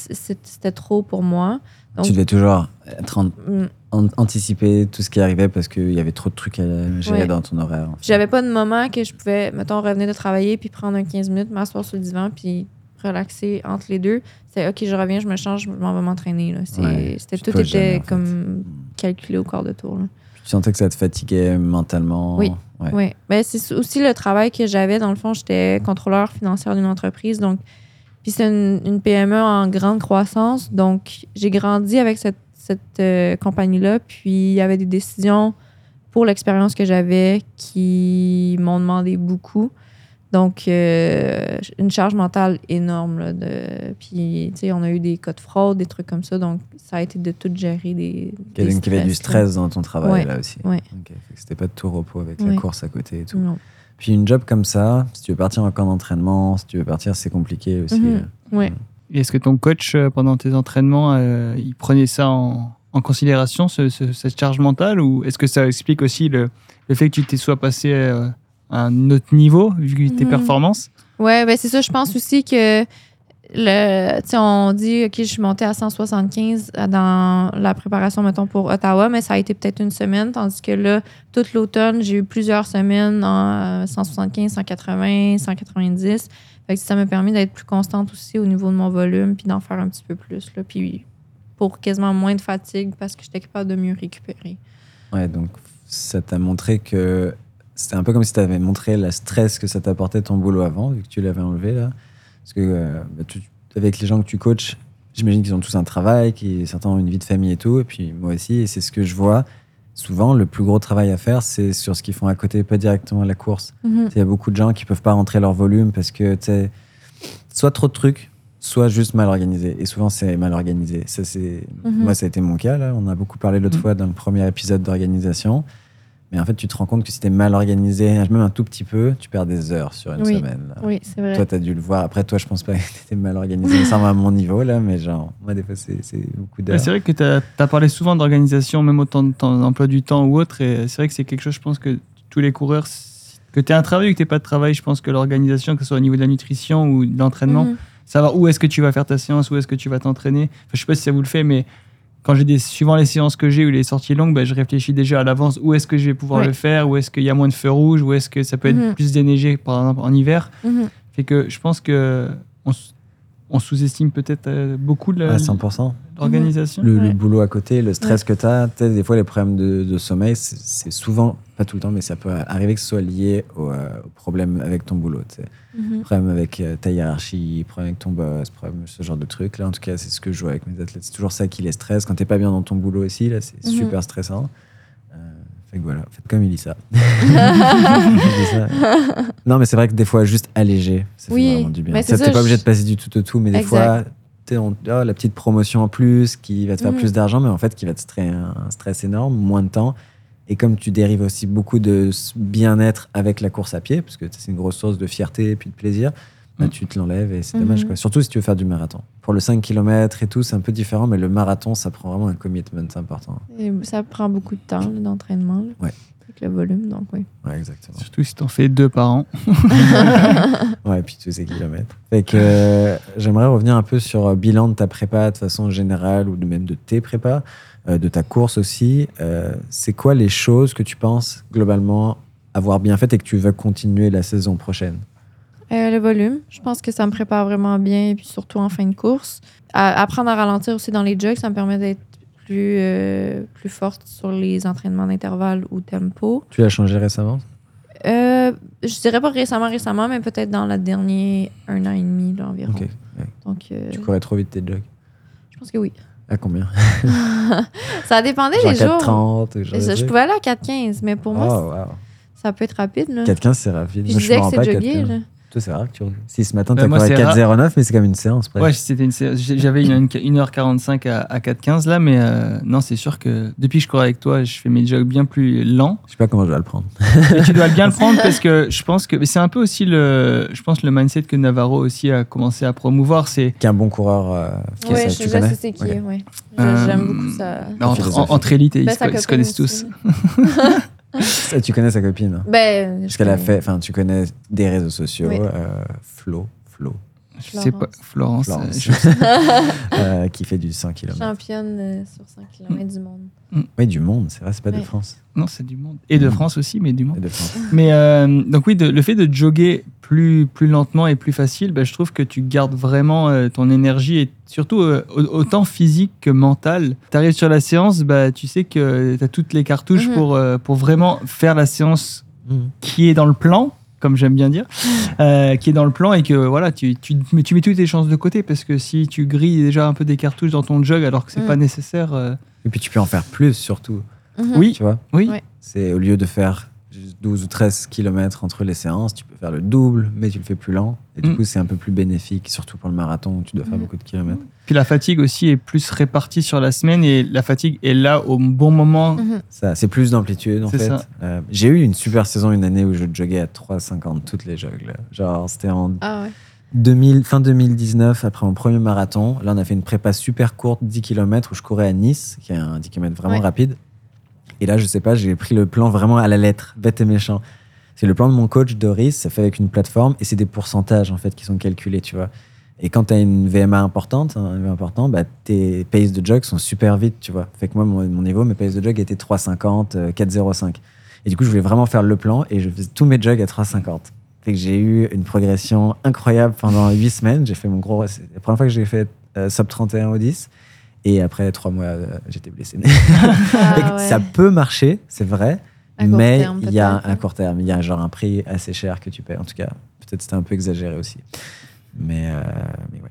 c'était trop pour moi. Donc, Tu devais toujours être en- mm, an- anticiper tout ce qui arrivait parce qu'il y avait trop de trucs à gérer Ouais. dans ton horaire. en fait. J'avais pas de moment que je pouvais, mettons, revenir de travailler puis prendre un 15 minutes, m'asseoir sur le divan puis relaxer entre les deux. C'est OK, je reviens, je me change, je m'en vais m'entraîner. Ouais, c'était tout jamais, était en fait. comme calculé au quart de tour. là. Tu sentais que ça te fatiguait mentalement? Oui. Ouais. Oui. Ben, c'est aussi le travail que j'avais. Dans le fond, j'étais contrôleur financière d'une entreprise. Donc, puis c'est une, une PME en grande croissance. Donc, j'ai grandi avec cette, cette euh, compagnie-là. Puis, il y avait des décisions pour l'expérience que j'avais qui m'ont demandé beaucoup. Donc, euh, une charge mentale énorme. Là, de, puis, tu sais, on a eu des cas de fraude, des trucs comme ça. Donc, ça a été de tout gérer des. Des qu'il y avait du stress, là. dans ton travail Ouais. là aussi. Ouais. Ok, fait que C'était pas de tout repos avec Ouais. la course à côté et tout. Non. Puis une job comme ça, si tu veux partir en camp d'entraînement, si tu veux partir, c'est compliqué aussi. Mhm. Ouais. Et Est-ce que ton coach, euh, pendant tes entraînements, euh, il prenait ça en, en considération, ce- ce- cette charge mentale Ou est-ce que ça explique aussi le, le fait que tu t'es soit passé euh, à un autre niveau, vu tes Mhm. performances? Ouais, ben c'est ça. Je pense aussi que le, on dit, OK, je suis montée à 175 dans la préparation, mettons, pour Ottawa, mais ça a été peut-être une semaine, tandis que là, toute l'automne, j'ai eu plusieurs semaines en euh, 175, 180, 190. Fait que ça m'a permis d'être plus constante aussi au niveau de mon volume, puis d'en faire un petit peu plus, là. Puis pour quasiment moins de fatigue, parce que j'étais capable de mieux récupérer. Ouais, donc ça t'a montré que c'était un peu comme si tu avais montré la stress que ça t'apportait ton boulot avant, vu que tu l'avais enlevé là. Parce que euh, bah, tu- avec les gens que tu coaches, j'imagine qu'ils ont tous un travail, qui certains ont une vie de famille et tout, et puis moi aussi, et c'est ce que je vois souvent, le plus gros travail à faire, c'est sur ce qu'ils font à côté, pas directement à la course. Mhm. Il y a beaucoup de gens qui peuvent pas rentrer leur volume parce que, tu soit trop de trucs, soit juste mal organisé. Et souvent, c'est mal organisé. Ça, c'est... Mhm. Moi, ça a été mon cas, là. On a beaucoup parlé l'autre Mhm. fois dans le premier épisode d'organisation. Mais en fait, tu te rends compte que si t'es mal organisé, même un tout petit peu, tu perds des heures sur une Oui. semaine. là. Oui, c'est vrai. Toi, t'as dû le voir. Après, toi, je pense pas que t'étais mal organisé. Ça va à mon niveau, là. Mais genre, moi, des fois, c'est, c'est beaucoup d'heures. c'est vrai que tu as, parlé souvent d'organisation, même autant de temps d'emploi du temps ou autre. Et c'est vrai que c'est quelque chose, je pense que tous les coureurs, que tu aies un travail ou que tu pas de travail, je pense que l'organisation, que ce soit au niveau de la nutrition ou de l'entraînement, savoir où est-ce que tu vas faire ta séance, où est-ce que tu vas t'entraîner? Enfin, je sais pas si ça vous le fait, mais quand j'ai des, suivant les séances que j'ai ou les sorties longues, bah, je réfléchis déjà à l'avance où est-ce que je vais pouvoir Ouais. le faire, où est-ce qu'il y a moins de feux rouges, où est-ce que ça peut être Mhm. plus déneigé, par exemple, en hiver. Mhm. Fait que je pense que on, on sous-estime peut-être euh, beaucoup À 100%. l'organisation. Le, boulot à côté, le stress que tu as, des fois les problèmes de, de sommeil, c'est souvent, pas tout le temps, mais ça peut arriver que ce soit lié au, euh, au problème avec ton boulot. tu. Mhm. Problème avec euh, ta hiérarchie, problème avec ton boss, problème, ce genre de trucs. Là, en tout cas, c'est ce que je vois avec mes athlètes. C'est toujours ça qui les stresse. Quand t'es pas bien dans ton boulot aussi, là, c'est Mhm. super stressant. Fait que voilà, faites comme il dit ça. Je dis ça. Non, mais c'est vrai que des fois, juste alléger, ça Oui, fait vraiment du bien. mais Ça, T'es pas obligé de passer du tout au tout, mais des Exact. fois, t'es en- oh, la petite promotion en plus qui va te faire Mhm. plus d'argent, mais en fait, qui va te créer un stress énorme, moins de temps. Et comme tu dérives aussi beaucoup de bien-être avec la course à pied, parce que c'est une grosse source de fierté et puis de plaisir, bah, Mhm. tu te l'enlèves et c'est Mhm. dommage. Quoi. Surtout si tu veux faire du marathon. Pour le 5 km et tout, c'est un peu différent, mais le marathon, ça prend vraiment un commitment important. Et ça prend beaucoup de temps là, d'entraînement. là, Ouais. Avec le volume, donc oui. Ouais, exactement. Surtout si t'en fais deux par an. Ouais, et puis tous ces kilomètres. Fait que euh, j'aimerais revenir un peu sur euh, bilan de ta prépa de façon générale ou de même de tes prépas, euh, de ta course aussi. Euh, c'est quoi les choses que tu penses globalement avoir bien faites et que tu veux continuer la saison prochaine? Euh, le volume, je pense que ça me prépare vraiment bien, et puis surtout en fin de course. À- apprendre à ralentir aussi dans les jogs, ça me permet d'être plus, euh, plus forte sur les entraînements d'intervalle ou tempo. Tu l'as changé récemment? Euh, je dirais pas récemment, récemment, mais peut-être dans le dernier un an et demi là, environ. Ouais. Donc, Tu courais trop vite tes jogs? Je pense que oui. À combien? Ça dépendait Genre des jours. 4,30 ou genre Je, de je pouvais aller à 4,15, mais pour moi, wow. ça peut être rapide. Là. 4,15 c'est rapide. Puis je disais que c'est pas jogger. 4,15. là. Toi, c'est rare que tu. Si ce matin, Bah, tu as rare. 4,09, mais c'est comme une séance presque. Ouais, c'était une séance. J'avais une, une 1h45 à, à 4h15 là, mais euh, non, c'est sûr que depuis que je cours avec toi, je fais mes jogs bien plus lents. Je sais pas comment je vais le prendre. Et tu dois bien le prendre parce que je pense que mais c'est un peu aussi le, je pense le mindset que Navarro aussi a commencé à promouvoir. C'est Qu'un bon coureur. euh, qui est Ouais, ça, je, tu sais c'est qui. Ok. ouais. Je- Euh, J'aime beaucoup ça. entre, philosophie. en- entre élites et ils se, ils connaissent aussi. tous. Ça, tu connais sa copine hein. Ben, Parce qu'elle a fait, enfin, tu connais des réseaux sociaux, Oui. euh, Flo, Flo, Je sais pas, Florence. Florence. euh, je- euh, qui fait du 100 km. Championne euh, sur 5 km du monde. Oui, du monde, c'est vrai, c'est pas de. France. non, c'est du monde. Et de Mm. France aussi, mais du monde. Et de France. Mais euh, donc oui, de- le fait de jogger plus, plus lentement et plus facile, bah, je trouve que tu gardes vraiment euh, ton énergie et surtout euh, au- autant physique que mentale. Tu arrives sur la séance, bah, tu sais que tu as toutes les cartouches Mhm. pour, euh, pour vraiment faire la séance Mhm. qui est dans le plan, comme j'aime bien dire, euh, qui est dans le plan et que voilà, tu, tu, mais tu mets toutes tes chances de côté parce que si tu grilles déjà un peu des cartouches dans ton jog alors que c'est Mhm. pas nécessaire, euh, Et puis tu peux en faire plus surtout, Mhm. oui, tu vois. oui. Ouais. C'est au lieu de faire juste 12 ou 13 km entre les séances, tu peux faire le double, mais tu le fais plus lent. Et du Mm. coup, c'est un peu plus bénéfique, surtout pour le marathon où tu dois faire Mhm. beaucoup de kilomètres. Puis la fatigue aussi est plus répartie sur la semaine et la fatigue est là au bon moment. Mhm. Ça, c'est plus d'amplitude en fait. ça. Euh, J'ai eu une super saison une année où je joguais à 3,50 toutes les jogs. là. Genre, c'était en Ah ouais. 2000, fin 2019, après mon premier marathon, là on a fait une prépa super courte, 10 km, où je courais à Nice, qui est un 10 km vraiment Ouais. rapide. Et là, je sais pas, j'ai pris le plan vraiment à la lettre, bête et méchant. C'est le plan de mon coach Doris, c'est fait avec une plateforme et c'est des pourcentages en fait qui sont calculés, tu vois. Et quand tu as une VMA importante, un VMA important, bah, tes paces de jog sont super vite, tu vois. Fait que moi, mon, mon niveau, mes paces de jog étaient 3,50, euh, 4,05. Et du coup, je voulais vraiment faire le plan et je faisais tous mes jogs à 3,50. Fait que j'ai eu une progression incroyable pendant 8 semaines. J'ai fait mon gros. C'est la première fois que j'ai fait euh, sub 31 au 10. Et après 3 mois, euh, j'étais blessé. Ah ouais. Ça peut marcher, c'est vrai. À mais il y a un, court terme, il y a genre un prix assez cher que tu payes. En tout cas, peut-être c'était un peu exagéré aussi. Mais, euh, mais ouais.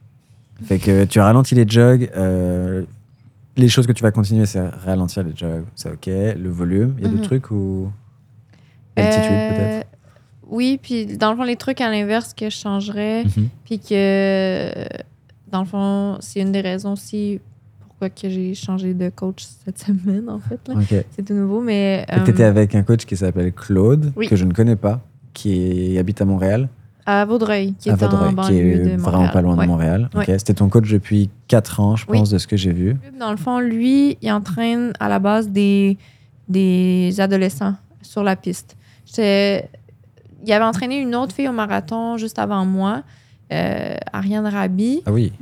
Fait que tu ralentis les jogs. euh, les choses que tu vas continuer, c'est ralentir les jogs, c'est ok. Le volume, il y a Mhm. d'autres trucs ou. L'altitude Euh, peut-être? Oui, puis dans le fond, les trucs à l'inverse que je changerais, Mhm. puis que dans le fond, c'est une des raisons aussi pourquoi que j'ai changé de coach cette semaine, en fait. là. Ok. C'est tout nouveau, mais. Fait que t'étais euh, avec un coach qui s'appelle Claude, Oui. que je ne connais pas, qui habite à Montréal, à Vaudreuil, qui à est Vaudreuil, en qui banlieue est de vraiment pas loin Ouais. de Montréal. Ok. Ouais. C'était ton coach depuis 4 ans, je Oui. pense, de ce que j'ai vu. Dans le fond, lui, il entraîne à la base des, des adolescents sur la piste. Il avait entraîné une autre fille au marathon juste avant moi, euh, Ariane Rabi. Ah oui,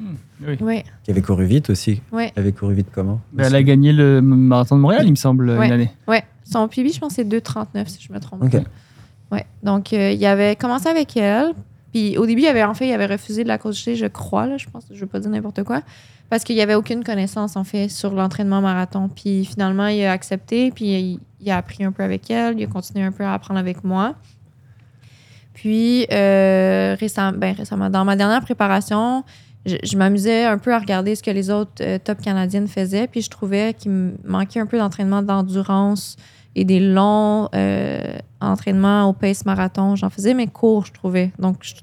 Oui. Oui, qui avait couru vite aussi. oui, Elle avait couru vite comment? Bah, elle a gagné le marathon de Montréal, il me semble, Ouais. une année. oui. Son PB, je pense, c'est 2,39 si je me trompe. Ok. Ouais. Donc, euh, il avait commencé avec elle. Puis au début, il avait, en fait, il avait refusé de la coacher, je crois, là, je pense, je veux pas dire n'importe quoi, parce qu'il n'y avait aucune connaissance, en fait, sur l'entraînement marathon. Puis finalement, il a accepté, puis il, a appris un peu avec elle, il a continué un peu à apprendre avec moi. Puis euh, récem- ben, récemment, dans ma dernière préparation, je, je m'amusais un peu à regarder ce que les autres euh, top canadiennes faisaient, puis je trouvais qu'il me manquait un peu d'entraînement d'endurance et des longs euh, entraînements au pace marathon. J'en faisais mes cours, je trouvais. Donc, je-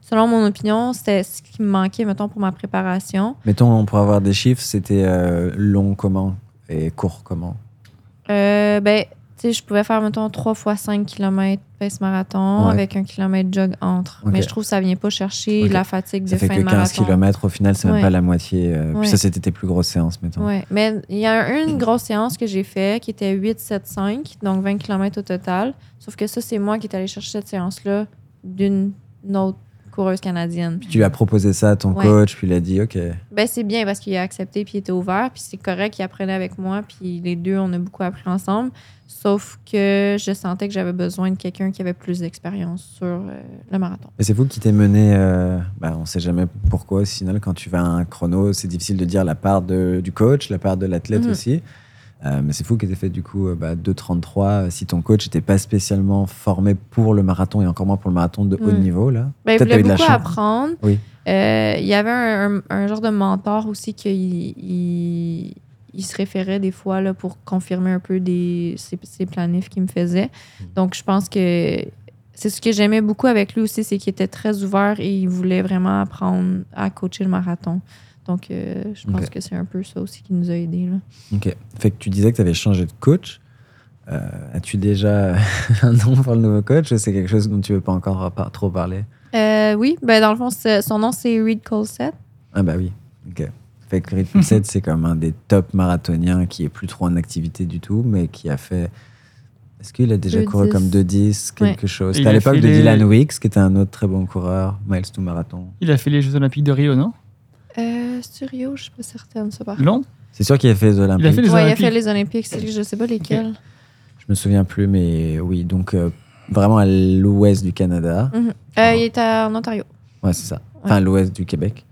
selon mon opinion, c'était ce qui me manquait, mettons, pour ma préparation. Mettons, pour avoir des chiffres, c'était euh, long comment et court comment? Euh, ben, sais, je pouvais faire, mettons, 3 fois 5 km pace marathon Ouais. avec un kilomètre jog entre. Ok. Mais je trouve que ça vient pas chercher Ok. la fatigue Ça de fait fin que de 15 marathon. km au final, c'est même Ouais. pas la moitié. euh, Ouais. Puis ça, c'était tes plus grosses séances, mettons. Ouais, mais il y a une grosse séance que j'ai fait qui était 8, 7, 5, donc 20 km au total. Sauf que ça, c'est moi qui est allé chercher cette séance-là d'une autre coureuse canadienne. Puis tu lui as proposé ça à ton Ouais. coach, puis il a dit OK. Ben, c'est bien parce qu'il a accepté puis il était ouvert, puis c'est correct, il apprenait avec moi, puis les deux, on a beaucoup appris ensemble. Sauf que je sentais que j'avais besoin de quelqu'un qui avait plus d'expérience sur euh, le marathon. Et c'est vous qui t'es mené. euh, bah, on sait jamais pourquoi. Final, quand tu vas à un chrono, c'est difficile de dire la part de, du coach, la part de l'athlète Mhm. aussi. Euh, mais c'est fou que tu fait du coup euh, bah, 2,33 euh, si ton coach n'était pas spécialement formé pour le marathon et encore moins pour le marathon de haut Mm. niveau. Là. Ben, il voulait beaucoup apprendre. Oui. Euh, il y avait un, un- un genre de mentor aussi qu'il il, il se référait des fois là, pour confirmer un peu des, ses, ses planifs qu'il me faisait. Mm. Donc, je pense que c'est ce que j'aimais beaucoup avec lui aussi, c'est qu'il était très ouvert et il voulait vraiment apprendre à coacher le marathon. Donc, euh, je pense que c'est un peu ça aussi qui nous a aidés. Là. Ok. Fait que tu disais que tu avais changé de coach. Euh, As-tu déjà un nom pour le nouveau coach ou c'est quelque chose dont tu veux pas encore par- trop parler? Euh, oui, ben, dans le fond, son nom, c'est Reed Colsett. Ah bah oui. Ok. Fait que Reed Pulset, c'est comme un des top marathoniens qui est plus trop en activité du tout, mais qui a fait. Est-ce qu'il a déjà 2,10. couru comme 2-10, quelque chose? C'était à l'époque de Dylan Wicks, qui était un autre très bon coureur, Miles to Marathon. Il a fait les Jeux Olympiques de Rio, non? Euh, sur Rio, je suis pas certaine, ça par Londres C'est sûr qu'il a fait les Olympiques. Il a fait les Ouais, il a Olympiques. fait les Olympiques, c'est- je sais pas lesquels. Je me souviens plus, mais oui, donc euh, vraiment à l'ouest du Canada. Mhm. Euh, il est à- en Ontario. Ouais, c'est ça. Enfin, à l'ouest du Québec.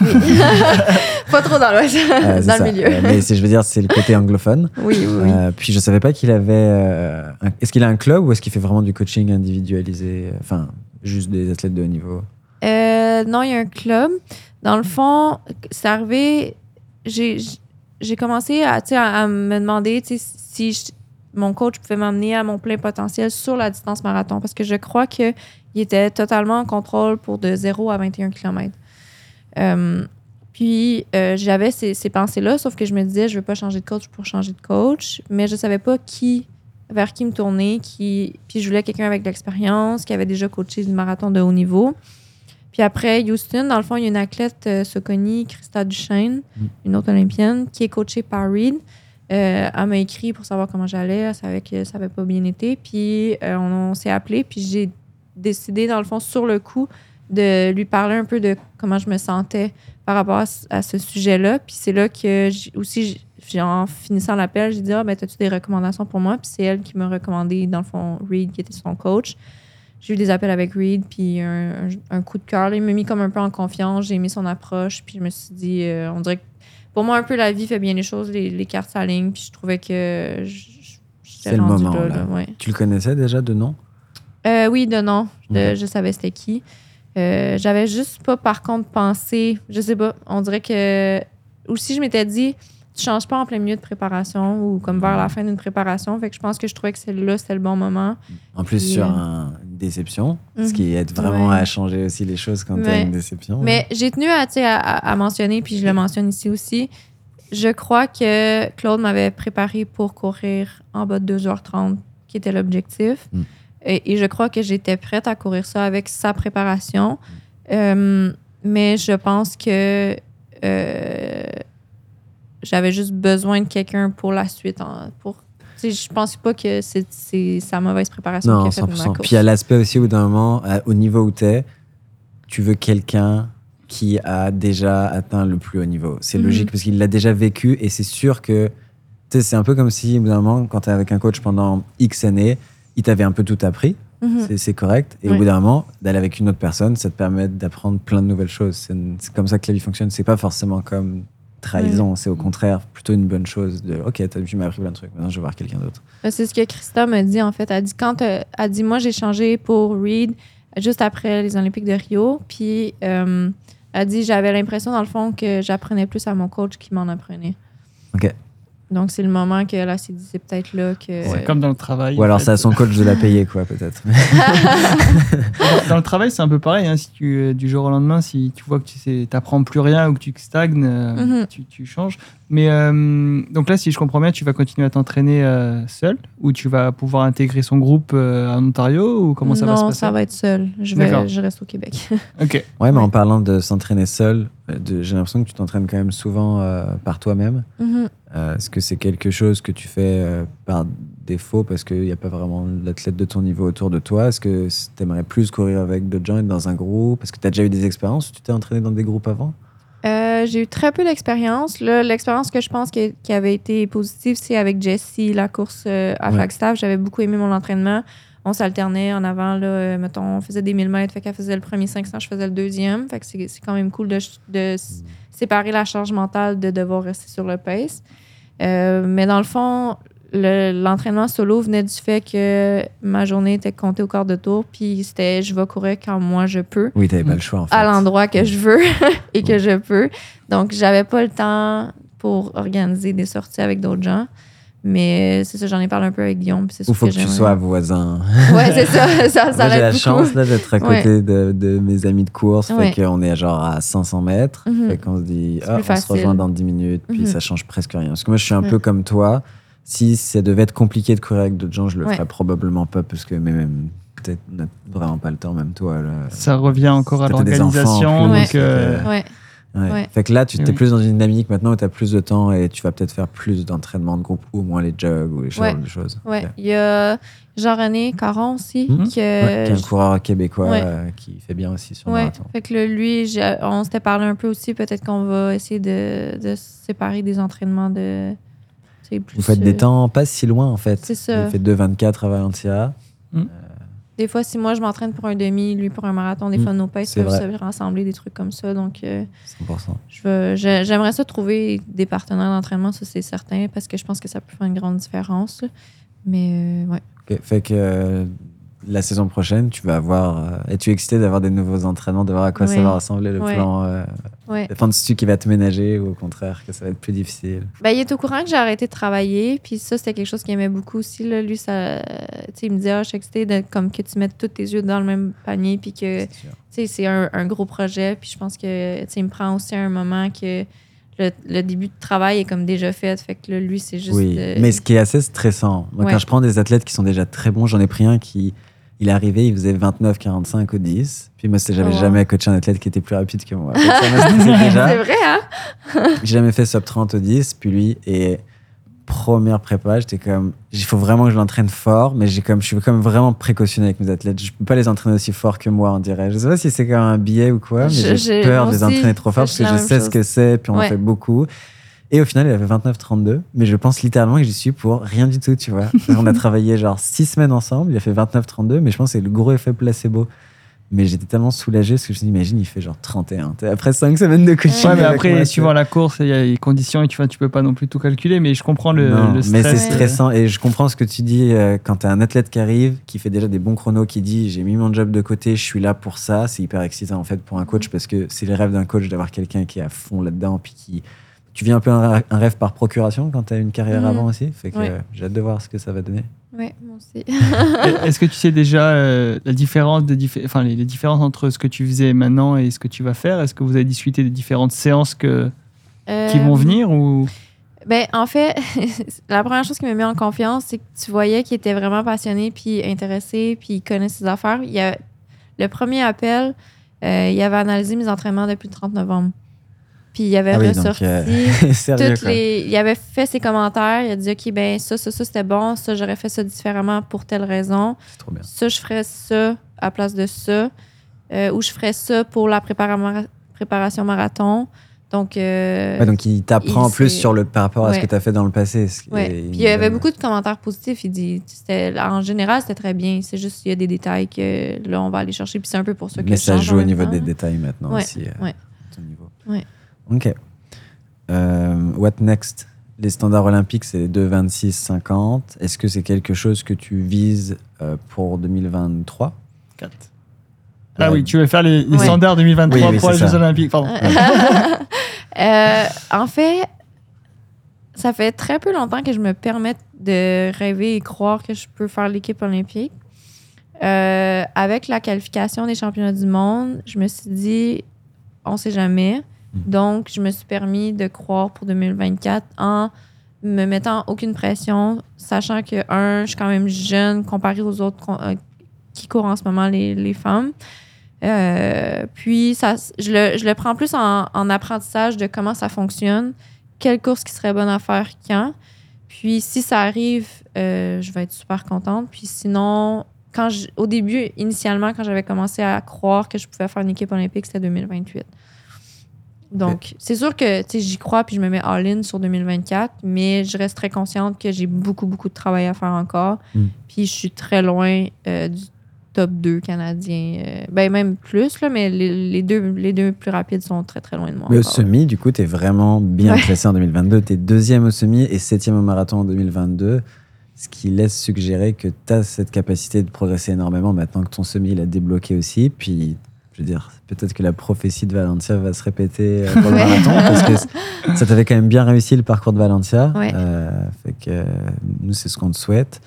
Oui. pas trop dans l'ouest, Euh, c'est dans ça. le milieu. Euh, mais c'est- je veux dire, c'est le côté anglophone. oui, oui. Euh, puis je savais pas qu'il avait. euh, un- Est-ce qu'il a un club ou est-ce qu'il fait vraiment du coaching individualisé Enfin, juste des athlètes de haut niveau? Euh, non, il y a un club. Dans le fond, c'est arrivé. J'ai commencé à, à, me demander si mon coach pouvait m'amener à mon plein potentiel sur la distance marathon parce que je crois qu'il était totalement en contrôle pour de 0 à 21 km. Euh, puis euh, j'avais ces, ces pensées-là, sauf que je me disais, je veux pas changer de coach pour changer de coach, mais je savais pas qui, vers qui me tourner, qui, puis je voulais quelqu'un avec de l'expérience, qui avait déjà coaché du marathon de haut niveau. Puis après, Houston, dans le fond, il y a une athlète, euh, Soconi, Christa Duchesne, Mm. une autre olympienne, qui est coachée par Reed. Euh, elle m'a écrit pour savoir comment j'allais. Elle savait que ça n'avait pas bien été. Puis euh, on, on s'est appelé. Puis j'ai décidé, dans le fond, sur le coup, de lui parler un peu de comment je me sentais par rapport à, ce- à ce sujet-là. Puis c'est là que j'ai- aussi, en finissant l'appel, j'ai dit Ah, ben, as-tu des recommandations pour moi? Puis c'est elle qui m'a recommandé, dans le fond, Reed, qui était son coach. J'ai eu des appels avec Reed, puis un, un- un coup de cœur. Il m'a mis comme un peu en confiance. J'ai aimé son approche, puis je me suis dit, euh, on dirait que pour moi, un peu, la vie fait bien les choses, les, les cartes s'alignent, puis je trouvais que j'étais le moment, là. là. là, ouais. Tu le connaissais déjà de nom? Euh, oui, de nom. Je savais c'était qui. Euh, J'avais juste pas, par contre, pensé, je sais pas, on dirait que. Aussi, je m'étais dit, tu changes pas en plein milieu de préparation ou comme vers la fin d'une préparation. Fait que je pense que je trouvais que c'est là, c'était le bon moment. En plus, Puis, sur euh, un- une déception, ce Mhm. qui aide vraiment Ouais. à changer aussi les choses quand t'as Ouais. une déception. Mais j'ai tenu à, tu à, à- mentionner, puis je le mentionne ici aussi. Je crois que Claude m'avait préparé pour courir en bas de 2h30, qui était l'objectif. Mm. Et, et je crois que j'étais prête à courir ça avec sa préparation. Euh, mais je pense que euh, j'avais juste besoin de quelqu'un pour la suite. en- pour, tu je pense pas que c'est sa mauvaise préparation Non, qui a fait ma 100%. Puis il y a l'aspect aussi au bout d'un moment, à- au niveau où t'es, tu veux quelqu'un qui a déjà atteint le plus haut niveau. C'est Mhm. logique parce qu'il l'a déjà vécu et c'est sûr que tu c'est un peu comme si au bout d'un moment, quand t'es avec un coach pendant X années, il t'avait un peu tout appris, Mhm. c'est- c'est correct. Et au bout d'un moment, d'aller avec une autre personne, ça te permet d'apprendre plein de nouvelles choses. C'est c'est comme ça que la vie fonctionne. C'est pas forcément comme trahison, c'est au contraire plutôt une bonne chose de ok, tu m'as appris plein de trucs, maintenant je vais voir quelqu'un d'autre. Ben, C'est ce que Christa m'a dit, en fait. Elle dit, quand, euh, elle dit, moi, j'ai changé pour Reed juste après les Olympiques de Rio. Puis, euh, elle dit, j'avais l'impression, dans le fond, que j'apprenais plus à mon coach qui m'en apprenait. Ok. Donc, c'est le moment que là, c'est dit, c'est peut-être là que. C'est comme dans le travail. Ou alors fait. c'est à son coach de la payer, quoi, peut-être. Dans le travail, c'est un peu pareil. hein. Si tu, euh, du jour au lendemain, si tu vois que tu n'apprends plus rien ou que tu stagnes, euh, Mhm. tu, tu changes. Mais euh, donc là, si je comprends bien, tu vas continuer à t'entraîner euh, seul ou tu vas pouvoir intégrer son groupe euh, en Ontario ou comment ça non, va se passer? ça va être seul. Je, D'accord. vais, je reste au Québec. Ok. Ouais, mais Ouais. en parlant de s'entraîner seul, de- j'ai l'impression que tu t'entraînes quand même souvent euh, par toi-même. Mhm. Euh, Est-ce que c'est quelque chose que tu fais euh, par défaut parce qu'il n'y a pas vraiment d'athlète de ton niveau autour de toi? Est-ce que tu aimerais plus courir avec d'autres gens, être dans un groupe? Est-ce que tu as déjà eu des expériences tu t'es entraîné dans des groupes avant? Euh, j'ai eu très peu d'expérience. L'expérience que je pense qui, qui avait été positive, c'est avec Jessie, la course à Ouais. Flagstaff. J'avais beaucoup aimé mon entraînement. On s'alternait en avant, là, euh, mettons, on faisait des 1000 mètres, fait qu'elle faisait le premier 500, je faisais le deuxième. Fait que c'est quand même cool de, de s- séparer la charge mentale de devoir rester sur le pace. Euh, mais dans le fond, le- l'entraînement solo venait du fait que ma journée était comptée au quart de tour, puis c'était je vais courir quand moi je peux Oui, tu n'avais pas le choix en fait. à l'endroit que je veux et que je peux. Donc, j'avais pas le temps pour organiser des sorties avec d'autres gens. Mais c'est ça, j'en ai parlé un peu avec Guillaume. puis c'est Ou sûr faut que, tu j'aimerais- sois voisin. Ouais, c'est ça. Ça, ça Moi, j'ai la beaucoup. chance là d'être à côté de, de mes amis de course. Ouais. Fait qu'on est genre à 500 mètres. Fait qu'on se dit, ah, on se facile. rejoint dans 10 minutes. Puis Mhm. ça change presque rien. Parce que moi, je suis un Ouais. peu comme toi. Si ça devait être compliqué de courir avec d'autres gens, je le Ouais. ferais probablement pas. Parce que mais même, peut-être, on n'a vraiment pas le temps, même toi. Là. Ça revient encore à l'organisation. donc, euh, que- Ouais. Ouais. Ouais. Fait que là, tu Oui. es plus dans une dynamique maintenant où tu as plus de temps et tu vas peut-être faire plus d'entraînement de groupe ou au moins les jogs ou les Ouais. choses. Ouais. Il y a Jean-René Caron aussi. Que Ouais, qui est un coureur québécois Ouais. euh, qui fait bien aussi sur le Ouais. marathon. Fait que le- lui, j'ai- on s'était parlé un peu aussi. Peut-être qu'on va essayer de, de se séparer des entraînements de. plus, Vous faites des euh, temps pas si loin en fait. C'est ça. Vous faites 2,24 à Valencia. Des fois, si moi je m'entraîne pour un demi, lui pour un marathon, des Mm. fois nos paces peuvent vrai. se rassembler, des trucs comme ça. Donc, euh, 100%. je veux- j'ai- j'aimerais ça trouver des partenaires d'entraînement, ça c'est certain, parce que je pense que ça peut faire une grande différence. là. Mais euh, ouais. Fait que euh, la saison prochaine, tu vas avoir. euh, Es-tu excité d'avoir des nouveaux entraînements, de voir à quoi ça va ressembler le Ouais. plan ouais. Le plan de stu qui va te ménager ou au contraire que ça va être plus difficile Ben, il est au courant que j'ai arrêté de travailler, puis ça, c'était quelque chose qu'il aimait beaucoup aussi. Là. Lui, ça, il me disait, ah, je suis excitée de, comme que tu mettes tous tes yeux dans le même panier, puis que C'est un, un gros projet. Puis je pense que, il me prend aussi un moment que le, le début de travail est comme déjà fait. Fait que là, lui, c'est juste. Oui, euh, mais ce qui est assez stressant. Moi, Ouais. quand je prends des athlètes qui sont déjà très bons, j'en ai pris un qui, il est arrivé, il faisait 29-45 au 10. Puis moi, j'avais Oh, jamais coaché un athlète qui était plus rapide que moi. C'est vrai, hein? J'ai jamais fait sub 30 au 10. Puis lui, et première prépa, j'étais comme, il faut vraiment que je l'entraîne fort, mais j'ai comme, je suis comme vraiment précautionné avec mes athlètes. Je peux pas les entraîner aussi fort que moi, on dirait. Je sais pas si c'est comme un billet ou quoi, mais j'ai peur de les entraîner trop fort parce que je sais ce que c'est, puis on en fait beaucoup. Et au final, il avait 29-32, mais je pense littéralement que j'y suis pour rien du tout, tu vois. on a travaillé genre six semaines ensemble, il a fait 29-32, mais je pense que c'est le gros effet placebo. Mais j'étais tellement soulagé parce que je me suis dit, imagine, il fait genre 31. T'es Après 5 semaines de coaching. Ouais, mais après, moi, suivant la course, il y a les conditions et tu, vois, tu peux pas non plus tout calculer, mais je comprends le, Non, le mais stress. c'est euh, stressant et je comprends ce que tu dis euh, quand tu as un athlète qui arrive, qui fait déjà des bons chronos, qui dit j'ai mis mon job de côté, je suis là pour ça. C'est hyper excitant en fait pour un coach parce que c'est le rêve d'un coach d'avoir quelqu'un qui est à fond là-dedans puis qui Tu vis un peu un, un rêve par procuration quand tu as une carrière Mhm. avant aussi? Fait que Ouais. euh, j'ai hâte de voir ce que ça va donner. Oui, moi aussi. Est-ce que tu sais déjà euh, la différence de diffé- enfin, les, les différences entre ce que tu faisais maintenant et ce que tu vas faire? Est-ce que vous avez discuté des différentes séances que, qui Euh, vont venir ou? Ben, en fait, la première chose qui m'a mis en confiance, c'est que tu voyais qu'il était vraiment passionné, puis intéressé, puis il connaît ses affaires. Il y a, le premier appel, euh, il avait analysé mes entraînements depuis le 30 novembre. Puis il avait Ah oui, ressorti euh, Sérieux, toutes quoi. les. Il avait fait ses commentaires. Il a dit OK, ben ça, ça, ça, c'était bon. Ça, j'aurais fait ça différemment pour telle raison. C'est trop bien. Ça, je ferais ça à place de ça. Euh, ou je ferais ça pour la prépara- préparation marathon. Donc. euh, Ouais, donc il t'apprend plus sur le par rapport à ce que tu as fait dans le passé. Ouais. Puis il y avait beaucoup de commentaires positifs. Il dit, en général, c'était très bien. C'est juste qu'il y a des détails que là, on va aller chercher. Puis c'est un peu pour ça que Mais ça joue au niveau temps. des détails maintenant aussi. euh, niveau. Ok. Euh, what next? Les standards olympiques, c'est 2, 26, 50. Est-ce que c'est quelque chose que tu vises euh, pour 2023 Ah Ouais. oui, tu veux faire les, les Ouais. standards 2023 Oui, oui, pour les Jeux. Olympiques? Pardon. Euh, en fait, ça fait très peu longtemps que je me permets de rêver et croire que je peux faire l'équipe olympique. Euh, avec la qualification des championnats du monde, je me suis dit, on sait jamais. Mhm. Donc, je me suis permis de croire pour 2024 en me mettant aucune pression, sachant que, un, je suis quand même jeune comparé aux autres euh, qui courent en ce moment, les, les femmes. Euh, puis, ça, je, le, je le prends plus en, en apprentissage de comment ça fonctionne, quelle course qui serait bonne à faire quand. Puis, si ça arrive, euh, je vais être super contente. Puis, sinon, quand au début, initialement, quand j'avais commencé à croire que je pouvais faire une équipe olympique, c'était 2028. Donc, c'est sûr que j'y crois puis je me mets all-in sur 2024, mais je reste très consciente que j'ai beaucoup, beaucoup de travail à faire encore. Mm. Puis je suis très loin euh, du top 2 canadien. euh, ben, même plus, là, mais les, les deux, les deux plus rapides sont très, très loin de moi. Mais au semi, du coup, tu es vraiment bien Ouais. classé en 2022. Tu es deuxième au semi et septième au marathon en 2022. Ce qui laisse suggérer que tu as cette capacité de progresser énormément maintenant que ton semi il a débloqué aussi. Puis, je veux dire, peut-être que la prophétie de Valencia va se répéter euh, pour le Ouais. marathon parce que ça t'avait quand même bien réussi le parcours de Valencia. Ouais. Euh, fait que euh, nous, c'est ce qu'on te souhaite.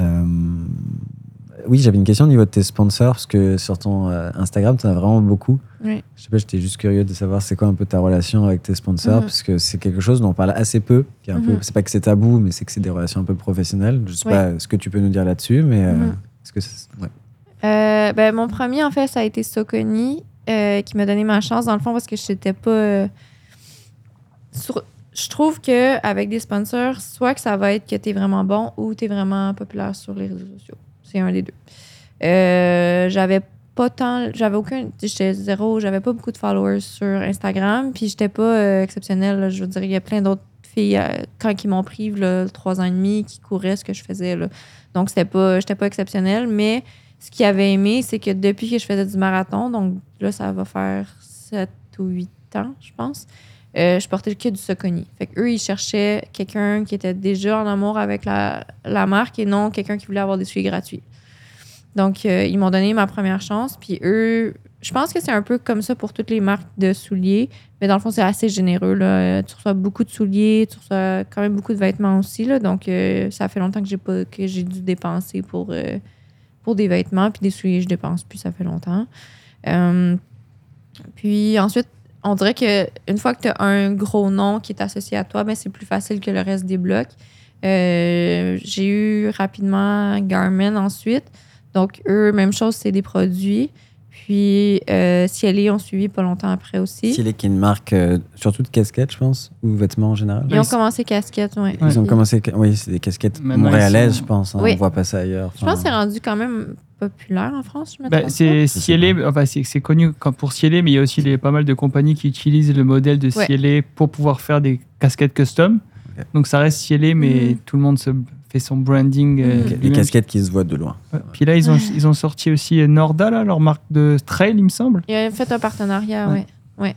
Euh, oui, j'avais une question au niveau de tes sponsors parce que sur ton euh, Instagram, tu en as vraiment beaucoup. Oui. Je sais pas, j'étais juste curieux de savoir c'est quoi un peu ta relation avec tes sponsors, Mhm. parce que c'est quelque chose dont on parle assez peu. qui est un peu- Mhm. C'est pas que c'est tabou, mais c'est que c'est des relations un peu professionnelles. Je sais pas ce que tu peux nous dire là-dessus, mais euh, Mhm. est-ce que c'est- ouais. Euh, ben, mon premier, en fait, ça a été Soconi, euh, qui m'a donné ma chance, dans le fond, parce que je n'étais pas. euh, sur- Je trouve qu'avec des sponsors, soit que ça va être que tu es vraiment bon ou tu es vraiment populaire sur les réseaux sociaux. C'est un des deux. Euh, j'avais pas tant. J'avais aucun. J'étais zéro. J'avais pas beaucoup de followers sur Instagram. Puis j'étais pas exceptionnelle. Je veux dire, il y a plein d'autres filles, quand ils m'ont pris, trois ans et demi, qui couraient ce que je faisais. Là. Donc, c'était pas, j'étais pas exceptionnelle. Mais ce qu'ils avaient aimé, c'est que depuis que je faisais du marathon, donc là, ça va faire 7 ou 8 ans, je pense, euh, je portais que du Soconi. Fait qu'eux, ils cherchaient quelqu'un qui était déjà en amour avec la, la marque et non quelqu'un qui voulait avoir des souliers gratuits. Donc, euh, ils m'ont donné ma première chance. Puis eux, je pense que c'est un peu comme ça pour toutes les marques de souliers. Mais dans le fond, c'est assez généreux. Là. Euh, Tu reçois beaucoup de souliers, tu reçois quand même beaucoup de vêtements aussi. Là. Donc, ça fait longtemps que j'ai pas que j'ai dû dépenser pour, pour des vêtements. Puis des souliers, je dépense plus, ça fait longtemps. Euh, puis ensuite, on dirait que une fois que tu as un gros nom qui est associé à toi, ben, c'est plus facile que le reste des blocs. Euh, j'ai eu rapidement Garmin ensuite. Donc, eux, même chose, c'est des produits. Puis, euh, Cielé ont suivi pas longtemps après aussi. Est qui est une marque euh, surtout de casquettes, je pense, ou vêtements en général. Ils ont commencé casquette, ouais. Ils ont commencé, oui, c'est des casquettes Maintenant, montréalaises, sont- je pense. hein, Oui. On voit pas ça ailleurs. Je pense que c'est rendu quand même populaire en France, je me Bah, c'est Cielé, enfin, c'est connu pour Cielé, mais il y a aussi les, pas mal de compagnies qui utilisent le modèle de Ouais. Cielé pour pouvoir faire des casquettes custom. Donc ça reste Cielé, mais Mhm. tout le monde se fait son branding. euh, Les casquettes qui se voient de loin. Ouais. Puis là, ils ont, ils ont sorti aussi Norda, là, leur marque de trail, il me semble. Ils ont fait un partenariat, Ouais. ouais. ouais.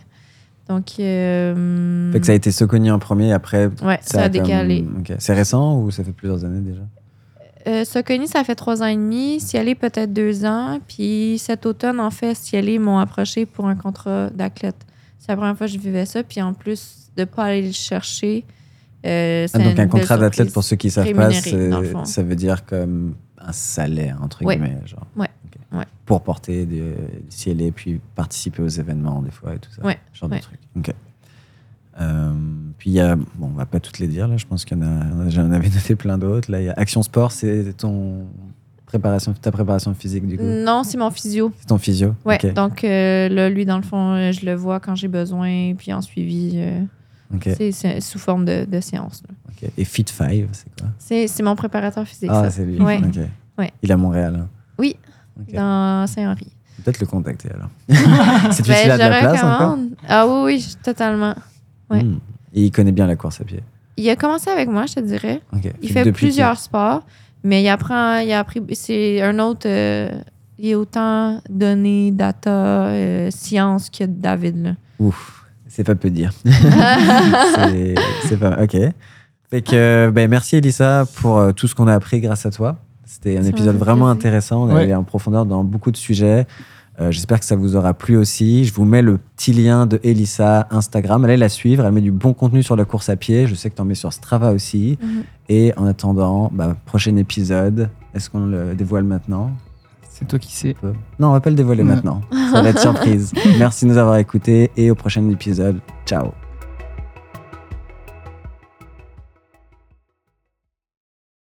Donc, euh, Fait que ça a été Soconi en premier, après. ouais, ça, a comme- décalé. C'est récent ou ça fait plusieurs années déjà Euh, Soconi, ça fait trois ans et demi. Cielé, peut-être deux ans. Puis cet automne, en fait, Cielé m'ont approché pour un contrat d'athlète. C'est la première fois que je vivais ça. Puis en plus, de ne pas aller le chercher, euh, Ah, donc un contrat d'athlète, pour ceux qui savent pas, ça veut dire comme un salaire, entre Ouais. guillemets. Genre. Ouais. Pour porter des cielés, puis participer aux événements, des fois, et tout ça. Genre de trucs. Ok. Euh, puis il y a, bon, on va pas toutes les dire, là, je pense qu'il y en a, j'en avais noté plein d'autres. Là, il y a Action Sport, c'est ton préparation, ta préparation physique, du coup? Non, c'est mon physio. C'est ton physio? Ouais, donc euh, là, lui, dans le fond, je le vois quand j'ai besoin, puis en suivi, c'est- sous forme de, de séance. là. ok. Et Fit 5, c'est quoi? C'est c'est mon préparateur physique, Ah, c'est lui. Ouais. Il est à Montréal. hein? Oui. Dans Saint-Henri. Peut-être le contacter alors. c'est tu Ben, de la je place encore? recommande. Ah oui, oui, totalement. Ouais. Hmm. Et il connaît bien la course à pied? Il a commencé avec moi, je te dirais. Il fait Depuis plusieurs sports, mais il apprend, il a appris, c'est un autre, euh, il est autant données, data, euh, science que David. Là. Ouf, c'est pas peu dire. c'est c'est pas. Ok. Fait que, ben, merci Elissa pour euh, tout ce qu'on a appris grâce à toi. C'était un Ça épisode vraiment plaisir. intéressant. On est Ouais. allé en profondeur dans beaucoup de sujets. Euh, J'espère que ça vous aura plu aussi. Je vous mets le petit lien de Elissa Instagram. Allez la suivre. Elle met du bon contenu sur la course à pied. Je sais que tu en mets sur Strava aussi. Mhm. Et en attendant, bah, prochain épisode. Est-ce qu'on le dévoile maintenant? C'est toi qui sais. peu. Non, on va pas le dévoiler Ouais. maintenant. Ça va être surprise. Merci de nous avoir écoutés et au prochain épisode. Ciao.